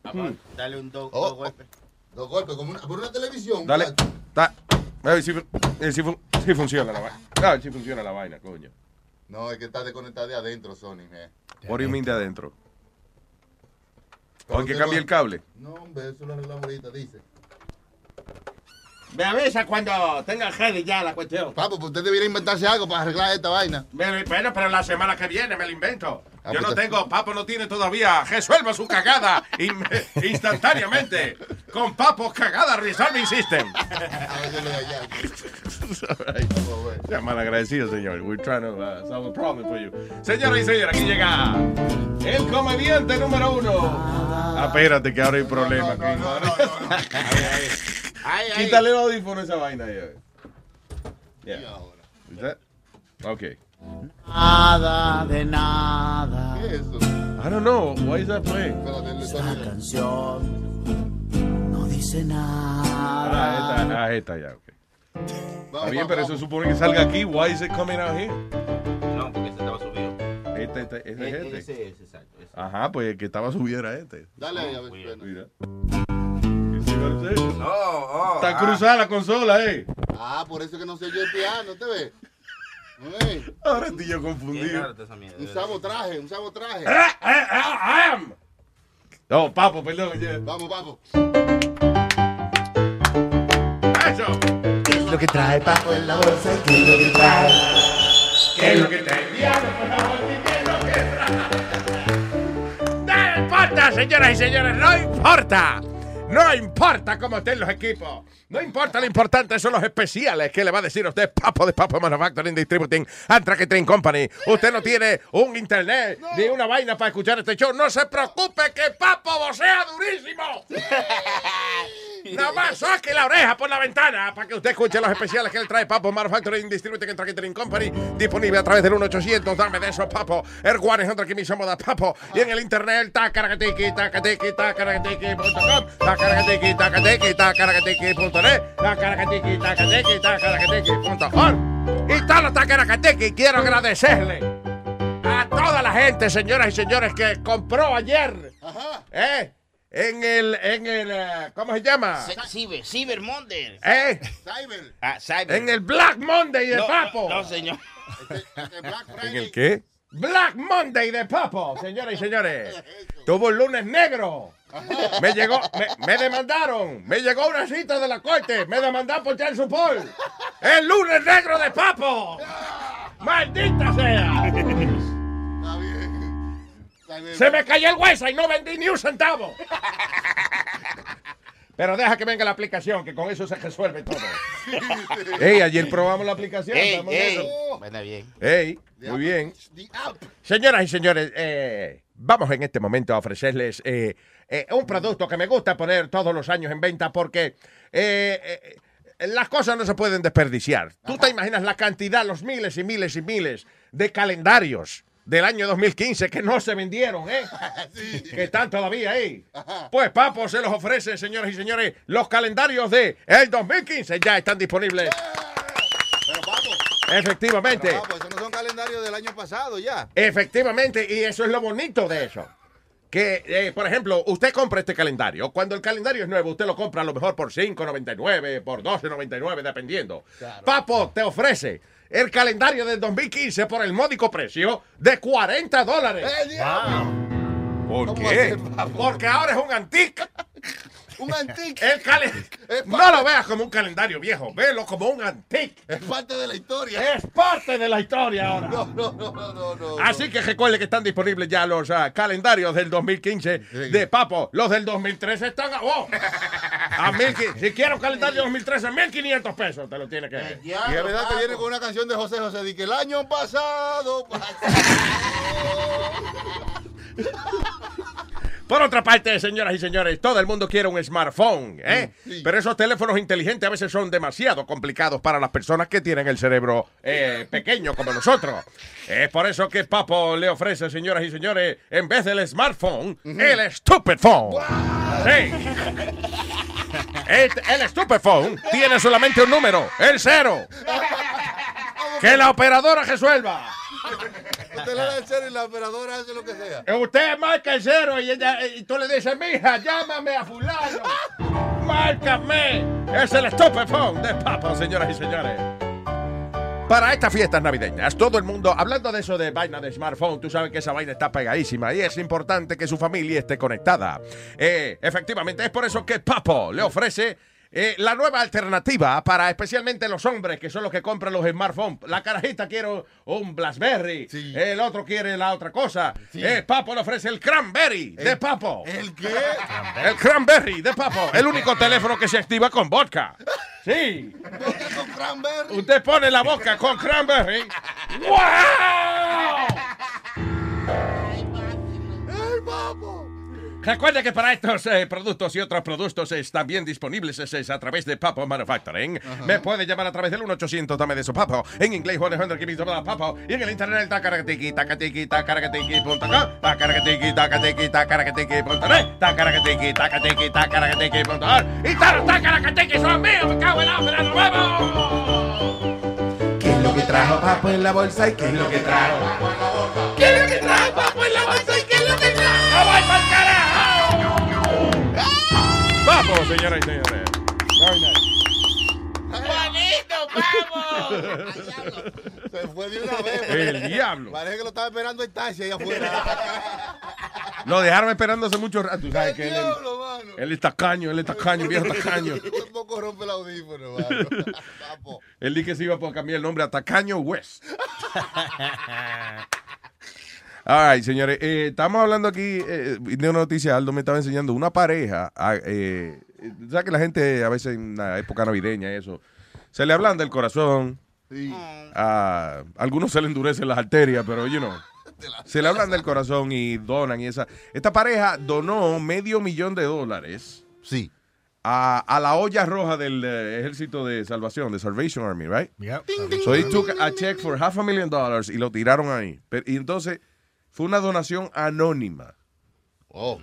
Vamos, Dale un do, Oh, dos golpes. Dos golpes, como una, por una televisión. Dale. Ta. A ver si, fu- eh, si fu- si funciona la vaina. A ver si funciona la vaina, coño. No, es que está desconectada de adentro, Sony. eh. What do you mean de adentro? ¿O hay que cambiar el cable? No, hombre, eso lo arreglamos ahorita, dice. Me avisa cuando tenga ready ya la cuestión. Papo, pues usted debería inventarse algo para arreglar esta vaina. Bueno, pero la semana que viene me lo invento. Ah, Yo pues no te- tengo, Papo no tiene todavía. Resuelva su cagada in- instantáneamente. Con Papo Cagada Resolving System. Ya, mal agradecido, señor. We're trying to uh, solve a problem for you. Señoras y señores, aquí llega el comediante número uno. Ah, espérate, que ahora hay problema. Ay, ay. Quítale el audífono a esa vaina. ahí, a ver. Yeah. Is that- Okay. Nada de nada. ¿Qué es eso? I don't know. Why is that playing? Esta canción no dice Ah, nada. esta, ah, esta ya, ok. Está bien, pero eso supone que salga aquí. Why is it coming out here? No, porque se estaba subido. Este, este, este es este. Ese es, exacto. ese. Ajá, pues el que estaba subido era este. Dale ahí, a ver. Mira. Oh. Está ah. cruzada la consola, eh. Ah, por eso que no se oyó el piano, ¿te ves? Ey, Ahora estoy yo confundido. Un sabotraje, un sabotraje. Ah, ah, am. No, papo, perdón. Vamos, vamos. Eso. ¿Qué es lo que trae Papo en la bolsa? ¿Qué es lo que trae? ¿Qué es lo que te enviaron? Por favor, qué es lo que trae. No importa, señoras y señores, no importa. No importa cómo estén los equipos. No importa, lo importante son los especiales que le va a decir usted Papo de Papo Manufacturing Distributing and Tracking Company. Usted no tiene un internet ni una vaina para escuchar este show. No se preocupe que Papo vocea durísimo. Nada más saque la oreja por la ventana para que usted escuche los especiales que él trae Papo Manufacturing Distributing and Tracking Company. Disponible a través del 1-800. Dame de eso, Papo. El 100 que me somos Papo. Y en el internet, tacaracatiki, tacatiki, tacaracatiki.com. Tacaracatiki, tacatiki, tacaracatiki.net. Tacaracatiki, tacatiki, tacaracatiki.com. Y todos los tacaracatiki, quiero agradecerle a toda la gente, señoras y señores, que compró ayer. ¿Eh? En el, en el, eh, ¿cómo se llama? C- Cyber, Cyber Monday. ¿Eh? Cyber. Ah, Cyber. En el Black Monday de No, Papo. No, no, señor. ¿En el qué? Black Monday de Papo, señoras y señores. Tuvo un lunes negro. Me llegó, me, me demandaron. Me llegó una cita de la corte. Me demandaron por child support. El lunes negro de Papo. Maldita sea. Se me cayó el hueso y no vendí ni un centavo. Pero deja que venga la aplicación, que con eso se resuelve todo. Ey, ayer probamos la aplicación. Ey, estamos en ey. eso. Bueno, bien. Ey, muy bien. Señoras y señores, eh, vamos en este momento a ofrecerles eh, eh, un producto que me gusta poner todos los años en venta porque eh, eh, las cosas no se pueden desperdiciar. Tú te imaginas la cantidad, los miles y miles y miles de calendarios del año 2015 que no se vendieron, ¿eh? Que están todavía ahí. Pues Papo se los ofrece, señoras y señores, los calendarios de el 2015 ya están disponibles. Pero papo, Efectivamente. pero, papo, esos no son calendarios del año pasado ya. Efectivamente, y eso es lo bonito de eso. Que, eh, por ejemplo, usted compra este calendario. Cuando el calendario es nuevo, usted lo compra a lo mejor por 5.99, por 12.99, dependiendo. Papo te ofrece el calendario del 2015 por el módico precio de 40 dólares. ¡Eh, diablo! ¿Por ¿Cómo qué? Porque ahora es un antique. Un antique. El no lo veas como un calendario viejo, velo como un antique. Es parte de la historia. Es parte de la historia ahora. No, no, no, no, no. Así que recuerde que están disponibles ya los ah, calendarios del 2015 de Papo. Los del 2013 están a vos. A mil, si quiero un calendario 2013, 1500 pesos te lo tiene que ver. Y es verdad que viene con una canción de José José, de que el año pasado. Por otra parte, señoras y señores, todo el mundo quiere un smartphone, ¿eh? Pero esos teléfonos inteligentes a veces son demasiado complicados para las personas que tienen el cerebro eh, pequeño como nosotros. Es por eso que Papo le ofrece, señoras y señores, en vez del smartphone, el stupid phone. Sí. El, el stupid phone tiene solamente un número, el cero. Que la operadora resuelva. Usted le da el cero y la operadora hace lo que sea. Eh, Usted marca el cero y, ella, y tú le dices, mija, llámame a fulano. Márcame. Es el stupid phone de Papo, señoras y señores. Para estas fiestas navideñas, todo el mundo, hablando de eso de vaina de smartphone, tú sabes que esa vaina está pegadísima y es importante que su familia esté conectada. Eh, efectivamente, es por eso que Papo le ofrece eh, la nueva alternativa para especialmente los hombres que son los que compran los smartphones. La carajita quiere un Blackberry, el otro quiere la otra cosa. Eh, Papo le ofrece el Cranberry de Papo. ¿El qué? El Cranberry de Papo, el único teléfono que se activa con vodka. Sí. con cranberry. Usted pone la boca con cranberry. ¡Wow! ¡Ay, papo! Recuerde que para estos eh, productos y otros productos están bien disponibles es, es a través de Papo Manufacturing. Me puede llamar a través del 1-800 dame de su papo. En inglés, 100 que me papo. Y en el internet, tacaratiki, tacaratiki, tacaratiki.com, tacaratiki, tacaratiki, tacaratiki.net, tacaratiki, tacaratiki, tacaratiki.org. Y todos los tacaratiki son míos, me cago en la ópera, vemos. ¿Qué es lo que trajo Papo en la bolsa y qué es lo que trajo? ¿Qué es lo que trae Papo en la bolsa y qué es lo que trae? Papo, señoras y señores. ¡Bonito, vamos! Se fue de una vez. El diablo. Parece que lo estaba esperando el taxi allá afuera. Lo dejaron esperando hace mucho rato. Tú sabes El que él, diablo, mano. él es tacaño, él es tacaño, viejo tacaño. Tampoco rompe el audífono, mano. Papo. Él dijo que se iba a cambiar el nombre a Tacaño West. Ay, señores, eh, estamos hablando aquí eh, de una noticia, Aldo me estaba enseñando, una pareja, ah, eh, ¿sabes que la gente a veces en la época navideña y eso, se le hablan del corazón, a algunos se le endurecen las arterias, pero you know, se le hablan del corazón y donan y esa. Esta pareja donó medio millón de dólares. Sí. A, a la olla roja del eh, Ejército de Salvación, de Salvation Army, right? So they took a check for half a million dollars y lo tiraron ahí. Pero- y entonces fue una donación anónima. Oh.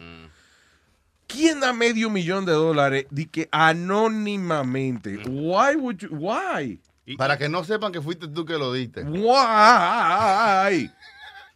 ¿Quién da medio millón de dólares di que anónimamente? Why would you, why? Para que no sepan que fuiste tú que lo diste. Why?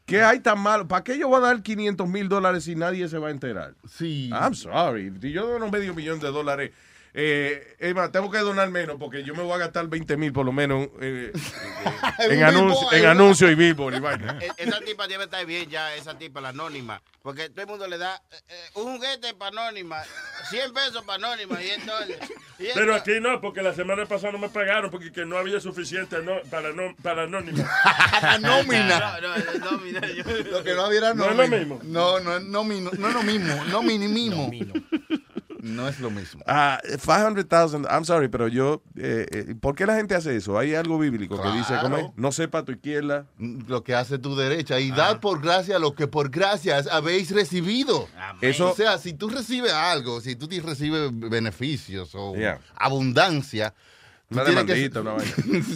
¿Qué hay tan malo? ¿Para qué yo voy a dar 500 mil dólares si nadie se va a enterar? Sí. I'm sorry. Si yo dono medio millón de dólares, eh, más, tengo que donar menos porque yo me voy a gastar 20 mil por lo menos eh, En en, un anuncio, billboard, en ¿no? anuncio y billboard y vaina. E- Esa tipa debe estar bien ya, esa tipa, la anónima. Porque todo el mundo le da eh, eh, un juguete para anónima, 100 pesos para anónima y entonces... y Pero esto- aquí no, porque la semana pasada no me pagaron porque que no había suficiente no- para, no, para anónimo. La nómina. No, no, nómina. yo- Lo que no No es lo mismo. No, no es nómino, no es lo mismo. No mismo. No es lo mismo. Ah, 500,000, I'm sorry, pero yo, eh, eh, ¿por qué la gente hace eso? Hay algo bíblico que dice, ¿cómo. No sepa tu izquierda. Lo que hace tu derecha. Y dad por gracia lo que por gracias habéis recibido. Eso- O sea, si tú recibes algo, si tú te recibes beneficios o Yeah. abundancia, Una demandita, una vaina.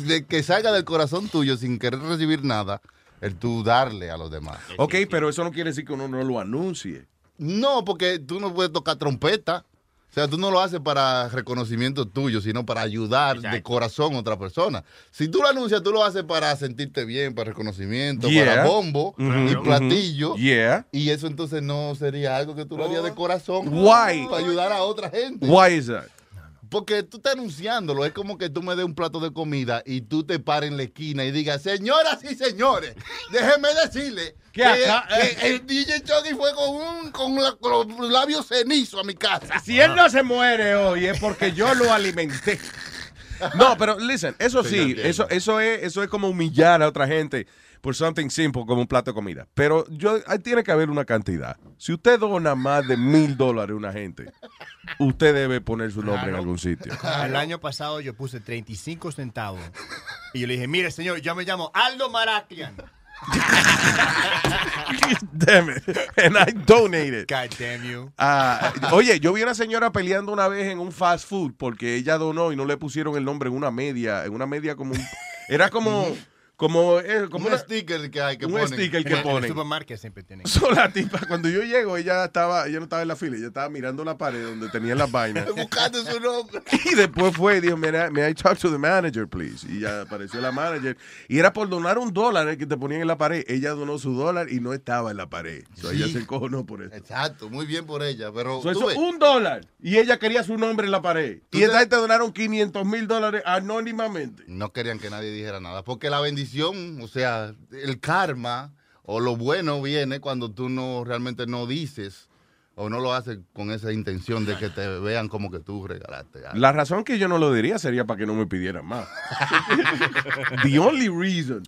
de que salga del corazón tuyo sin querer recibir nada, el tú darle a los demás. Ok, pero eso no quiere decir que uno no lo anuncie. No, porque tú no puedes tocar trompeta. O sea, tú no lo haces para reconocimiento tuyo, sino para ayudar de corazón a otra persona. Si tú lo anuncias, tú lo haces para sentirte bien, para reconocimiento, Yeah. para bombo y platillo. Yeah. Y eso entonces no sería algo que tú lo harías de corazón. Why? Para ayudar a otra gente. Why is that? Porque tú estás anunciándolo. Es como que tú me des un plato de comida y tú te pares en la esquina y digas, señoras y señores, déjenme decirle Que acá- que el DJ Chucky fue con, un, con, la- con los labios cenizos a mi casa. Si él no se muere hoy es porque yo lo alimenté. No, pero listen, eso Sí, eso, eso, es, eso es como humillar a otra gente por something simple como un plato de comida. Pero yo, ahí tiene que haber una cantidad. Si usted dona más de mil dólares a una gente, usted debe poner su nombre en algún sitio. El año pasado yo puse 35 centavos. Y yo le dije, mire, señor, yo me llamo Aldo Maraglian. Damn it. And I donated. God damn you. Ah, oye, yo vi a una señora peleando una vez en un fast food porque ella donó y no le pusieron el nombre en una media, en una media como un- era como como eh, como un una- sticker que hay que un ponen. sticker que En el- en el ponen. supermarket siempre tienen. So, la tipa, cuando yo llego, ella estaba, ella no estaba en la fila, ella estaba mirando la pared donde tenían las vainas. Buscando su nombre. Y después fue y dijo, I, may I talk to the manager, please? Y ya apareció la manager. Y era por donar un dólar el que te ponían en la pared. Ella donó su dólar y no estaba en la pared. So, Ella se encojonó por eso. Exacto, muy bien por ella. Pero So, eso, un dólar. Y ella quería su nombre en la pared. Y esta te- gente donaron 500 mil dólares anónimamente. no querían que nadie dijera nada. Porque la bendición, o sea, el karma o lo bueno viene cuando tú no realmente no dices o no lo haces con esa intención de que te vean como que tú regalaste algo. La razón que yo no lo diría sería para que no me pidieran más. The only reason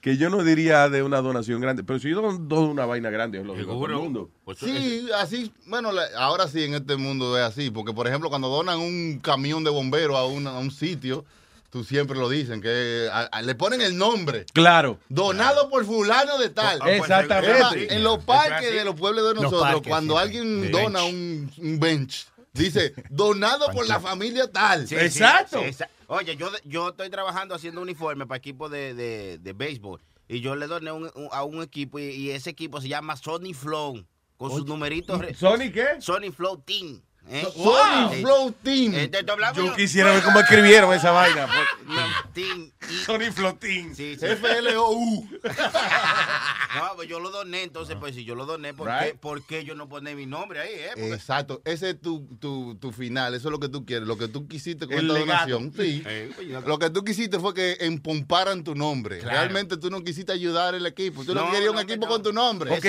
que yo no diría de una donación grande. Pero si yo don- dono una vaina grande, es lo digo a todo el mundo. Sí, así, bueno, la- ahora sí en este mundo es así, porque por ejemplo cuando donan un camión de bomberos a, un- a un sitio, tú siempre lo dicen, que a- a- le ponen el nombre. Claro. Donado por fulano de tal. Exactamente. Es más, En los parques de los pueblos de nosotros, parques, cuando sí. alguien Bench. dona un, un bench, dice, donado por la familia tal. Sí, sí, sí, exa- Oye, yo, yo estoy trabajando haciendo uniforme para equipo de, de, de béisbol. Y yo le doné un- un- a un equipo y, y ese equipo se llama Sony Flow. Con sus numeritos. ¿Sony qué? Sony Flow Team. ¿Eh? Sony Sí. Flow Team. Eh, te- te hablamos Yo quisiera ver cómo escribieron esa vaina. Team. Sony. Sí, sí. F-L-O-U. No, pues yo lo doné, entonces, pues si yo lo doné, ¿por, Right. qué, ¿por qué yo no poner mi nombre ahí? Eh? Porque- Exacto, ese es tu, tu, tu final, eso es lo que tú quieres, lo que tú quisiste con El esta legado. donación. Sí. Eh, pues, yo- Lo que tú quisiste fue que empomparan tu nombre. Claro. Realmente tú no quisiste ayudar al equipo, tú no, No, querías un no, equipo no. con tu nombre. Ok,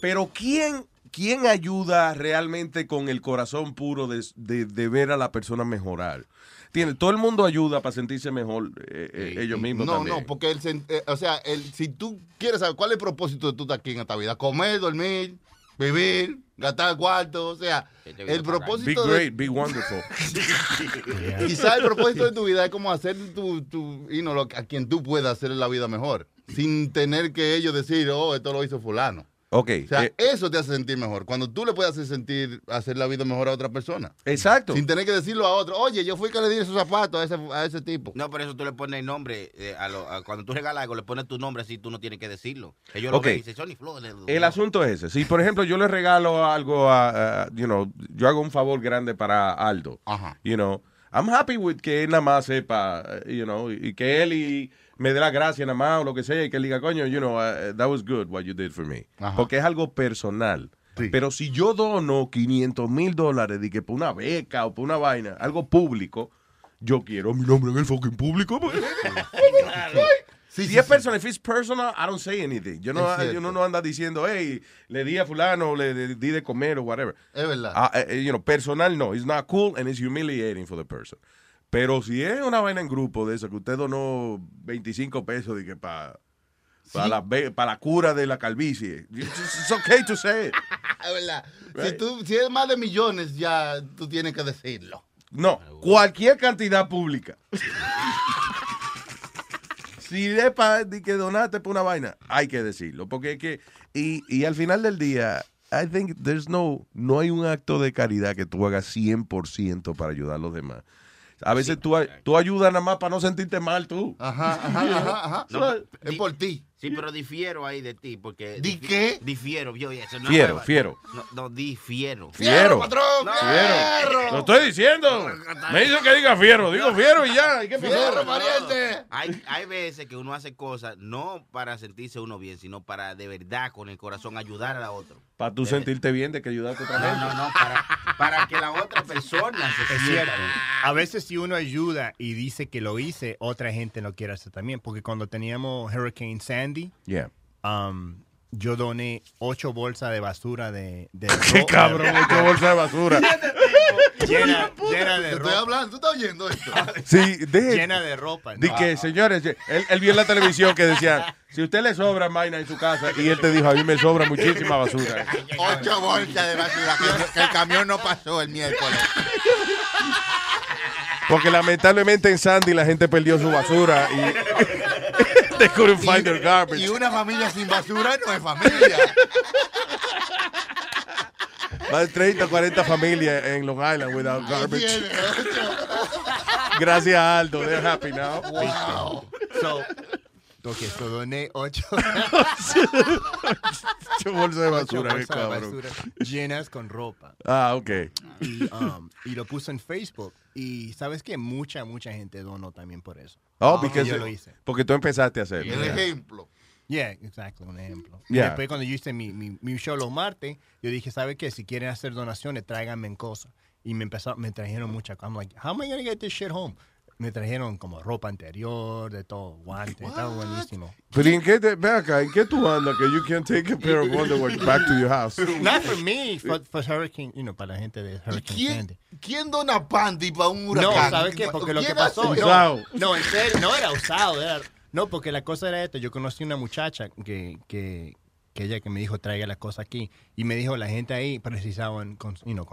pero ¿quién, ¿quién ayuda realmente con el corazón puro de, de- de ver a la persona mejorar? Tiene, todo el mundo ayuda para sentirse mejor eh, eh, ellos mismos No, también. no, porque el, eh, o sea, el, si tú quieres saber cuál es el propósito de tú estar aquí en esta vida, comer, dormir, vivir, gastar cuarto, o sea, el Be propósito great, de, be wonderful. Quizá el propósito de tu vida es como hacer tu, tu y no, lo- a quien tú puedas hacer la vida mejor, sin tener que ellos decir, oh, esto lo hizo fulano. Ok. O sea, eh, eso te hace sentir mejor. Cuando tú le puedes hacer sentir, hacer la vida mejor a otra persona. Exacto. Sin tener que decirlo a otro. Oye, yo fui que le di esos zapatos a ese, a ese tipo. No, pero eso tú le pones el nombre. eh, a lo- a- cuando tú regalas algo, le pones tu nombre así, tú no tienes que decirlo. Ellos Ok. lo ven y dicen, Sony le- El asunto es ese. Si, por ejemplo, yo le regalo algo a, a- you know, yo hago un favor grande para Aldo, you know, I'm happy with que él nada más sepa, you know, y que él y me dé la gracia nada más o lo que sea y que él diga, coño, you know, uh, that was good what you did for me. Ajá. Porque es algo personal. Pero si yo dono 500 mil dólares de que por una beca o por una vaina, algo público, yo quiero mi nombre en el fucking público. si es personal, if it's personal, I don't say anything. Yo no, yo no, no anda diciendo, hey, le di a fulano, le, le di de comer o whatever. Es verdad. Ah, eh, you know, personal no, it's not cool and it's humiliating for the person. Pero si es una vaina en grupo de eso, que usted donó 25 pesos de que para para la, para la cura de la calvicie, it's, okay to say it. Es verdad. Si, tú, si es más de millones, ya tú tienes que decirlo. No, cualquier cantidad pública. si es para que donaste por una vaina, hay que decirlo. Porque es que, y, y al final del día, I think there's no, no hay un acto de caridad que tú hagas 100% para ayudar a los demás. A veces tú, tú ayudas nada más para no sentirte mal tú. Ajá, ajá, ajá, ajá. No, es por ti. Sí, pero difiero ahí de ti, porque... ¿Di difi- qué? Difiero, yo, eso no Fiero, es- fiero. No, no, difiero. Fiero. patrón, Fiero. Lo estoy diciendo. Me dice que diga fiero. Digo fiero y ya. ¿Y ¿Qué pasó? Fierro, pariente. Hay, hay veces que uno hace cosas no para sentirse uno bien, sino para de verdad con el corazón ayudar a la otra. Para tú sentirte bien de que ayudaste a otra No, gente. no, no, para, para que la otra persona se Es sienta. cierto. A veces si uno ayuda y dice que lo hice, otra gente lo quiere hacer también. Porque cuando teníamos Hurricane Sandy, Yeah. um, yo doné ocho bolsas de basura de... de Qué cabrón, ocho bolsas de basura. llena, llena Te de estoy ropa. hablando, tú estás oyendo esto. Sí, Llena de ropa. Di ¿no? que, señores, él, él vio en la televisión que decían, si usted le sobra vaina en su casa, y él te dijo, a mí me sobra muchísima basura. Ocho bolsas de basura. Que el camión no pasó el miércoles. Porque lamentablemente en Sandy la gente perdió su basura y they couldn't find their garbage. Y una familia sin basura no es familia. Más de 30, 40 familias en Long Island without garbage. Gracias Aldo, they're happy now. Wow. So, ok, so doné ocho, Ocho bolsas de ocho basura, bolsas de cabrón. basura llenas con ropa. Ah, ok. Y, um, y lo puse en Facebook. Y sabes que mucha, mucha gente donó también por eso. Oh, Porque because- yo lo hice. porque tú empezaste a hacerlo. El ejemplo. Yeah, exacto, un ejemplo. Y Yeah. después cuando yo hice mi, mi, mi show los martes, yo dije, ¿sabe qué? Si quieren hacer donaciones, tráiganme en cosas. Y me empezaron, me trajeron muchas cosas. I'm like, how am I gonna get this shit home? Me trajeron como ropa anterior, de todo, guantes, estaba buenísimo. Pero ¿en qué, te, ve acá, ¿en qué tú andas que you can take a pair of underwear back to your house? Not for me, for, for Hurricane, you know, para la gente de Hurricane ¿Quién, Sandy. ¿Quién dona panty para un No, huracán? ¿sabes qué? Porque lo que ¿Quién pasó. No, no, en serio, no era usado. Era, no, porque la cosa era esta. Yo conocí una muchacha que, que, que ella que me dijo traiga las cosas aquí. Y me dijo, la gente ahí precisaban con, you know,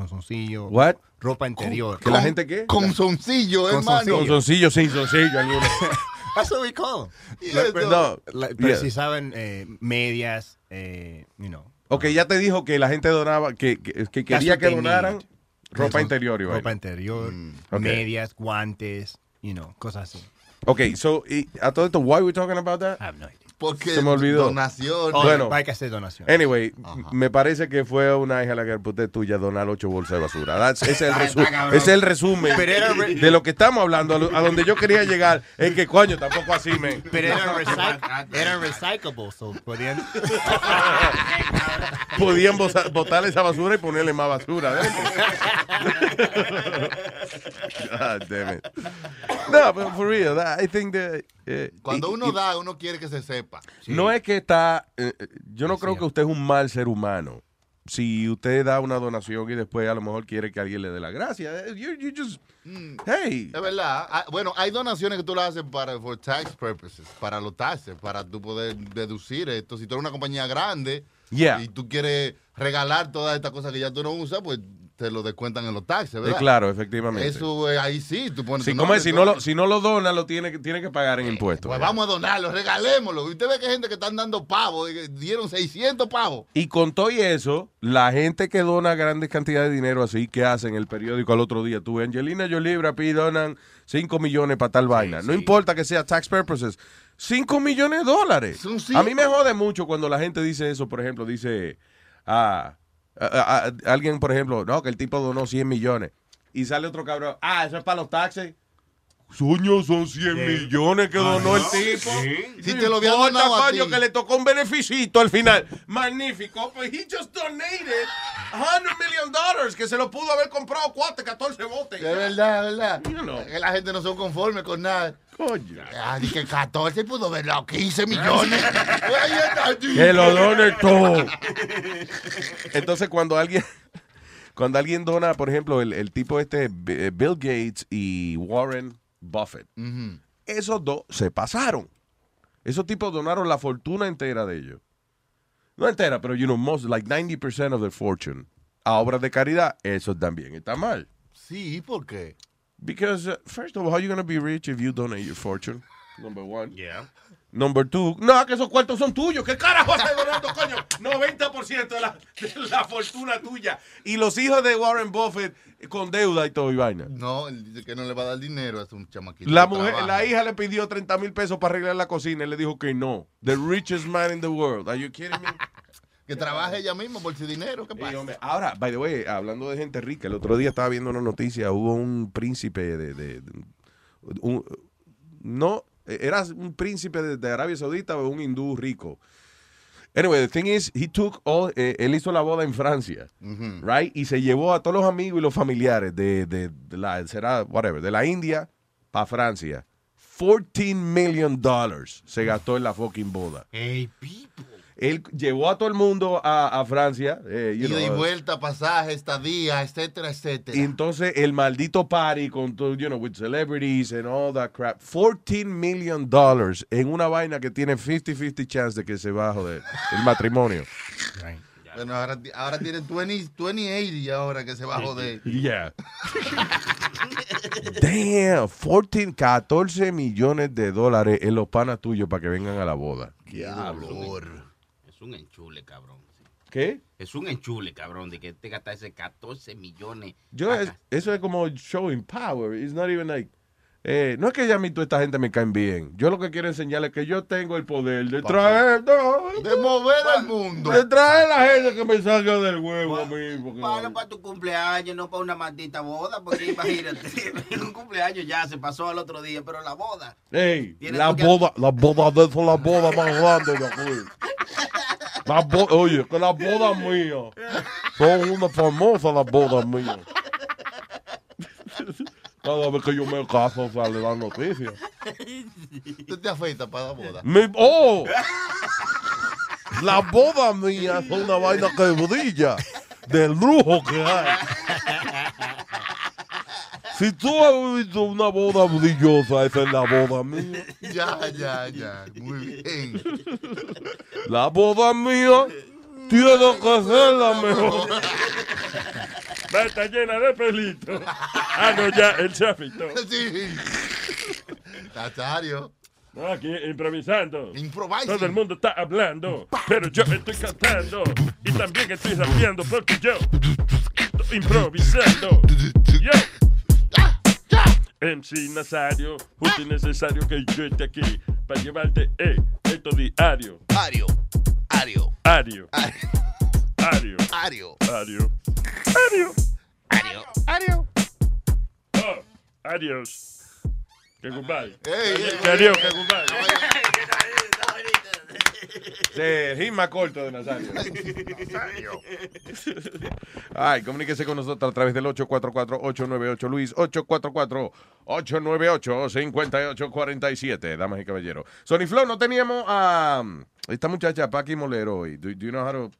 What? ropa interior. ¿Que la gente qué? Con soncillo, Con hermano. soncillo. Con soncillo, sin soncillo. That's what we call. Y La- esto- No, la- yeah. Precisaban eh, medias, eh, you know. Ok, ya te dijo que la gente donaba, que, que, que quería que donaran need. ropa interior. vaina. Ropa interior, ok. medias, guantes, you know, cosas así. Ok, so, y a todo esto, why we talking about that? I have no idea. Porque Se me olvidó. donación. Oh, Bueno. hay que hacer donación. Anyway, me parece que fue una hija la que puté tuya donar ocho bolsas de basura. That's- ese, es el resu- es el resumen era de lo que estamos hablando. A, donde yo quería llegar es que, coño, tampoco así, men. Pero eran, recyc- eran recyclables, so podían... Podían botar esa basura y ponerle más basura adentro. God damn it. No, but for real, I think that, eh, Cuando y- uno y- da, uno quiere que se sepa. No es que está. eh, eh, yo no creo que usted es un mal ser humano. Si usted da una donación y después a lo mejor quiere que alguien le dé la gracia. You, you just. Hey. Es verdad. Ah, Bueno, hay donaciones que tú las haces para for tax purposes, para los taxes, para tú poder deducir esto. Si tú eres una compañía grande Yeah. y tú quieres regalar todas estas cosas que ya tú no usas, pues te lo descuentan en los taxes, Eh, ¿verdad? claro, efectivamente. Eso eh, ahí sí, tú pones Sí, tu ¿cómo nombre, es? Si no, lo, si no lo dona, lo tiene, que- tiene que pagar en impuestos. Pues vamos a donarlo, regalémoslo. Y Usted ve que hay gente que están dando pavos, y dieron 600 pavos. Y con todo y eso, la gente que dona grandes cantidades de dinero así, que hacen el periódico al otro día? Tú, Angelina Jolie, Pitt donan 5 millones para tal vaina. No importa que sea tax purposes. 5 millones de dólares. Son. A mí me jode mucho cuando la gente dice eso, por ejemplo, dice, ah, a- a- a- alguien, por ejemplo, no, que el tipo donó 100 millones. Y sale otro cabrón, ah, eso es para los taxes. Sueño, son 100 millones que donó el tipo. Si No te lo importa, donado a ti. que le tocó un beneficito al final. Magnífico. Pues he just donated 100 million dollars que se lo pudo haber comprado 4, 14 botes. Es verdad, es verdad. You know. Que la gente no son conformes con nada. Coño. Ah, di que 14 pudo dado 15 millones. Que lo done todo. Entonces, cuando alguien. Cuando alguien dona, por ejemplo, el, el tipo este, eh, Bill Gates y Warren Buffett, esos dos se pasaron. Esos tipos donaron la fortuna entera de ellos. No entera, pero, you know, most, like 90% of their fortune a obras de caridad. Eso también está mal. Sí, ¿por qué? Because, uh, first of all, how you going to be rich if you donate your fortune? Number one. Yeah. Number two, no, que esos cuartos son tuyos. ¿Qué carajo estás donando, coño? 90% de la, de la fortuna tuya. Y los hijos de Warren Buffett con deuda y todo y vaina. No, él dice que no le va a dar dinero a un chamaquito. La mujer, trabaja. la hija le pidió 30 mil pesos para arreglar la cocina y le dijo que no. The richest man in the world. Are you kidding me? Que trabaje ella misma por su dinero. ¿Qué pasa? Ahora, by the way, hablando de gente rica, el otro día estaba viendo una noticia, hubo un príncipe de... de- de- un- no, era un príncipe de, de Arabia Saudita o un hindú rico. Anyway, the thing is, he took all, eh, él hizo la boda en Francia, right? Y se llevó a todos los amigos y los familiares de, de, de la, será, whatever, de la India para Francia. 14 million dollars se gastó en la fucking boda. Él llevó a todo el mundo a, a Francia. eh, y know, vuelta, pasaje, estadía, etcétera, etcétera. y entonces el maldito party con todo, you know, with celebrities and all that crap. 14 million dollars en una vaina que tiene 50-50 chance de que se va a joder el matrimonio. Bueno, ahora, ahora tiene 20, 2080 ahora que se va a joder. Yeah. Damn, 14, 14 millones de dólares en los panas tuyos para que vengan a la boda. Qué dolor. Es un enchule, cabrón. ¿Qué? Es un enchule, cabrón, de que te gastas ese 14 millones. Yo, es- eso es como showing power. It's not even like. Eh, no es que ya a mí toda esta gente me caen bien. Yo lo que quiero enseñarles es que yo tengo el poder de traer. no, De mover al mundo. de traer la gente que me salga del huevo a mí. porque- Para para tu cumpleaños, no para una maldita boda, porque imagínate, un cumpleaños ya se pasó al otro día, pero la boda. Ey, la que- boda, la boda de son las bodas más grandes de aquí. La oye, que las bodas mías son una famosa las bodas mías. Cada vez que yo me caso sale la noticia. Tú te afeitas para la boda. Mi- ¡Oh! Las bodas mías son una vaina que brilla del lujo que hay. Si tú has visto una boda brillosa, esa es la boda mía. Ya, ya, ya. Muy bien. La boda mía tiene que ser la mejor. Va a estar llena de pelitos. Ah, no, ya, él se afeitó. Sí. Nazario. No, aquí improvisando. Improvising. Todo el mundo está hablando, pero yo estoy cantando. Y también estoy rapeando porque yo estoy improvisando. Yo. MC Nazario, justo y necesario que yo esté aquí para llevarte eh, esto diario. Ario. Ario. Ario. Ario. Ario. Ario. Ario. Ario. Ario. Oh, adiós. Que goodbye. Que adiós, que goodbye. Hit más corto de Nazario. Ay, comuníquese con nosotros a través del 844-898 Luis, 844-898-5847, damas y caballeros. Sony Flow, no teníamos a esta muchacha Paqui Molero hoy. Do, do you know how to-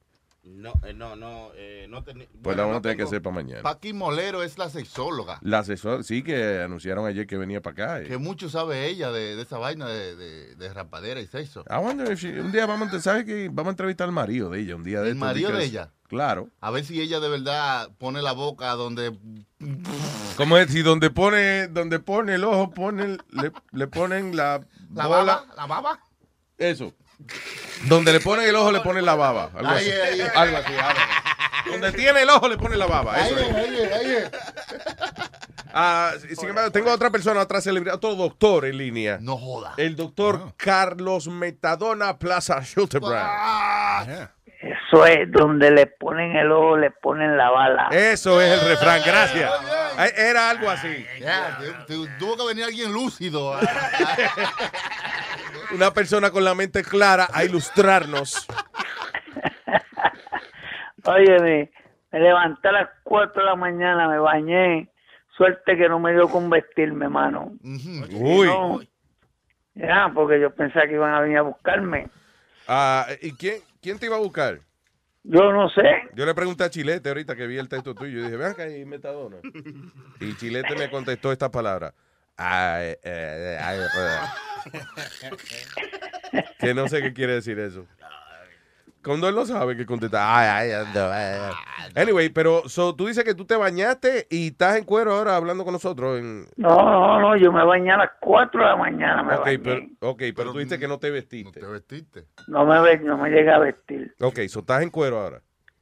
No, eh, no, no, eh, no tenía. Pues la vamos a tener que hacer para mañana. Paqui Molero es la sexóloga. La asesor, sí, que anunciaron ayer que venía para acá. eh. Que mucho sabe ella de, de esa vaina de, de, de rapadera y sexo. I wonder if she- un día vamos a, ¿sabe qué? Vamos a entrevistar al marido de ella un día de ¿El estos, marido de because- ella? Claro. A ver si ella de verdad pone la boca donde... Como es, si donde pone, donde pone el ojo, pone el- le, le ponen la, La bola. baba, la baba. Eso. Donde le ponen el ojo, le ponen la baba. Algo así. así. Donde tiene el ojo, le pone la baba. Eso es. Ah, sin embargo, tengo otra persona, otra celebridad, otro doctor en línea. No joda. El doctor Carlos Metadona Plaza Schulterbrand. Eso es donde le ponen el ojo, le ponen la bala. Eso es el refrán, gracias. Era algo así. Tuvo que venir alguien lúcido. Una persona con la mente clara a ilustrarnos. Óyeme, me levanté a las 4 de la mañana, me bañé. Suerte que no me dio con vestirme, mano. Uy. No, ya, porque yo pensaba que iban a venir a buscarme. Ah, ¿Y quién, quién te iba a buscar? Yo no sé. Yo le pregunté a Chilete ahorita que vi el texto tuyo. y dije, ven acá y metadona. Y Chilete me contestó esta palabra. Ay, eh, ay, eh. que no sé qué quiere decir eso. Cuando él no sabe que contesta. Ay, ay, ando, ay, ay. Anyway, pero so, tú dices que tú te bañaste y estás en cuero ahora hablando con nosotros. En... No, no, no, yo me bañé a las 4 de la mañana. Me Ok, bañé. pero, okay, pero tú dices que no te vestiste. ¿Te vestiste? No me, no me llega a vestir. Ok, so estás en cuero ahora.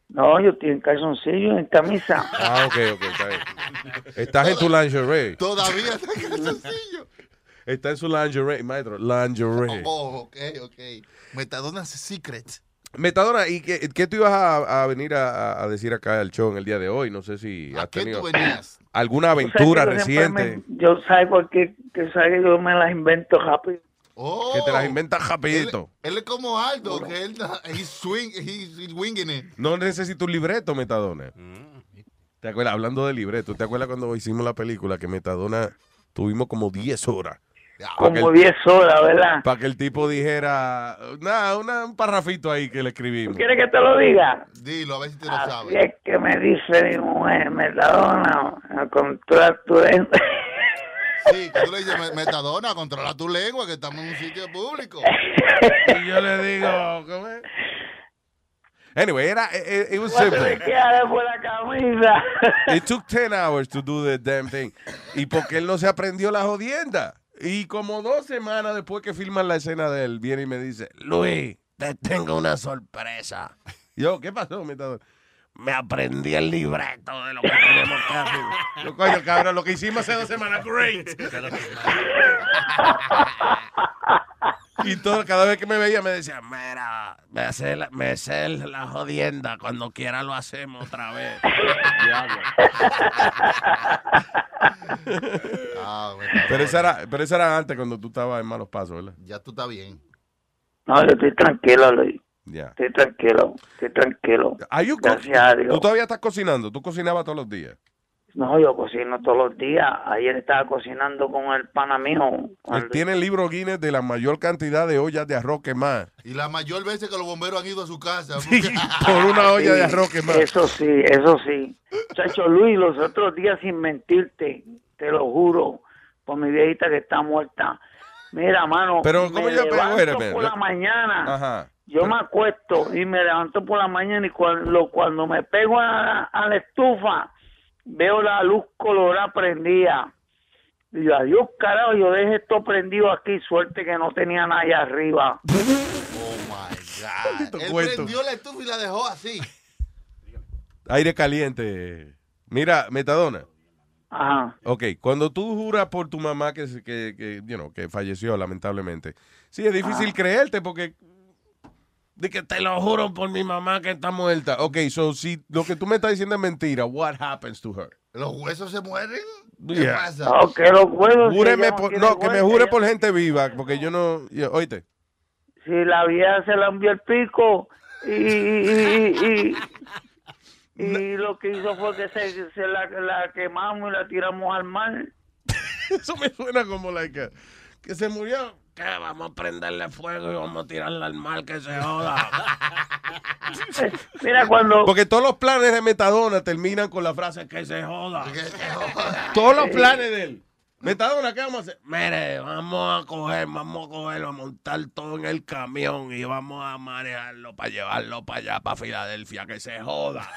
No, yo estoy en calzoncillo, en camisa. Ah, ok, ok, está bien. Estás en tu lingerie. Todavía está en calzoncillo. Está en su lingerie, maestro. Lingerie. Oh, ok, ok. Metadona Secret. Metadona, ¿y qué, qué tú ibas a, a venir a, a decir acá al show en el día de hoy? No sé si has qué tú tenido venías? alguna Tú sabes aventura yo reciente me- yo sabes por qué, que sabes que yo me las invento rápido. Que te las inventas rapidito. Él es como Aldo, que él he's swing, he's, he's winging it. No necesito un libreto, Metadona. ¿Te acuerdas? Hablando de libreto, ¿te acuerdas cuando hicimos la película que Metadona tuvimos como 10 horas? Como el- 10 horas, ¿verdad? Para que el tipo dijera, nada, una- un parrafito ahí que le escribimos. ¿Quieres que te lo diga? Dilo, a ver si te lo Así sabes. es que me dice mi mujer, Metadona, lengua. Sí, que tú le dices, "Me- Metadona, controla tu lengua, que estamos en un sitio público. Y yo le digo, ¿cómo es? Anyway, era, it, it was Voy a tener simple. It took 10 hours to do the damn thing. Y porque él no se aprendió la jodienda. Y como dos semanas después que filman la escena de él, viene y me dice, Luis, te tengo una sorpresa. Yo, ¿qué pasó, Metadona? Me aprendí el libreto de lo que tenemos que hacer. Yo, coño, cabrón, lo que hicimos hace dos semanas, great. Y todo, cada vez que me veía me decía, mira, me sé la, me sé la jodienda, cuando quiera lo hacemos otra vez. Ah, pero, esa era, pero esa era antes cuando tú estabas en malos pasos, ¿verdad? Ya tú estás bien. No, yo estoy tranquilo, Luis. Ya. Estoy tranquilo, estoy tranquilo. You Gracias a Dios. ¿Tú todavía estás cocinando? ¿Tú cocinabas todos los días? No, yo cocino todos los días. Ayer estaba cocinando con el pana mío. Él tiene el libro Guinness de la mayor cantidad de ollas de arroz quemadas. Y la mayor vez que los bomberos han ido a su casa. Por una olla de Sí, arroz quemada. Eso sí, eso sí. Chacho Luis, los otros días sin mentirte, te lo juro, por mi viejita que está muerta. Mira, mano, Pero, me ¿cómo yo- pero, levanto espérame, por yo- la mañana. Ajá. Yo me acuesto y me levanto por la mañana y cuando, cuando me pego a, a la estufa, veo la luz colorada prendida. Y yo, adiós, carajo, yo dejé esto prendido aquí, suerte que no tenía nada allá arriba. Él cuento. prendió la estufa y la dejó así. Aire caliente. Mira, Metadona. Ajá. Ok, cuando tú juras por tu mamá que, se- que, que, you know, que falleció lamentablemente, sí, es difícil creerte porque de que te lo juro por mi mamá que está muerta. Ok, so si lo que tú me estás diciendo es mentira, what happens to her? ¿Los huesos se mueren? ¿Qué Yeah. pasa? No, que los huevos. si Júreme por- no, que me huesos, jure por gente viva, porque yo no, yo- oíste. Si la vieja se la envió el pico y, y, y, y- y lo que hizo fue que se, se la, la quemamos y la tiramos al mar. Eso me suena como like, que se murió. Que vamos a prenderle fuego y vamos a tirarla al mar que se joda. Mira, cuando... Porque todos los planes de Metadona terminan con la frase que se joda. Todos los planes de él. Metadona, ¿qué vamos a hacer? Mire, vamos a coger, vamos a cogerlo, a montar todo en el camión y vamos a manejarlo para llevarlo para allá, para Filadelfia, que se joda.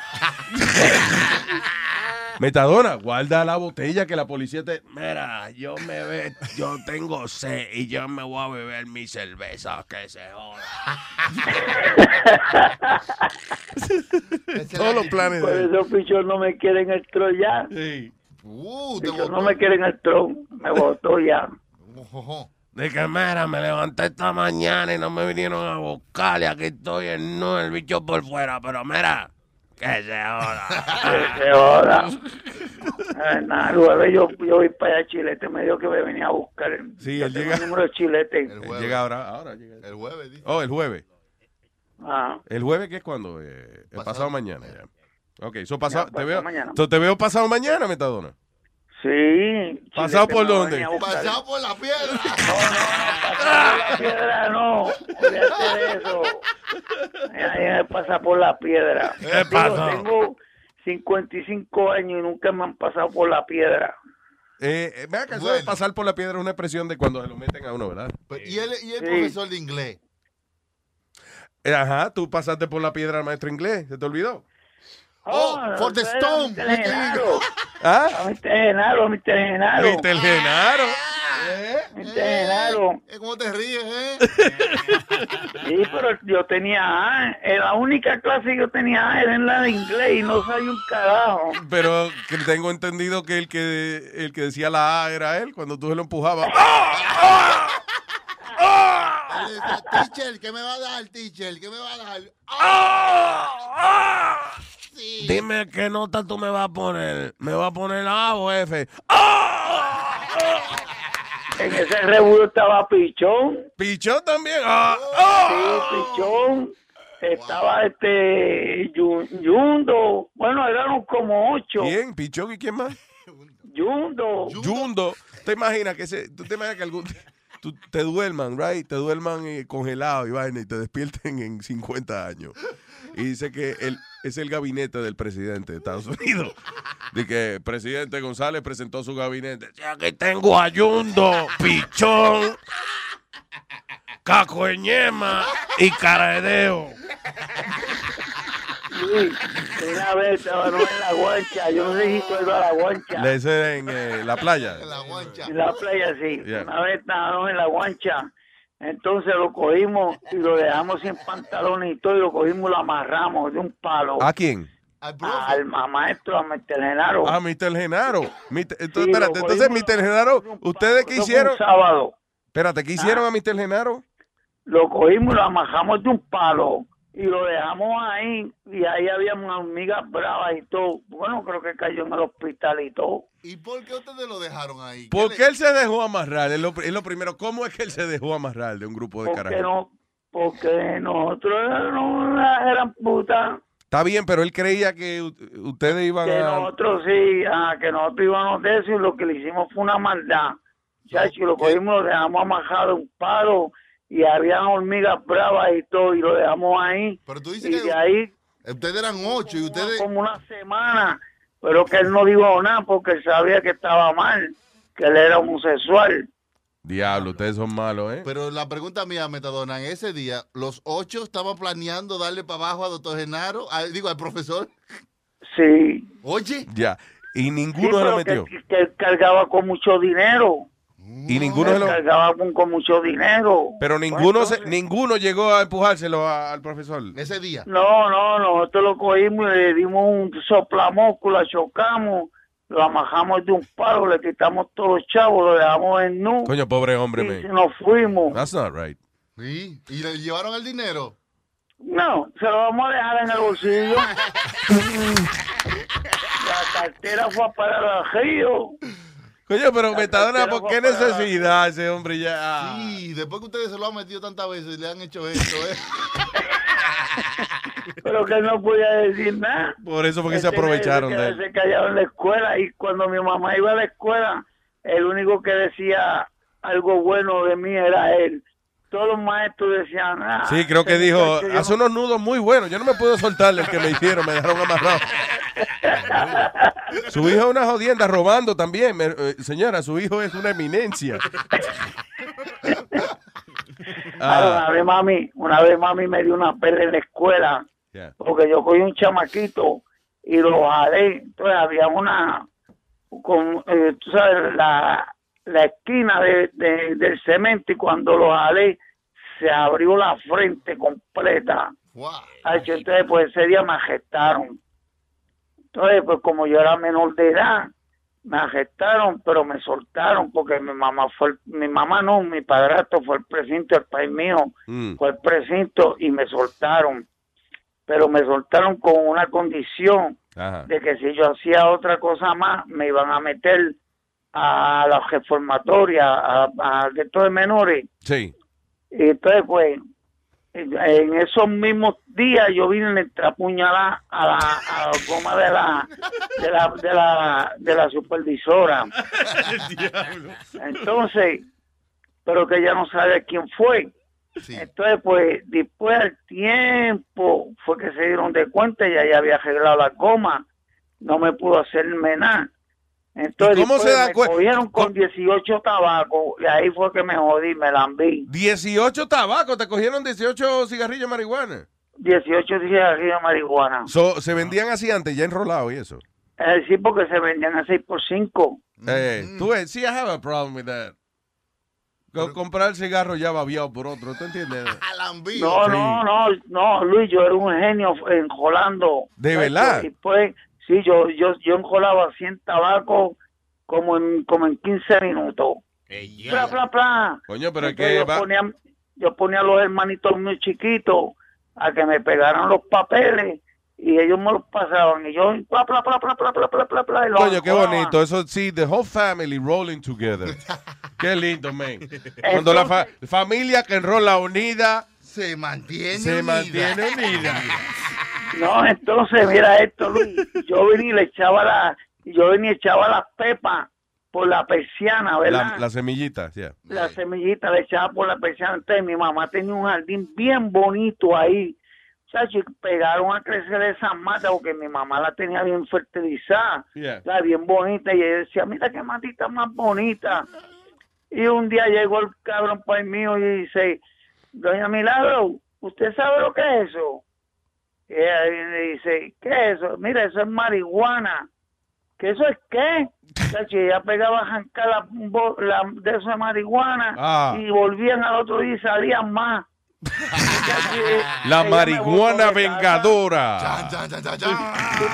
Metadona, guarda la botella que la policía te... Mira, yo me ve, yo tengo sed y yo me voy a beber mi cerveza, que se joda. Todos los planes Por de él. eso Pichón no me quiere en el Uh, no me quiere en el tron. Me votó ya. De que, mira, me levanté esta mañana y no me vinieron a buscar y aquí estoy en no, el bicho por fuera, pero mira, que se joda. Que se joda. Eh, nada, luego yo, yo voy para allá a Chilete. Me dijo que me venía a buscar. Sí, Yo él tengo llega- el número de Chilete. Él llega ahora, ahora llega. El jueves, dice. Oh, el jueves. Ah. ¿El jueves qué es cuando? Eh, el pasado, mañana, ya. Ok, so pasado, te, veo, mañana. so te veo pasado mañana, Metadona. Sí. ¿Pasado por me dónde? Pasado por la piedra. Pasado por la piedra, no. Olvídate de eso. Ahí me pasa por la piedra. ¿Qué Digo, pasó? Tengo 55 años y nunca me han pasado por la piedra. Eh, eh, vea que eso de pasar por la piedra es una expresión de cuando se lo meten a uno, ¿verdad? Pues, Y él, y el Sí. profesor de inglés. Eh, Ajá, tú pasaste por la piedra del maestro inglés, ¿se te olvidó? Oh, for the stone. Mr. Genaro. ¿Ah? Mr. Genaro, Mr. Genaro. Mr. Genaro. Mr. Genaro. ¿Cómo te ríes, eh? Sí, pero yo tenía A. eh, La única clase que yo tenía A era en la de inglés y no sabía un carajo. Pero que tengo entendido que el que el que decía la A era él cuando tú se lo empujabas. Le decía, Teacher, ¿qué me va a dar, teacher? ¿Qué me va a dar? Dime qué nota tú me vas a poner. ¿Me va a poner A o F? En ese revuelo estaba Pichón. ¿Pichón también? Ah, Sí, Pichón. Estaba este Yu- Yundo. Bueno, eran como ocho. ¿Quién? ¿Pichón y quién más? Yundo. Yundo. ¿Te imaginas que ese, tú te imaginas que algún tú te duerman, right? Te duerman eh, congelado y vaina y te despierten en 50 años. Y dice que él es el gabinete del presidente de Estados Unidos. De que presidente González presentó su gabinete. Sí, Aquí tengo a Yundo, Pichón, Caco de Ñema y Caredeo. Sí, una vez estábamos en la guancha. Yo no sé si ido a la guancha. Le dice en eh, la playa. En la playa, sí. Yeah. Una vez estábamos en la guancha. Entonces lo cogimos y lo dejamos sin pantalones y todo. Y lo cogimos y lo amarramos de un palo. ¿A quién? Al, al maestro, a Mr. Genaro. A Mr. Genaro. Mr. Entonces, Sí, espérate, lo entonces, Mr. Genaro, ¿ustedes qué un hicieron? sábado. Espérate, ¿qué hicieron a Mr. Genaro? Lo cogimos y lo amajamos de un palo. Y lo dejamos ahí. Y ahí había unas hormigas bravas y todo. Bueno, creo que cayó en el hospital y todo. ¿Y por qué ustedes lo dejaron ahí? ¿Por qué él se dejó amarrar? Es lo, es lo primero. ¿Cómo es que él se dejó amarrar de un grupo de Porque carajos? no, porque nosotros no eran putas. Está bien, pero él creía que ustedes iban que a... nosotros sí, ah, que nosotros íbamos de eso y lo que le hicimos fue una maldad. Chacho, lo cogimos, lo dejamos amajado en un palo y había hormigas bravas y todo y lo dejamos ahí. Pero tú dices y que de ahí ustedes eran ocho y ustedes... como una semana, pero que él no dijo nada porque él sabía que estaba mal, que él era homosexual. Diablo, ustedes son malos, ¿eh? Pero la pregunta mía, Metadona, en ese día, ¿los ocho estaban planeando darle para abajo a doctor Genaro? A- digo, al profesor. Sí. Oye. Ya. Y Sí, ninguno se lo metió. que, que él cargaba con mucho dinero. Y ninguno se lo... cargaba con, con mucho dinero. Pero ninguno, se- ninguno llegó a empujárselo a- al profesor. Ese día. No, no, nosotros lo cogimos y le dimos un soplamosco, la chocamos, lo amajamos de un palo, le quitamos todos los chavos, lo dejamos en nu Coño, pobre hombre, y man. nos fuimos. That's not right. Sí. ¿Y le llevaron el dinero? No, se lo vamos a dejar en el bolsillo. la cartera fue a parar al río. Coño, pero Metadona, ¿por qué necesidad ese hombre ya? Sí, después que ustedes se lo han metido tantas veces, le han hecho esto, ¿eh? Pero que no podía decir nada. Por eso fue que se aprovecharon de él. quedarse callado en la escuela y cuando mi mamá iba a la escuela, el único que decía algo bueno de mí era él. Todos los maestros decían, ah, Sí, creo que dijo, hace unos nudos muy buenos. Yo no me puedo soltarle el que me hicieron, me dejaron amarrado. Su hijo es una jodienda robando también. me- eh, señora, su hijo es una eminencia. Ah, Ah, una vez mami, una vez mami me dio una pelea en la escuela Yeah. porque yo cogí un chamaquito y lo jalé. Entonces había una, con, eh, tú sabes, la, la esquina de, de- del cemento y cuando lo jalé se abrió la frente completa. Ay, Entonces, pues ese día me arrestaron. Entonces, pues como yo era menor de edad, me arrestaron, pero me soltaron porque mi mamá fue, el- mi mamá no, mi padrastro fue el precinto del país mío, Mm. fue el precinto y me soltaron. Pero me soltaron con una condición Ajá. de que si yo hacía otra cosa más, me iban a meter a la reformatoria, a, a de todos menores. Sí. Y entonces, pues, en esos mismos días yo vine a apuñalar a la, a la goma de la, de la, de la, de la supervisora. Entonces, pero que ella no sabe quién fue. Entonces, pues, después del tiempo fue que se dieron de cuenta y ella había arreglado la goma. No me pudo hacerme nada. Entonces, ¿Y cómo después se dan me cogieron con 18 tabacos y ahí fue que me jodí, me lambí. 18 tabacos, te cogieron 18 cigarrillos de marihuana. 18 cigarrillos de marihuana. So, se vendían así antes, ya enrolados y eso. Es decir, porque se vendían a 6 por 5. Eh, Mm. tú ves, sí, I have a problem with that. Co- comprar el cigarro ya babiado por otro, ¿tú entiendes? No, Sí. no, no, no, Luis, yo era un genio enjolando. ¿De verdad? Y pues, sí, yo, yo, yo enjolaba 100 tabacos como en, como en 15 minutos. Pla, pla, pla. Coño, pero es Entonces que yo, va- ponía, yo ponía a los hermanitos muy chiquitos a que me pegaran los papeles y ellos me los pasaban y yo pla, pla, pla, pla, pla, pla, pla, pla, pla, y los Coño, qué bonito. Eso sí, the whole family rolling together. qué lindo, man. Cuando la fa- familia que enrola unida se mantiene se unida. mantiene unida. No, entonces, mira esto, Luis. Yo venía y le echaba la, yo venía y echaba las pepas por la persiana, ¿verdad? La, la semillita, yeah. La semillita le echaba por la persiana. Entonces, mi mamá tenía un jardín bien bonito ahí. Chacho, y pegaron a crecer esas matas porque mi mamá la tenía bien fertilizada, Yeah. la bien bonita. Y ella decía, mira qué matita más bonita. Y un día llegó el cabrón país mío y dice, Doña Milagro, ¿usted sabe lo que es eso? Y ella viene y dice, ¿qué es eso? Mira, eso es marihuana. ¿Que eso es qué? Chacho, y ella pegaba a jancar la, la- de esa marihuana Ah. y volvían al otro día y salían más. La marihuana vengadora. ¿Tú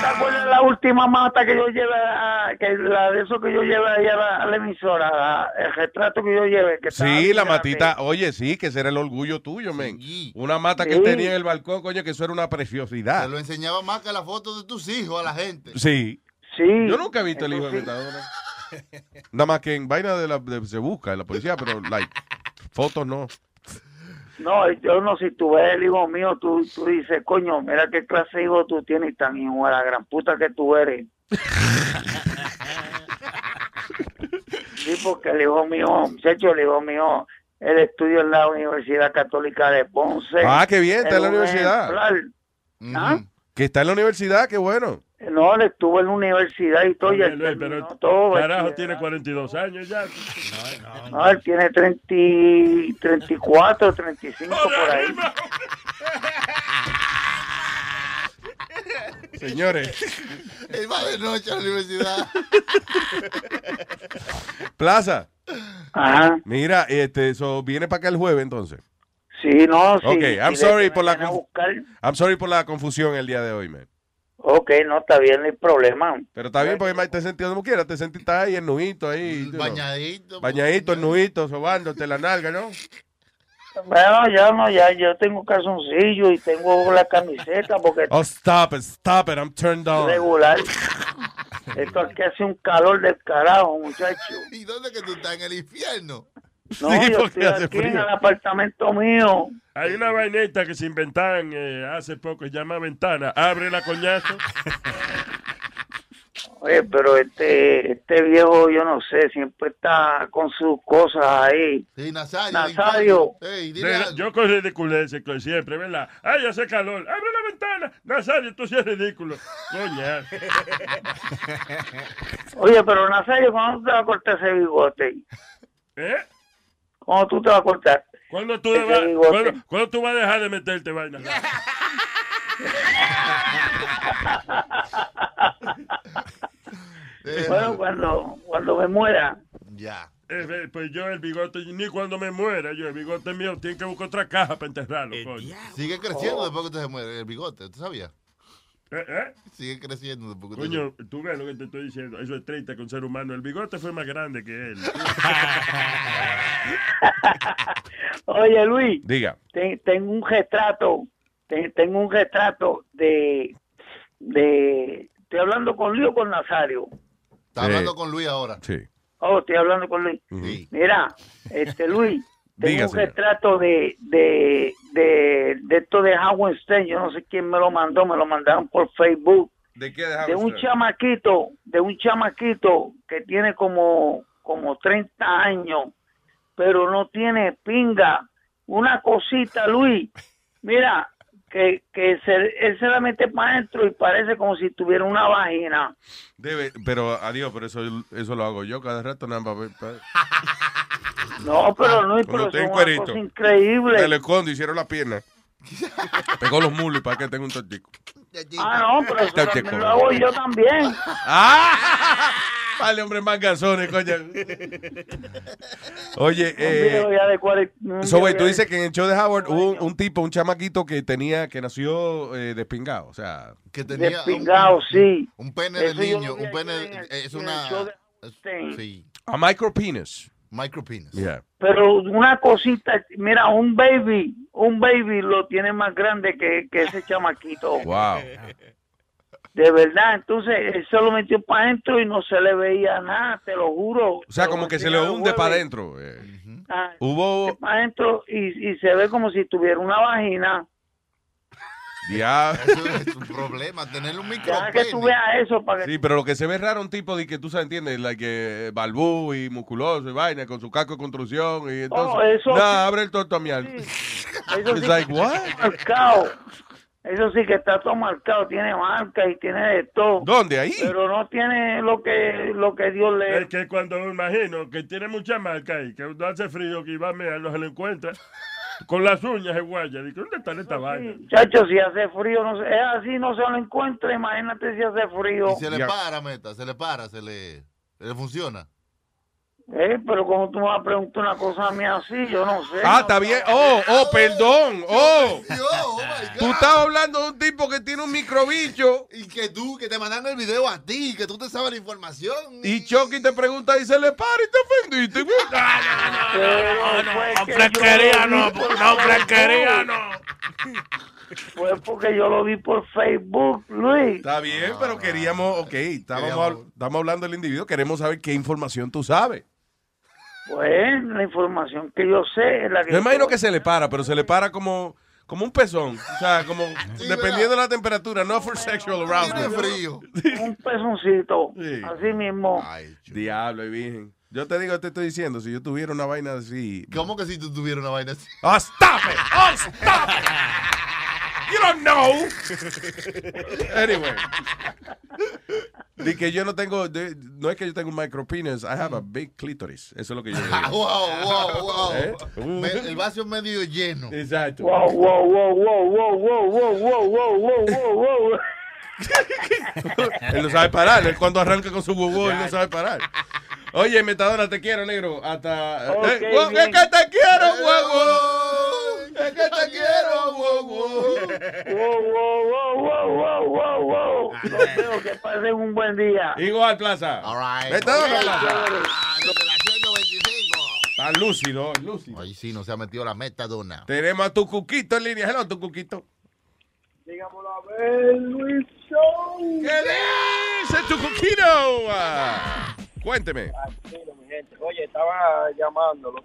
te acuerdas de la última mata que yo llevé, a- que la de eso que yo llevé ahí a la, a la emisora, la- el retrato que yo llevé? Que estaba Sí, bien la grande? matita. Oye, sí, que ese era el orgullo tuyo, men. Una mata que Sí. tenía en el balcón, coño, que eso era una preciosidad. Te lo enseñaba más que la foto de tus hijos a la gente. Sí. Sí. Yo nunca he visto el hijo de Metadona. Nada más que en vaina de la de- se busca en la policía, pero like fotos no. No, yo no, si tú ves el hijo mío, tú, tú dices, coño, mira qué clase de hijo tú tienes tan hijo de la gran puta que tú eres. sí, porque el hijo mío, muchacho, el hijo mío, él estudia en la Universidad Católica de Ponce. Ah, qué bien, está en la universidad. Que está en la universidad, qué bueno. No, él estuvo en la universidad y todo, y él Luis, terminó pero todo. carajo tiene 42 años ya. No, él tiene 30, y 34, 35 por ahí. Señores, Él va de noche a la universidad. Plaza. Ajá. Mira, este, so, viene para acá el jueves entonces. Sí, no, sí. Ok, I'm sorry por la. I'm sorry por la confusión el día de hoy, man. Ok, no, está bien, no hay problema. Pero está bien porque te sentí como quieras, te sentiste ahí en nudito ahí. know. Bañadito. Bañadito, en nudito, sobándote la nalga, ¿no? Bueno, ya no, ya yo tengo calzoncillo y tengo la camiseta porque Oh, stop it, stop it, I'm turned on. regular. Esto aquí hace un calor del carajo, muchacho. ¿Y dónde que tú estás? ¿En el infierno? No, Sí, yo porque estoy hace aquí en frío. el apartamento mío. Hay una vainita que se inventaron eh, hace poco, se llama ventana. Abre la coñazo. Oye, pero este, este viejo, yo no sé, siempre está con sus cosas ahí. Sí, Nazario. Nazario. Dile algo. yo con ridiculeces con siempre, ¿verdad? Ay, hace calor. Abre la ventana. Nazario, tú sí eres ridículo. Coña. Oye, pero Nazario, ¿cuándo te vas a cortar ese bigote? ¿Eh? ¿Cuándo tú te vas a cortar? ¿Cuándo tú, vas? ¿cuándo, cuándo tú vas a dejar de meterte vaina? Bueno, cuando, cuando me muera. Ya. Eh, pues yo el bigote, ni cuando me muera, yo el bigote mío, tiene que buscar otra caja para enterrarlo, coño. Sigue creciendo después que usted se muere el bigote, ¿tú sabías? ¿Eh? ¿Eh? Sigue creciendo Coño, tú ves lo que te estoy diciendo. Eso es 30 con ser humano. El bigote fue más grande que él. Oye, Luis. Diga. Ten- tengo un retrato, ten- tengo un retrato de, de, estoy hablando con Luis o con Nazario. Está hablando con Luis ahora. Sí. Oh, estoy hablando con Luis. Mira, este Luis, tengo Diga, un señor. retrato de, de, de, de esto de Howard Stern, yo no sé quién me lo mandó, me lo mandaron por Facebook. ¿De qué de un chamaquito, de un chamaquito que tiene como, como 30 años, pero no tiene pinga. Una cosita, Luis. Mira, que, que se, él se la mete para adentro y parece como si tuviera una vagina. Debe, pero adiós, pero eso, eso lo hago yo cada rato, nada más. No, pero no, Cuando pero es una cosa increíble. Me lo escondo, hicieron la pierna. Pegó los mulos y para que tenga un tortico. Ah, no, pero eso también lo hago yo también. ¡Ah! Vale, hombre, más gasones, coño. Oye, eh. So, tú dices que en el show de Howard hubo un, un tipo, un chamaquito que tenía, que nació eh, despingado, o sea. Que Despingado, sí. Un pene de niño, un pene, el- es el una... show de es- sí, A micropenis. Micropenis. Yeah. Pero una cosita, mira, un baby, un baby lo tiene más grande que, que ese chamaquito. Wow. De verdad, entonces él se lo metió para adentro y no se le veía nada, te lo juro. O sea, como que se le hunde para adentro. eh. Hubo. Para adentro y, y se ve como si tuviera una vagina. Ya. Eso es un problema, tener un Ya que tú veas eso para que Sí, pero lo que se ve raro un tipo de que tú sabes, entiendes, like, eh, balbú y musculoso y vaina con su casco de construcción y entonces, Oh, eso nah, sí. abre el tortomial. Eso It's sí like, que what? está marcado. Eso sí que está todo marcado, tiene marca y tiene de todo. ¿Dónde? Ahí. Pero no tiene lo que lo que Dios le Es que cuando me imagino que tiene mucha marca ahí, que cuando hace frío, que iba a mear, no se lo encuentra. Con las uñas de guaya. Digo, ¿dónde está esta vaina? Chacho, si hace frío, no sé, es así, no se lo encuentra, imagínate si hace frío. Y se le para, meta, se le para, se le, se le funciona. Eh, pero como tú me vas a preguntar una cosa a mí así, yo no sé. Ah, está bien. Oh, oh, perdón. Oh. Tú estabas hablando de un tipo que tiene un microbicho Y que tú, que te mandan el video a ti, que tú te sabes la información. y Chucky te pregunta y se le para y te ofendiste. Pero fue que fresquería yo lo vi no, no, fresquería Facebook. Fue porque yo lo vi por Facebook, Luis. Está bien, pero queríamos, ok, estábamos, estamos hablando del individuo, queremos saber qué información tú sabes. Pues la información que yo sé es la que Yo imagino que se le para, pero se le para como, como un pezón. O sea, como dependiendo de la temperatura, no for sexual arousal. frío. un pezoncito, así mismo. Diablo, y virgen. Yo te digo, te estoy diciendo, si yo tuviera una vaina así. ¿Cómo que si tú tuvieras una vaina así? Oh, stop it! Oh, stop it! You don't know. Anyway. Di que yo no tengo, de- no es que yo tengo un micropenis, I have a big clitoris. Eso es lo que yo digo. wow, wow, wow. ¿Eh? Me- el vaso medio lleno. Exacto. Wow, wow, wow, wow, wow, wow, wow, wow, wow, wow, wow, wow. él no sabe parar. Él cuando arranca con su huevo, él no sabe parar. Oye, Metadona, te quiero, negro. Hasta. Ok, Eh, es que te quiero, huevo. Es que te quiero, Wow, wow, wow, wow, wow, wow, wow. Los veo que pasen un buen día. Igual, Plaza. All right. 125. Está lúcido, lúcido. Ahí sí, no se ha metido la metadona. Tenemos a tu cuquito en línea. Hello, tu cuquito. Dígamelo a ver, Luis Show. ¿Qué dice tu cuquito? Ah, cuénteme. Oye, estaba llamándolo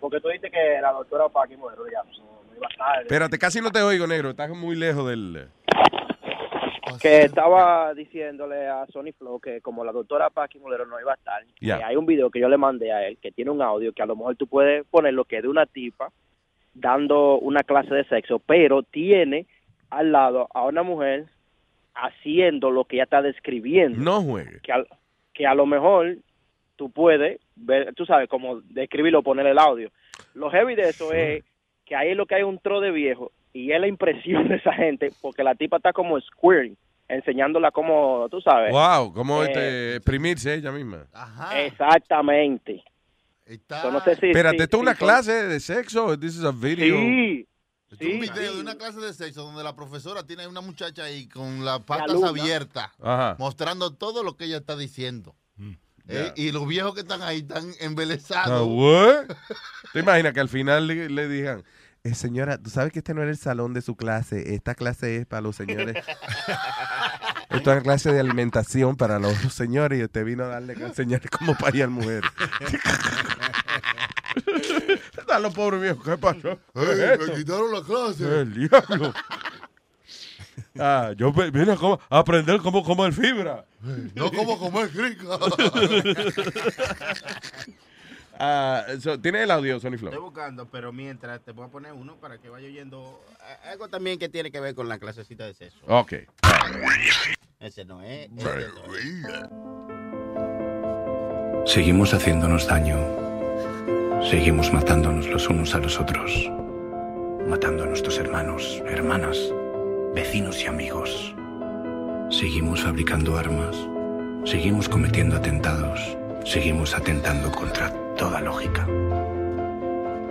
porque tú dices que la doctora Paqui muero ya, Espérate, casi no te oigo, negro. Estás muy lejos del. Que estaba diciéndole a Sony Flow que como la doctora Paqui Molero no iba a estar, que hay un video que yo le mandé a él que tiene un audio que a lo mejor tú puedes poner lo que es de una tipa dando una clase de sexo, pero tiene al lado a una mujer haciendo lo que ella está describiendo. No juegue. Que, al- que a lo mejor tú puedes ver, tú sabes, como describirlo, poner el audio. Lo heavy de eso es que ahí es lo que hay un tro de viejo y es la impresión de esa gente porque la tipa está como squaring, enseñándola como, tú sabes. Wow, cómo Eh, este, exprimirse ella misma. Exactamente. So, no sé si- Espérate, ¿esto es una clase de sexo? This is a video. Sí. Esto es un video de una clase de sexo donde la profesora tiene una muchacha ahí con las patas alumna. abiertas, Ajá. mostrando todo lo que ella está diciendo. Eh, y los viejos que están ahí están Ah, embelesados. what? ¿Te imaginas que al final le, le digan, "Eh, señora, tú sabes que este no era el salón de su clase, esta clase es para los señores. Esto es una clase de alimentación para los señores y usted vino a darle a enseñarle cómo parir mujeres. Están los pobres viejos, ¿qué pasó? ¿Qué me quitaron la clase. El diablo. Ah, yo ve- vine a, como- a aprender cómo comer fibra. No como comer rica. Ah, so, ¿Tiene el audio, Sony Flow? Estoy buscando, pero mientras te voy a poner uno para que vaya oyendo algo también que tiene que ver con la clasecita de sexo. Ok. Ese no es. ese no es. Seguimos haciéndonos daño. Seguimos matándonos los unos a los otros. Matando a nuestros hermanos, hermanas, vecinos y amigos. Seguimos fabricando armas. Seguimos cometiendo atentados. Seguimos atentando contra toda lógica.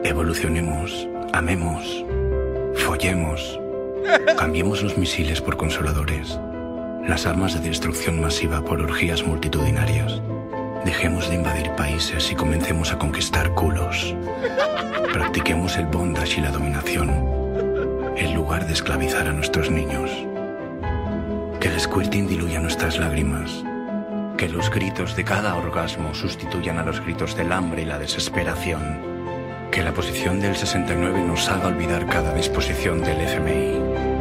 Evolucionemos, amemos, follemos. Cambiemos los misiles por consoladores. Las armas de destrucción masiva por orgías multitudinarias. Dejemos de invadir países y comencemos a conquistar culos. Practiquemos el bondage y la dominación, en lugar de esclavizar a nuestros niños. Que el squirting diluya nuestras lágrimas. Que los gritos de cada orgasmo sustituyan a los gritos del hambre y la desesperación. Que la posición del 69 nos haga olvidar cada disposición del FMI.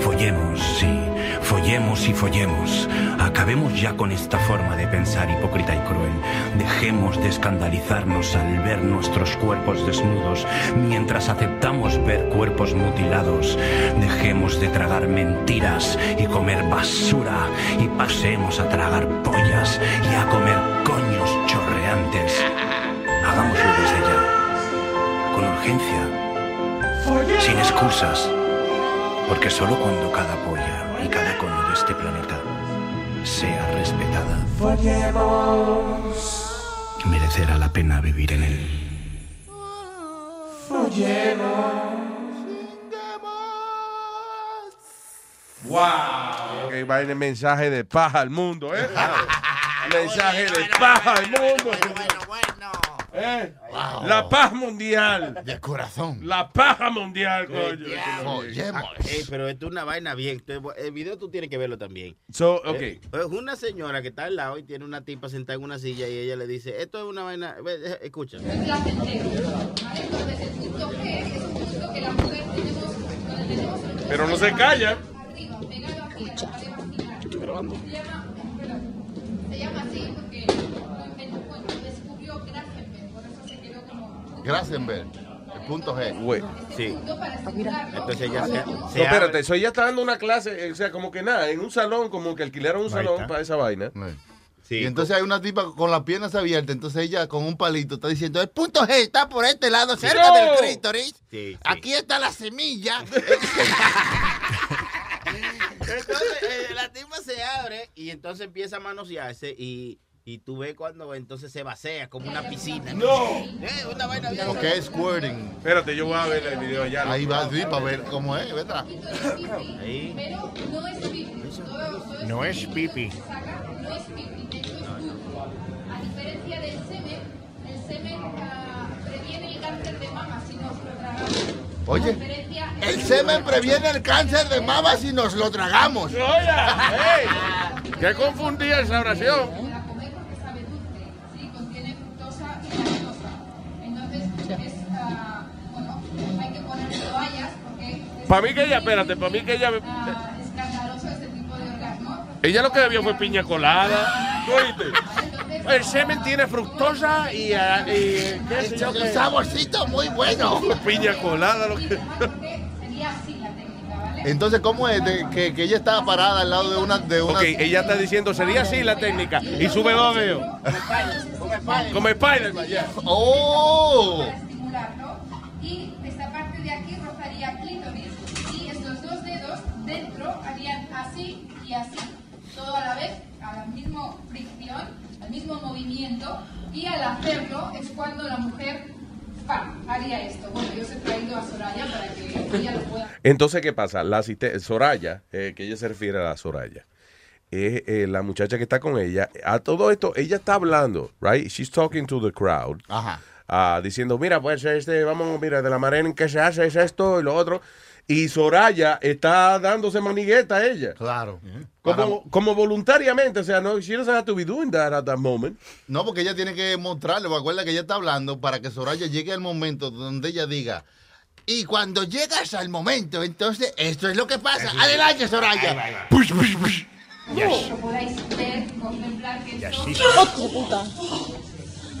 Follemos, sí, follemos y follemos. Acabemos ya con esta forma de pensar hipócrita y cruel. Dejemos de escandalizarnos al ver nuestros cuerpos desnudos mientras aceptamos ver cuerpos mutilados. Dejemos de tragar mentiras y comer basura y pasemos a tragar pollas y a comer coños chorreantes. Hagámoslo desde ya, con urgencia, sin excusas. Porque solo cuando cada polla y cada coño de este planeta sea respetada, merecerá la pena vivir en él. ¡Wow! Que va el mensaje de paja al mundo, ¿eh? mensaje de paja al mundo. ¿Eh? La paz mundial. De corazón. La paja mundial, coño. Pero esto es una vaina bien. El video tú tienes que verlo también. So, ok. Eh, Es una señora que está al lado y tiene una tipa sentada en una silla y ella le dice, esto es una vaina, escucha. Pero no se calla. Se llama así porque lo descubrió Grafenberg, por eso se quedó como... Gracienberg, el punto G. Güey. Sí. Entonces ella se, No, espérate, eso ella está dando una clase, o sea, como que nada, en un salón, como que alquilaron un Ahí salón está. para esa vaina. y entonces hay una tipa con las piernas abiertas, entonces ella con un palito está diciendo, el punto G está por este lado, cerca No. del clítoris. Sí, sí. Aquí está la semilla. Entonces eh, la tipa se abre y entonces empieza a manosearse y, y tú ves cuando entonces se vacía como una piscina. ¡No! Eh, una vaina bien. Porque es squirting. Espérate, yo voy a ver el video ya. Ahí va, sí, para ver cómo es, ¿verdad? Ahí. Pero no es pipi. No es pipi. A diferencia del semen, el semen previene el cáncer de mama si nos lo tragamos. Oye, el semen previene el cáncer de mama si nos lo tragamos. ¿Qué confundía esa oración? Para mí que ella, espérate, para mí que ella. escandaloso tipo de orgasmo. Ella lo que bebió fue piña colada. ¿Tú oíste? El semen tiene fructosa y, ah, y qué sé yo Un qué. saborcito muy bueno. Piña colada, lo que. Sería así la técnica, ¿vale? Entonces, ¿cómo es de- que, que ella estaba parada al lado de una... De una... Ok, ella está diciendo, sería así la técnica. Y sube dos dedos. Como Spider-Man, ya. ¡Oh! Y dentro harían así y así. Todo a la vez, a la misma fricción, al mismo movimiento. Y al hacerlo es cuando la mujer ¡pam! haría esto. Bueno, yo os he traído a Soraya para que ella lo pueda. Entonces, ¿qué pasa? La Soraya, eh, que ella se refiere a la Soraya, es eh, la muchacha que está con ella. A todo esto, ella está hablando, right? She's talking to the crowd. Ajá. Ah, diciendo, mira, pues, este, vamos, mira, de la manera en que se hace es esto y lo otro. Y Soraya está dándose manigueta a ella. Claro. Como, como voluntariamente, o sea, no, she doesn't have to be doing that at that moment. No, porque ella tiene que mostrarle, porque acuerda que ella está hablando para que Soraya llegue al momento donde ella diga. Y cuando llegas al momento, entonces esto es lo que pasa. Adelante, Soraya. Push, push, push. Como podáis ver, contemplar que esto... ¡Hostia puta!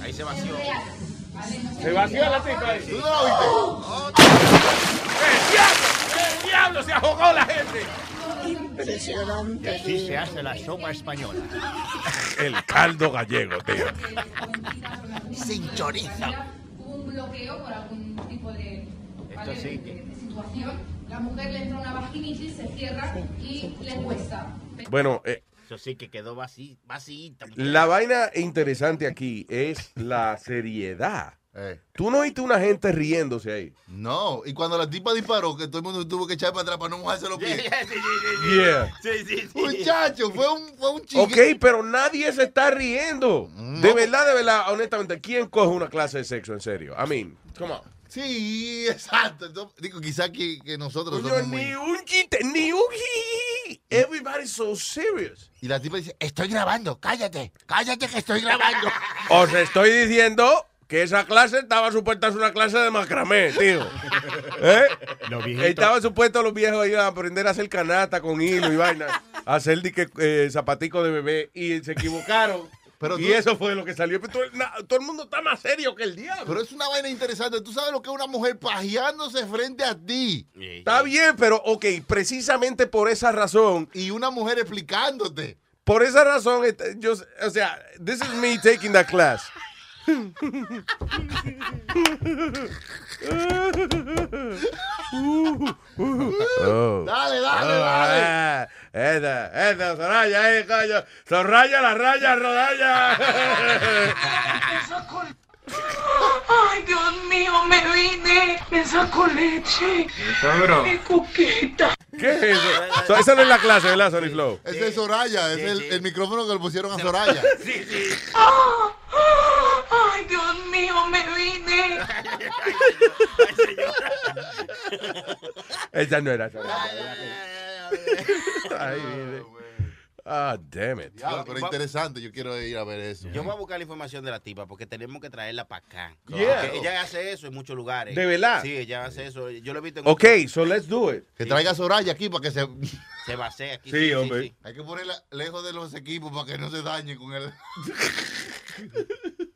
Ahí se vació. Se vació la tipa ahí. ¿Tú no lo viste? ¡El diablo! ¡El diablo! ¡Se ahogó la gente! Impresionante. Y así se hace la sopa española. El caldo gallego, tío. Sin chorizo. Hubo un bloqueo por algún tipo de, ¿vale? sí de- de situación. La mujer le entra una vaginitis, se cierra y le cuesta. Bueno, eh, Eso sí que quedó vací, vacíita. la vaina interesante aquí es la seriedad. Eh. Tú no viste una gente riéndose ahí. No, y cuando la tipa disparó, que todo el mundo tuvo que echar para atrás para no mojarse los pies. Yeah. Sí, sí, sí. Muchacho, fue un, fue un chique. Ok, pero nadie se está riendo. De verdad, de verdad, honestamente, ¿quién coge una clase de sexo en serio? I mean, come on. Sí, exacto. Entonces, digo, quizás que, que nosotros Coño, somos muy- ni un chiste, ni un. Everybody's so serious. Y la tipa dice, estoy grabando, cállate, cállate que estoy grabando. Os estoy diciendo que esa clase estaba supuesta a ser una clase de macramé, tío. ¿Eh? Los viejitos. Estaba supuesto los viejos iban a aprender a hacer canasta con hilo y vaina, a hacer dique, eh, zapatico de bebé y se equivocaron. Pero y tú- eso fue lo que salió. Pero todo, na- todo el mundo está más serio que el diablo. Pero es una vaina interesante. Tú sabes lo que es una mujer pajeándose frente a ti. Está bien, pero ok, precisamente por esa razón. Y una mujer explicándote. Por esa razón, este, yo, o sea, this is me taking that class. Oh. Dale, dale, Oh, dale. ah, Esta, esta, Soraya, ahí, coño. Soraya, la raya, rodalla. Ay, Dios mío, me vine. Me saco leche. Coquita. ¿Qué es eso? So, esa no es la clase, ¿verdad, Sony Flow? Ese es Soraya, es el, el micrófono que le pusieron a Soraya. Sí, sí. Ah, ah, ay, Dios mío, me vine. Esa no era Soraya. Ay, mire. Ah, damn it. Diablo, pero interesante, yo quiero ir a ver eso. Yo voy a buscar la información de la tipa porque tenemos que traerla para acá. Yeah. Porque ella hace eso en muchos lugares. ¿De verdad? Sí, ella hace eso. Yo lo he visto en Ok, so let's do it. Que traiga a Soraya aquí para que se... Se basea aquí. Sí, hombre. Hay que ponerla lejos de los equipos para que no se dañe con él.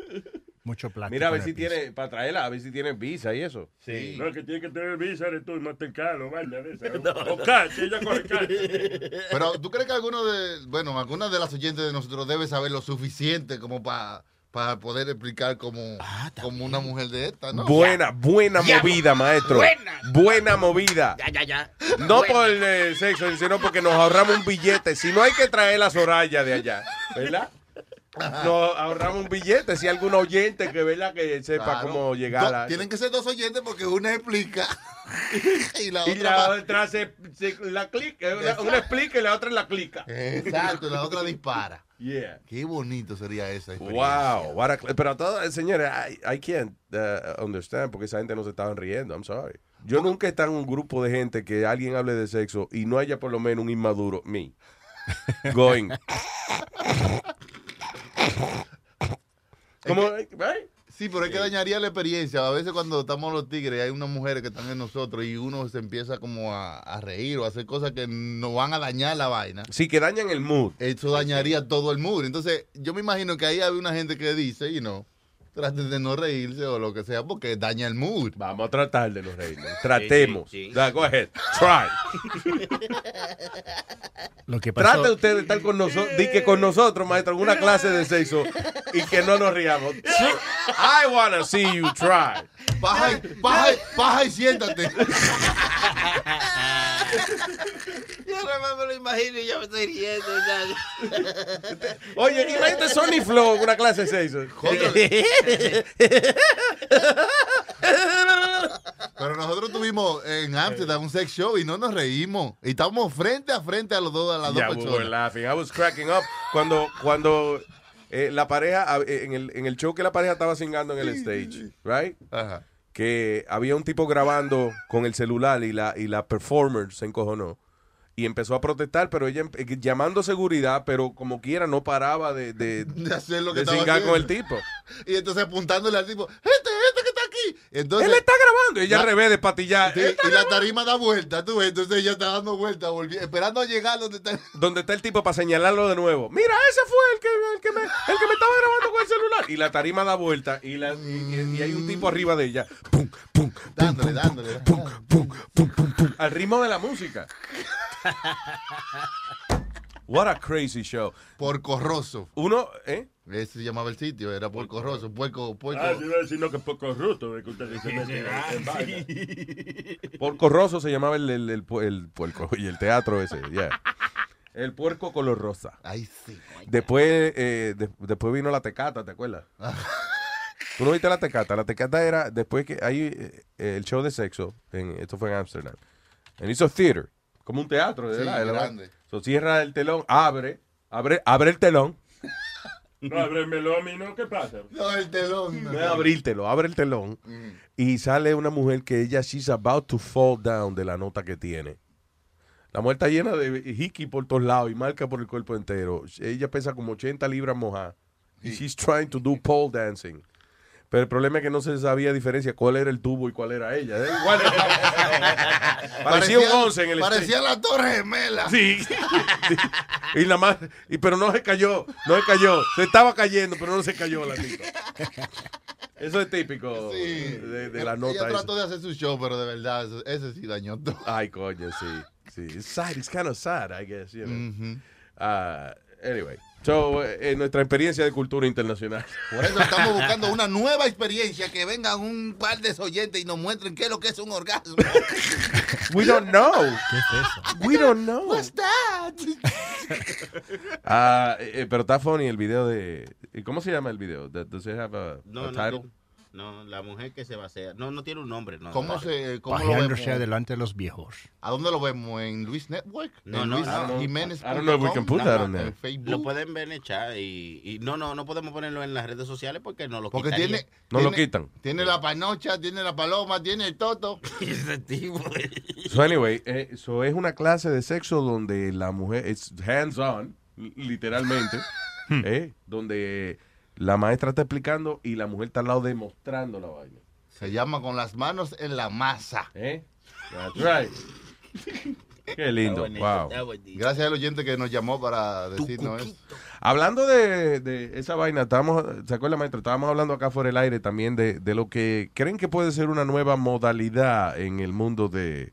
Mucho plástico. Mira, a ver si tiene, para traerla, a ver si tiene visa y eso. Sí. No, que tiene que tener visa, eres tú, y Mastercard o vaina de esa. O- O cash, ella coge cash. Pero tú crees que alguno de, bueno, alguna de las oyentes de nosotros debe saber lo suficiente como para para poder explicar como, como una mujer de esta, ¿no? Buena, buena Ya. movida, maestro. Buena. Buena movida. Ya, ya, ya. No Buena. por el eh, sexo, sino porque nos ahorramos un billete. Si no hay que traer la Soraya de allá, ¿verdad? Nos ahorramos un billete. Si hay algún oyente que ¿verdad? que sepa Claro. cómo llegar Do- a. Tienen que ser dos oyentes porque una explica y la Y otra la va- otra se, se- la clica, una, explica y la otra la clica. Exacto, la otra dispara. Yeah. Qué bonito sería esa experiencia. Wow, a pero todo, señores, I, I can't uh, understand porque esa gente no se estaban riendo. I'm sorry. Yo nunca he estado en un grupo de gente que alguien hable de sexo y no haya por lo menos un inmaduro, me, going. Como, right? Sí, pero es que dañaría la experiencia. A veces cuando estamos los tigres hay unas mujeres que están en nosotros y uno se empieza como a, a reír o a hacer cosas que nos van a dañar la vaina. Sí, que dañan el mood. Eso dañaría todo el mood. Entonces, yo me imagino que ahí había una gente que dice, you know, traten de no reírse o lo que sea porque daña el mood. Vamos a tratar de no reírnos. Tratemos. Sí, sí, sí. Da, go ahead. Try. Lo que pasó. Trate usted de estar con nosotros, di que con nosotros, maestro, en una clase de sexo y que no nos riamos. I wanna see you try. Baja, y- baja, y- baja y siéntate. Yo nada más me lo imagino y ya me estoy riendo. ya. Oye, imagínate Sony Flow en una clase de sexo. Pero nosotros tuvimos en Amsterdam un sex show y no nos reímos. Y estábamos frente a frente a los dos, a las Yeah, dos we were personas. laughing. I was cracking up. Cuando, cuando eh, la pareja, eh, en el, en el show que la pareja estaba singando en el stage, right? Que había un tipo grabando con el celular y la, y la performer se encojonó. Y empezó a protestar, pero ella llamando seguridad, pero como quiera no paraba de, de, De hacer lo que de estaba con el tipo. Y entonces apuntándole al tipo, este, este que está aquí. Entonces, Él está grabando. Ella La- al revés de patillar. Sí, y la tarima da vuelta, tú ves, entonces ella está dando vuelta, volvi- esperando a llegar donde está. Donde está el tipo para señalarlo de nuevo. Mira, ese fue el que, el que, me, el que me estaba grabando con el celular. Y la tarima da vuelta y, la, y, y hay un tipo arriba de ella. Pum, pum, dándole, dándole. al ritmo de la música. What a crazy show. Porco Rosso. Uno, ¿eh? Ese se llamaba el sitio, era Porco Rosso, puerco, puerco. Ah, yo iba a decir no, que ruto, de que ustedes se meten en- Ah, en vaina. Porco Rosso se llamaba el, el, el, el puerco y el teatro ese, yeah. El puerco color rosa. Ay, sí. Después, eh, de- después vino la tecata, ¿te acuerdas? ¿Tú no viste la tecata? La tecata era después que hay eh, el show de sexo, en, esto fue en Amsterdam. And it's a theater, como un teatro, de Sí, verdad. de verdad. grande. So, cierra el telón, abre, abre, abre el telón. No, ábremelo a mí, ¿no? ¿Qué pasa? No, el telón. No abrírtelo, abre el telón y sale una mujer que ella, she's about to fall down de la nota que tiene. La mujer está llena de hiki por todos lados y marca por el cuerpo entero. Ella pesa como 80 libras mojadas. Y she's trying to do pole dancing. Pero el problema es que no se sabía diferencia cuál era el tubo y cuál era ella. Igual. Parecía un 11 en el Parecía la torre gemela. Sí. y nada más, y, pero no se cayó, no se cayó. Se estaba cayendo, pero no se cayó la tipa. Eso es típico de, de la nota. Ella esa. trató de hacer su show, pero de verdad, ese, sí dañó todo. Ay, coño, sí. Sí. It's sad, it's kind of sad, I guess, you know. Ah, anyway. So, eh, en nuestra experiencia de cultura internacional. Por eso estamos buscando una nueva experiencia, que vengan un par de oyentes y nos muestren qué es lo que es un orgasmo. We don't know. ¿Qué es eso? We don't know. What's that? Ah, eh, pero está funny el video de... ¿y ¿Cómo se llama el video? Does it have a, No, a no, title? tiene- no, la mujer que se basea. No, no tiene un nombre. No, ¿Cómo se, cómo lo Pajeándose vemos? delante de los viejos. ¿A dónde lo vemos? ¿En Luis Network? No, ¿En no, Luis. Jiménez I don't know if we can put that on there. ¿En Facebook? Lo pueden ver en el chat y, y no, no, no podemos ponerlo en las redes sociales porque no lo Porque quitaría. tiene, No lo quitan. Tiene la panocha, tiene la paloma, tiene el toto. Ese tipo. So anyway, eh, so es una clase de sexo donde la mujer es hands on, li- literalmente, eh, donde la maestra está explicando y la mujer está al lado demostrando la vaina. Se llama con las manos en la masa. ¿Eh? That's right. Qué lindo. Wow. Gracias al oyente que nos llamó para decirnos eso. Hablando de, de esa vaina, estábamos, ¿se acuerda, maestro? Estábamos hablando acá fuera del aire también de, de lo que creen que puede ser una nueva modalidad en el mundo de,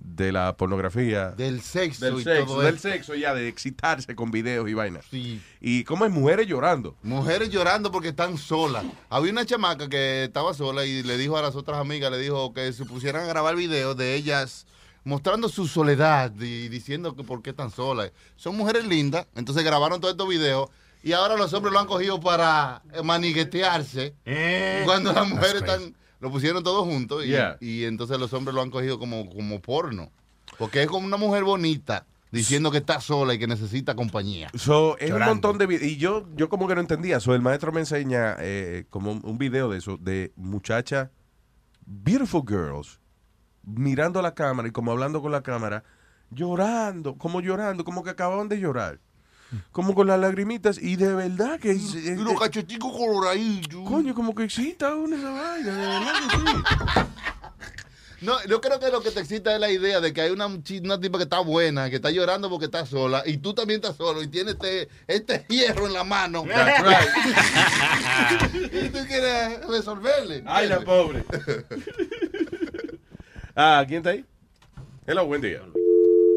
de la pornografía. Del sexo Del y sexo, todo del sexo ya, de excitarse con videos y vainas. Sí. Y cómo es mujeres llorando. Mujeres llorando porque están solas. Había una chamaca que estaba sola y le dijo a las otras amigas, le dijo que se pusieran a grabar videos de ellas mostrando su soledad y diciendo que por qué están solas. Son mujeres lindas, entonces grabaron todos estos videos y ahora los hombres lo han cogido para eh, maniguetearse. Cuando las mujeres están, lo pusieron todos juntos y, Yeah. y entonces los hombres lo han cogido como, como porno. Porque es como una mujer bonita diciendo que está sola y que necesita compañía. So, es Llorando. un montón de videos. Y yo, yo como que no entendía. So, el maestro me enseña eh, como un, video de eso, de muchachas, beautiful girls, mirando la cámara y como hablando con la cámara, llorando, como llorando, como que acababan de llorar. Como con las lagrimitas. Y de verdad que... es- es- Y los cacheticos coloraditos. Coño, como que excita una esa vaina, de verdad que sí. No, yo creo que lo que te excita es la idea de que hay una, una tipa que está buena, que está llorando porque está sola, y tú también estás solo y tienes este, este hierro en la mano. That's right. y tú quieres resolverle. Ay, la pobre. Ah, ¿quién está ahí? Hello, buen día.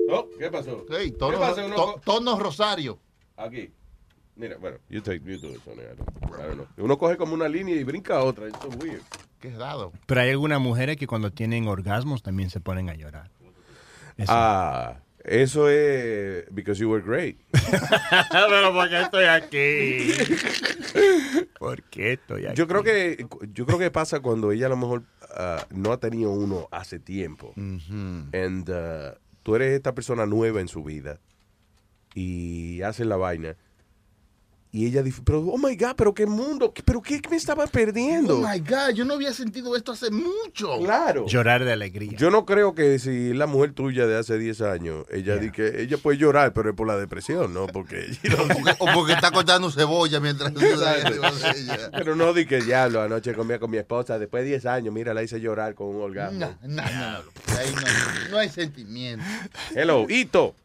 Oh, ¿qué pasó? Hey, ¿Qué tono, pasa? Uno to- tono Rosario. Aquí. Mira, bueno, you take, you do it, Sonny, I don't- I don't know. Uno coge como una línea y brinca a otra. It's so weird. Qué dado. Pero hay algunas mujeres que cuando tienen orgasmos también se ponen a llorar. Eso. Ah, eso es because you were great. Pero ¿por qué estoy aquí? ¿Por qué estoy aquí? Yo creo que yo creo que pasa cuando ella a lo mejor ah, no ha tenido uno hace tiempo. And uh, tú eres esta persona nueva en su vida y haces la vaina Y ella dice, pero, oh my God, pero qué mundo, ¿Qué- pero qué me estaba perdiendo. Oh my God, yo no había sentido esto hace mucho. Claro. Llorar de alegría. Yo no creo que si es la mujer tuya de hace 10 años, ella di que ella puede llorar, pero es por la depresión, ¿no? Porque O porque está cortando cebolla mientras ella. Pero no di que diablo, anoche comía con mi esposa, después de 10 años, mira, la hice llorar con un orgasmo. No, no, no. No, no hay sentimiento. Hello, Ito.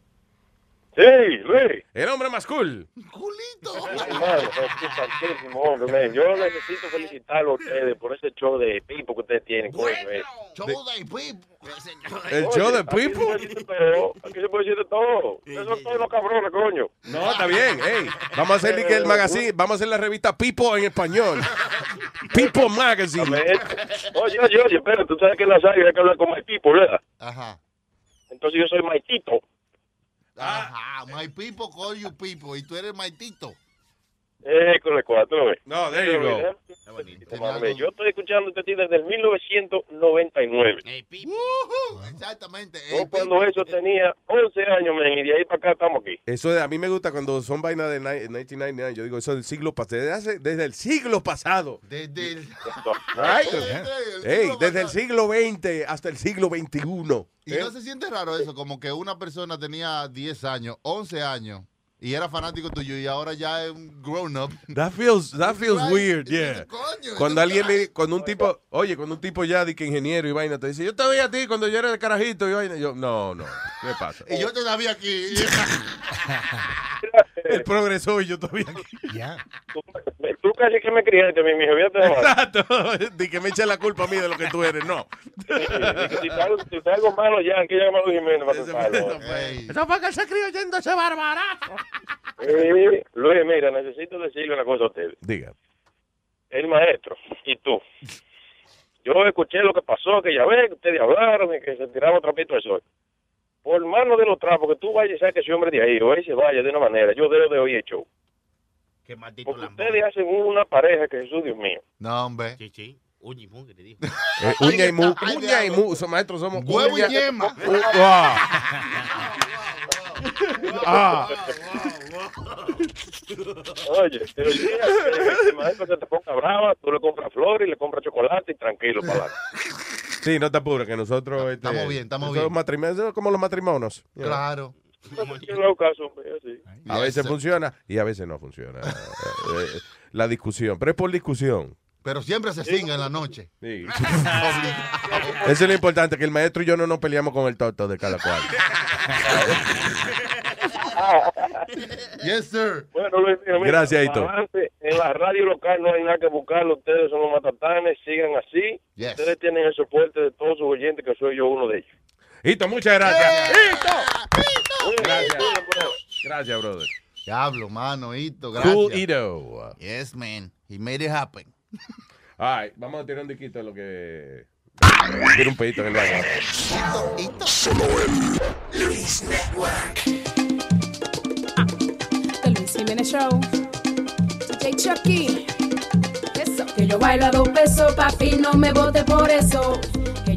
Sí, Luis. El hombre más cool. Hermano, es santísimo, hombre, man. Yo necesito felicitarlo a ustedes por ese show de pipo que ustedes tienen. coño, eh. El Oye, show de aquí se Pipo. puede decir de todo, Aquí se puede decir de todo. Ustedes son todos los cabrones, coño. No, está bien. Ey, vamos a hacer que el magazine, vamos a hacer la revista Pipo en español. Pipo Magazine. Oye, oye, oye, espera, tú sabes que en la saga hay que hablar con My Pipo, ¿verdad? Ajá. Entonces yo soy Maitito. Ajá, my people call you people y tú eres maitito. Eh, con el cuatro, ¿ves? No, there you go. Mami, Yo estoy escuchando este tío desde el 1999. Ujú, Exactamente. Yo cuando eso tenía 11 años, men, y de ahí para acá estamos aquí. Eso de- a mí me gusta cuando son vainas de ni- 1999. Yo digo, eso del siglo pasado. Desde, hace- desde el siglo pasado. Desde el... Right? el Ey, siglo desde el siglo XX hasta el siglo XXI. Y no se siente raro eso, como que una persona tenía 10 años, 11 años, y era fanático tuyo y ahora ya es un grown up. That feels, that feels Right. weird, yeah. Cuando alguien le, cuando un tipo, oye, cuando un tipo ya de que ingeniero y vaina te dice, yo te veía a ti cuando yo era de carajito y vaina, yo, no, no, ¿qué pasa? Y yo todavía aquí. Él progresó y yo todavía aquí. Tú casi que me criaste, mi hijo. Exacto, de que me eche la culpa a mí de lo que tú eres, no. Si está algo- si está algo malo ya, que llama a Luis Jiménez para contarlo. Eso fue que se crió yendo ese barbarazo. Eh, Luis, mira, necesito decirle una cosa a ustedes. Diga. El maestro y tú. Yo escuché lo que pasó, que ya ves, que ustedes hablaron y que se tiraba trapito al sol. Por mano de los trapos, que tú vayas y saques ese hombre de ahí, o él se vaya de una manera. Yo debo de oír el show. Qué maldito Porque ustedes hacen una pareja que Jesús, Dios mío. No, hombre. Sí, sí. Uña y mugre, le dijo. Eh, uña y mu, uña y mu, so- maestros somos Huevo y uña- yema. U- ah. Ah. Oye, pero si el maestro se te ponga brava, tú le compras flores y le compras chocolate y tranquilo para adelante. Sí, no te apures, que nosotros... este, Estamos bien, estamos bien. matrimonios, como los matrimonios. Claro. Así. A veces funciona y a veces no funciona. Eh, eh, la discusión, pero es por discusión. Pero siempre se singa en la noche. Sí. Eso es lo importante, que el maestro y yo no nos peleamos con el toto de cada cual. Yes, sir. Bueno, Luis, mira, Gracias, Hito. avance. En la radio local no hay nada que buscarlo. Ustedes son los matatanes, sigan así. Yes. Ustedes tienen el soporte de todos sus oyentes, que soy yo uno de ellos. Hito, muchas gracias. Gracias. Gracias, brother. Diablo, mano, Hito, gracias. Cool Hito. Yes, man. He made it happen. All right, vamos a tirar un diquito de lo que... Tira un pedito en el baño. Solo en Luis Network. Jiménez Show. DJ Chucky. Eso. Que yo bailo a dos pesos, papi, no me vote por eso.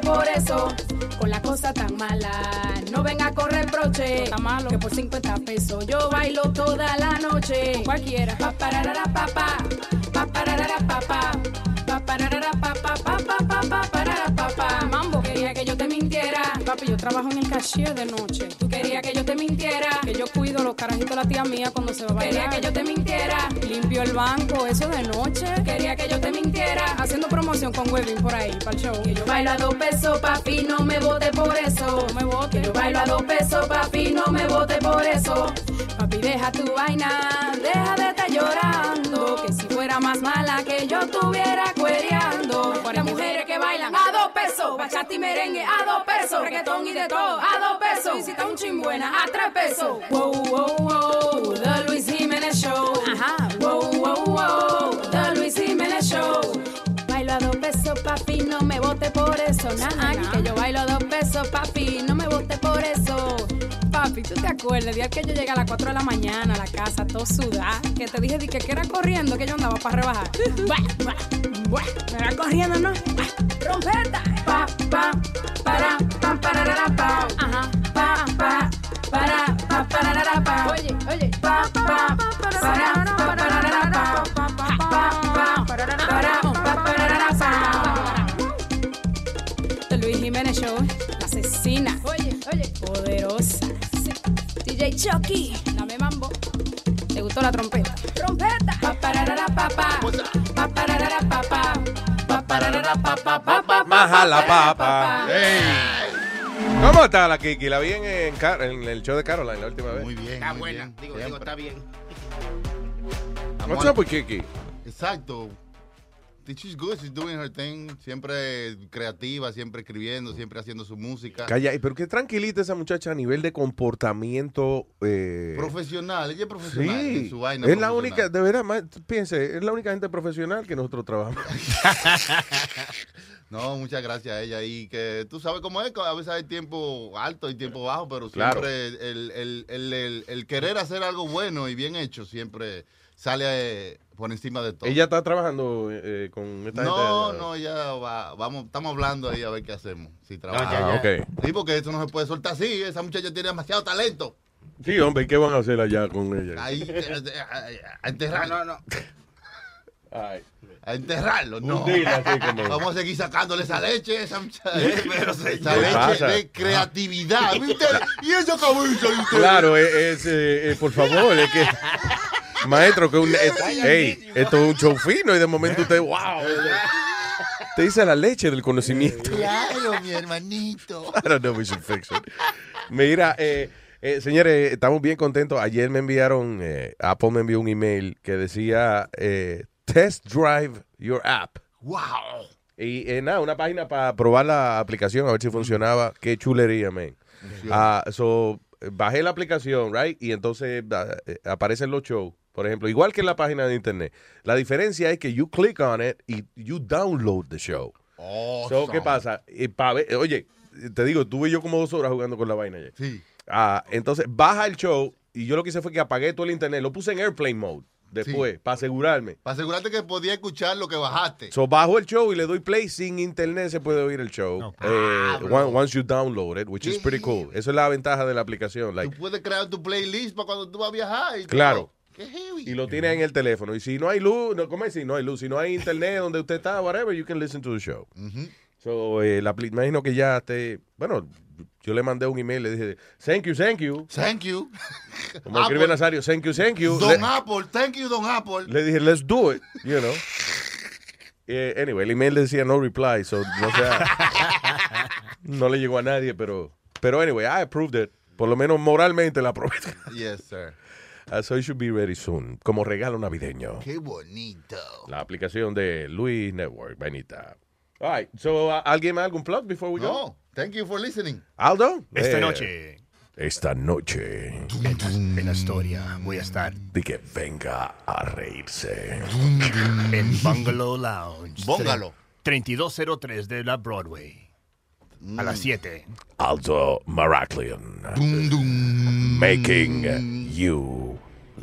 por eso. Con la cosa tan mala, no venga a correr broche. Que por 50 pesos yo bailo toda la noche. Cualquiera. Pa pararara pa pa, pa pararara pa pa, pa pararara pa pa pa pa pa pa parara pa pa. Mambo quería que yo te mintiera. Papi, yo trabajo en el cashier de noche. Tú querías que yo te mintiera. Que yo cuido los carajitos de la tía mía cuando se va a bailar. Quería que yo te mintiera. Limpio el banco, eso de noche. Quería que yo te mintiera. Haciendo promoción con Webin por ahí, para el show. Que yo bailo a dos pesos, papi, no me vote por eso. No me vote. Que yo bailo a dos pesos, papi, no me vote por eso. Papi, deja tu vaina, deja de estar llorando. Que si fuera más mala que yo estuviera cuereando. Las mujeres que bailan a dos pesos, bachata y merengue a dos pesos, reggaetón y de todo a dos pesos, visita un chimbuena a tres pesos. Wow, wow, wow, The Luis Jiménez Show. Ajá. Wow, wow, wow, The Luis Jiménez Show. Bailo a dos pesos, papi, no me vote por eso, nada, que yo bailo a dos pesos, papi, no me vote por eso. Papi, ¿tú te acuerdas el día que yo llegué a las 4 de la mañana a la casa, todo sudada, que te dije di que, que era corriendo, que yo andaba para rebajar? Buah, buah, me era corriendo, ¿no? Trompeta. Pa, pa, para, pa, pararara, pa. Ajá, pa, pa, para, pa, pararara, pa. Oye, oye, Chucky, dame mambo. ¿Te gustó la trompeta? Trompeta. Pa, pararara, pa, pa. Pa, pararara, pa, pa. Pa, pararara, pa, pa, pa, pa, Maja la papa. ¿Cómo está la Kiki? La vi en, en Car- en el show de Caroline la última vez. Muy bien. Está muy buena. bien. Digo, digo, Siempre. está bien. What's up with Kiki? Exacto. She's good, she's doing her thing. Siempre creativa, siempre escribiendo, siempre haciendo su música. Calla, pero qué tranquilita esa muchacha a nivel de comportamiento. eh, Profesional, ella es profesional Sí, en su vaina. es la única, de verdad, piense, es la única gente profesional que nosotros trabajamos. No, muchas gracias a ella. Y que tú sabes cómo es, a veces hay tiempo alto y tiempo bajo, pero siempre el, el- el- el- el querer hacer algo bueno y bien hecho siempre sale eh, por encima de todo. Ella está trabajando eh, con esta No, gente. no, ya va, vamos, estamos hablando ahí a ver qué hacemos. Si Ah, trabajamos. ok. Sí, porque esto no se puede soltar así. Esa muchacha tiene demasiado talento. Sí, hombre, ¿y ¿qué van a hacer allá con ella? Ahí, eh, eh, a, enterrarlo. No, no, A enterrarlo, no. Como- Vamos a seguir sacándole esa leche, esa muchacha. pero esa señor. ¿Qué leche pasa? de creatividad. ¿Viste? Y esa cabeza. Claro, es, es, eh, por favor, es que. Maestro, que un. es- ey, esto es un show fino y de momento usted, wow. Te dice la leche del conocimiento. Claro, mi hermanito. I don't know, we should fix it. Mira, eh, eh, señores, estamos bien contentos. Ayer me enviaron, eh, Apple me envió un email que decía eh, Test Drive Your App. Wow. Y eh, nada, una página para probar la aplicación, a ver si funcionaba. Qué chulería, man. Ah, so, eh, bajé la aplicación, right? Y entonces eh, aparecen los shows. Por ejemplo, igual que en la página de internet. La diferencia es que you click on it y you download the show. So, ¿Qué pasa? Y pa' ver- oye, te digo, tuve yo como dos horas jugando con la vaina ayer. Sí. Ah, entonces, baja el show y yo lo que hice fue que apagué todo el internet. Lo puse en airplane mode después, para asegurarme. Para asegurarte que podía escuchar lo que bajaste. So, bajo el show y le doy play sin internet se puede oír el show. Eh, one- once you download it, which is pretty cool. Eso es la ventaja de la aplicación. like, Tú puedes crear tu playlist para cuando tú vas a viajar. Y claro. Qué heavy. Y lo tienes en el teléfono. Y si no hay luz, no, ¿cómo es? Si no hay luz, si no hay internet donde usted está, whatever, you can listen to the show. So, eh, la, imagino que ya esté. Bueno, yo le mandé un email, le dije, thank you, thank you. Thank you. Como escribe Apple. Nazario, thank you, thank you. Don Le- Apple, thank you, Don Apple. Le dije, let's do it, you know. Eh, anyway, el email decía no reply, so no sé. no le llegó a nadie, pero. Pero anyway, I approved it. Por lo menos moralmente la aprobé. Yes, sir. Uh, so it should be ready soon. Como regalo navideño. Qué bonito. La aplicación de Luis Network, Benita. All right, so uh, ¿alguien más algún plug before we go? No, thank you for listening. Aldo? Esta Eh, noche. Esta noche. En Astoria voy a estar De que venga a reírse. en Bungalow Lounge. Bungalow. 3203 de la Broadway. A las 7. Aldo Maraclian. Making you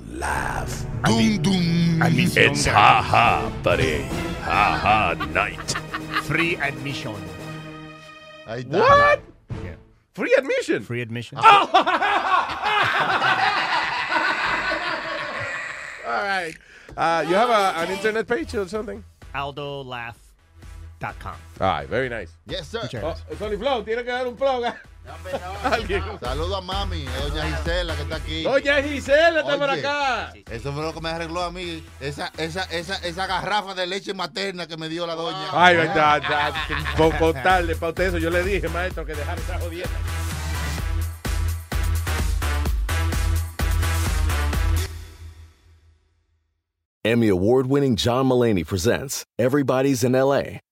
laugh. Admisión It's gratis. ha ha, buddy. Ha ha night. Free admission. Ahí está. What? Free admission. Free admission. All right. Uh, you have a, an internet page or something? AldoLaugh.com. All right, very nice. Yes, sir. Oh. Sony Flow, tiene que dar un plug. ¿eh? Alguien. Saludo a mami, a doña Gisela que está aquí. Doña Gisela está por Oye, acá. Eso fue lo que me arregló a mí. Esa, esa, esa, esa garrafa de leche materna que me dio la doña. Ay, ya, un poco tarde para usted eso. Yo le dije, maestro, que dejara esa jodienda. Emmy award winning John Mullaney presents Everybody's in LA,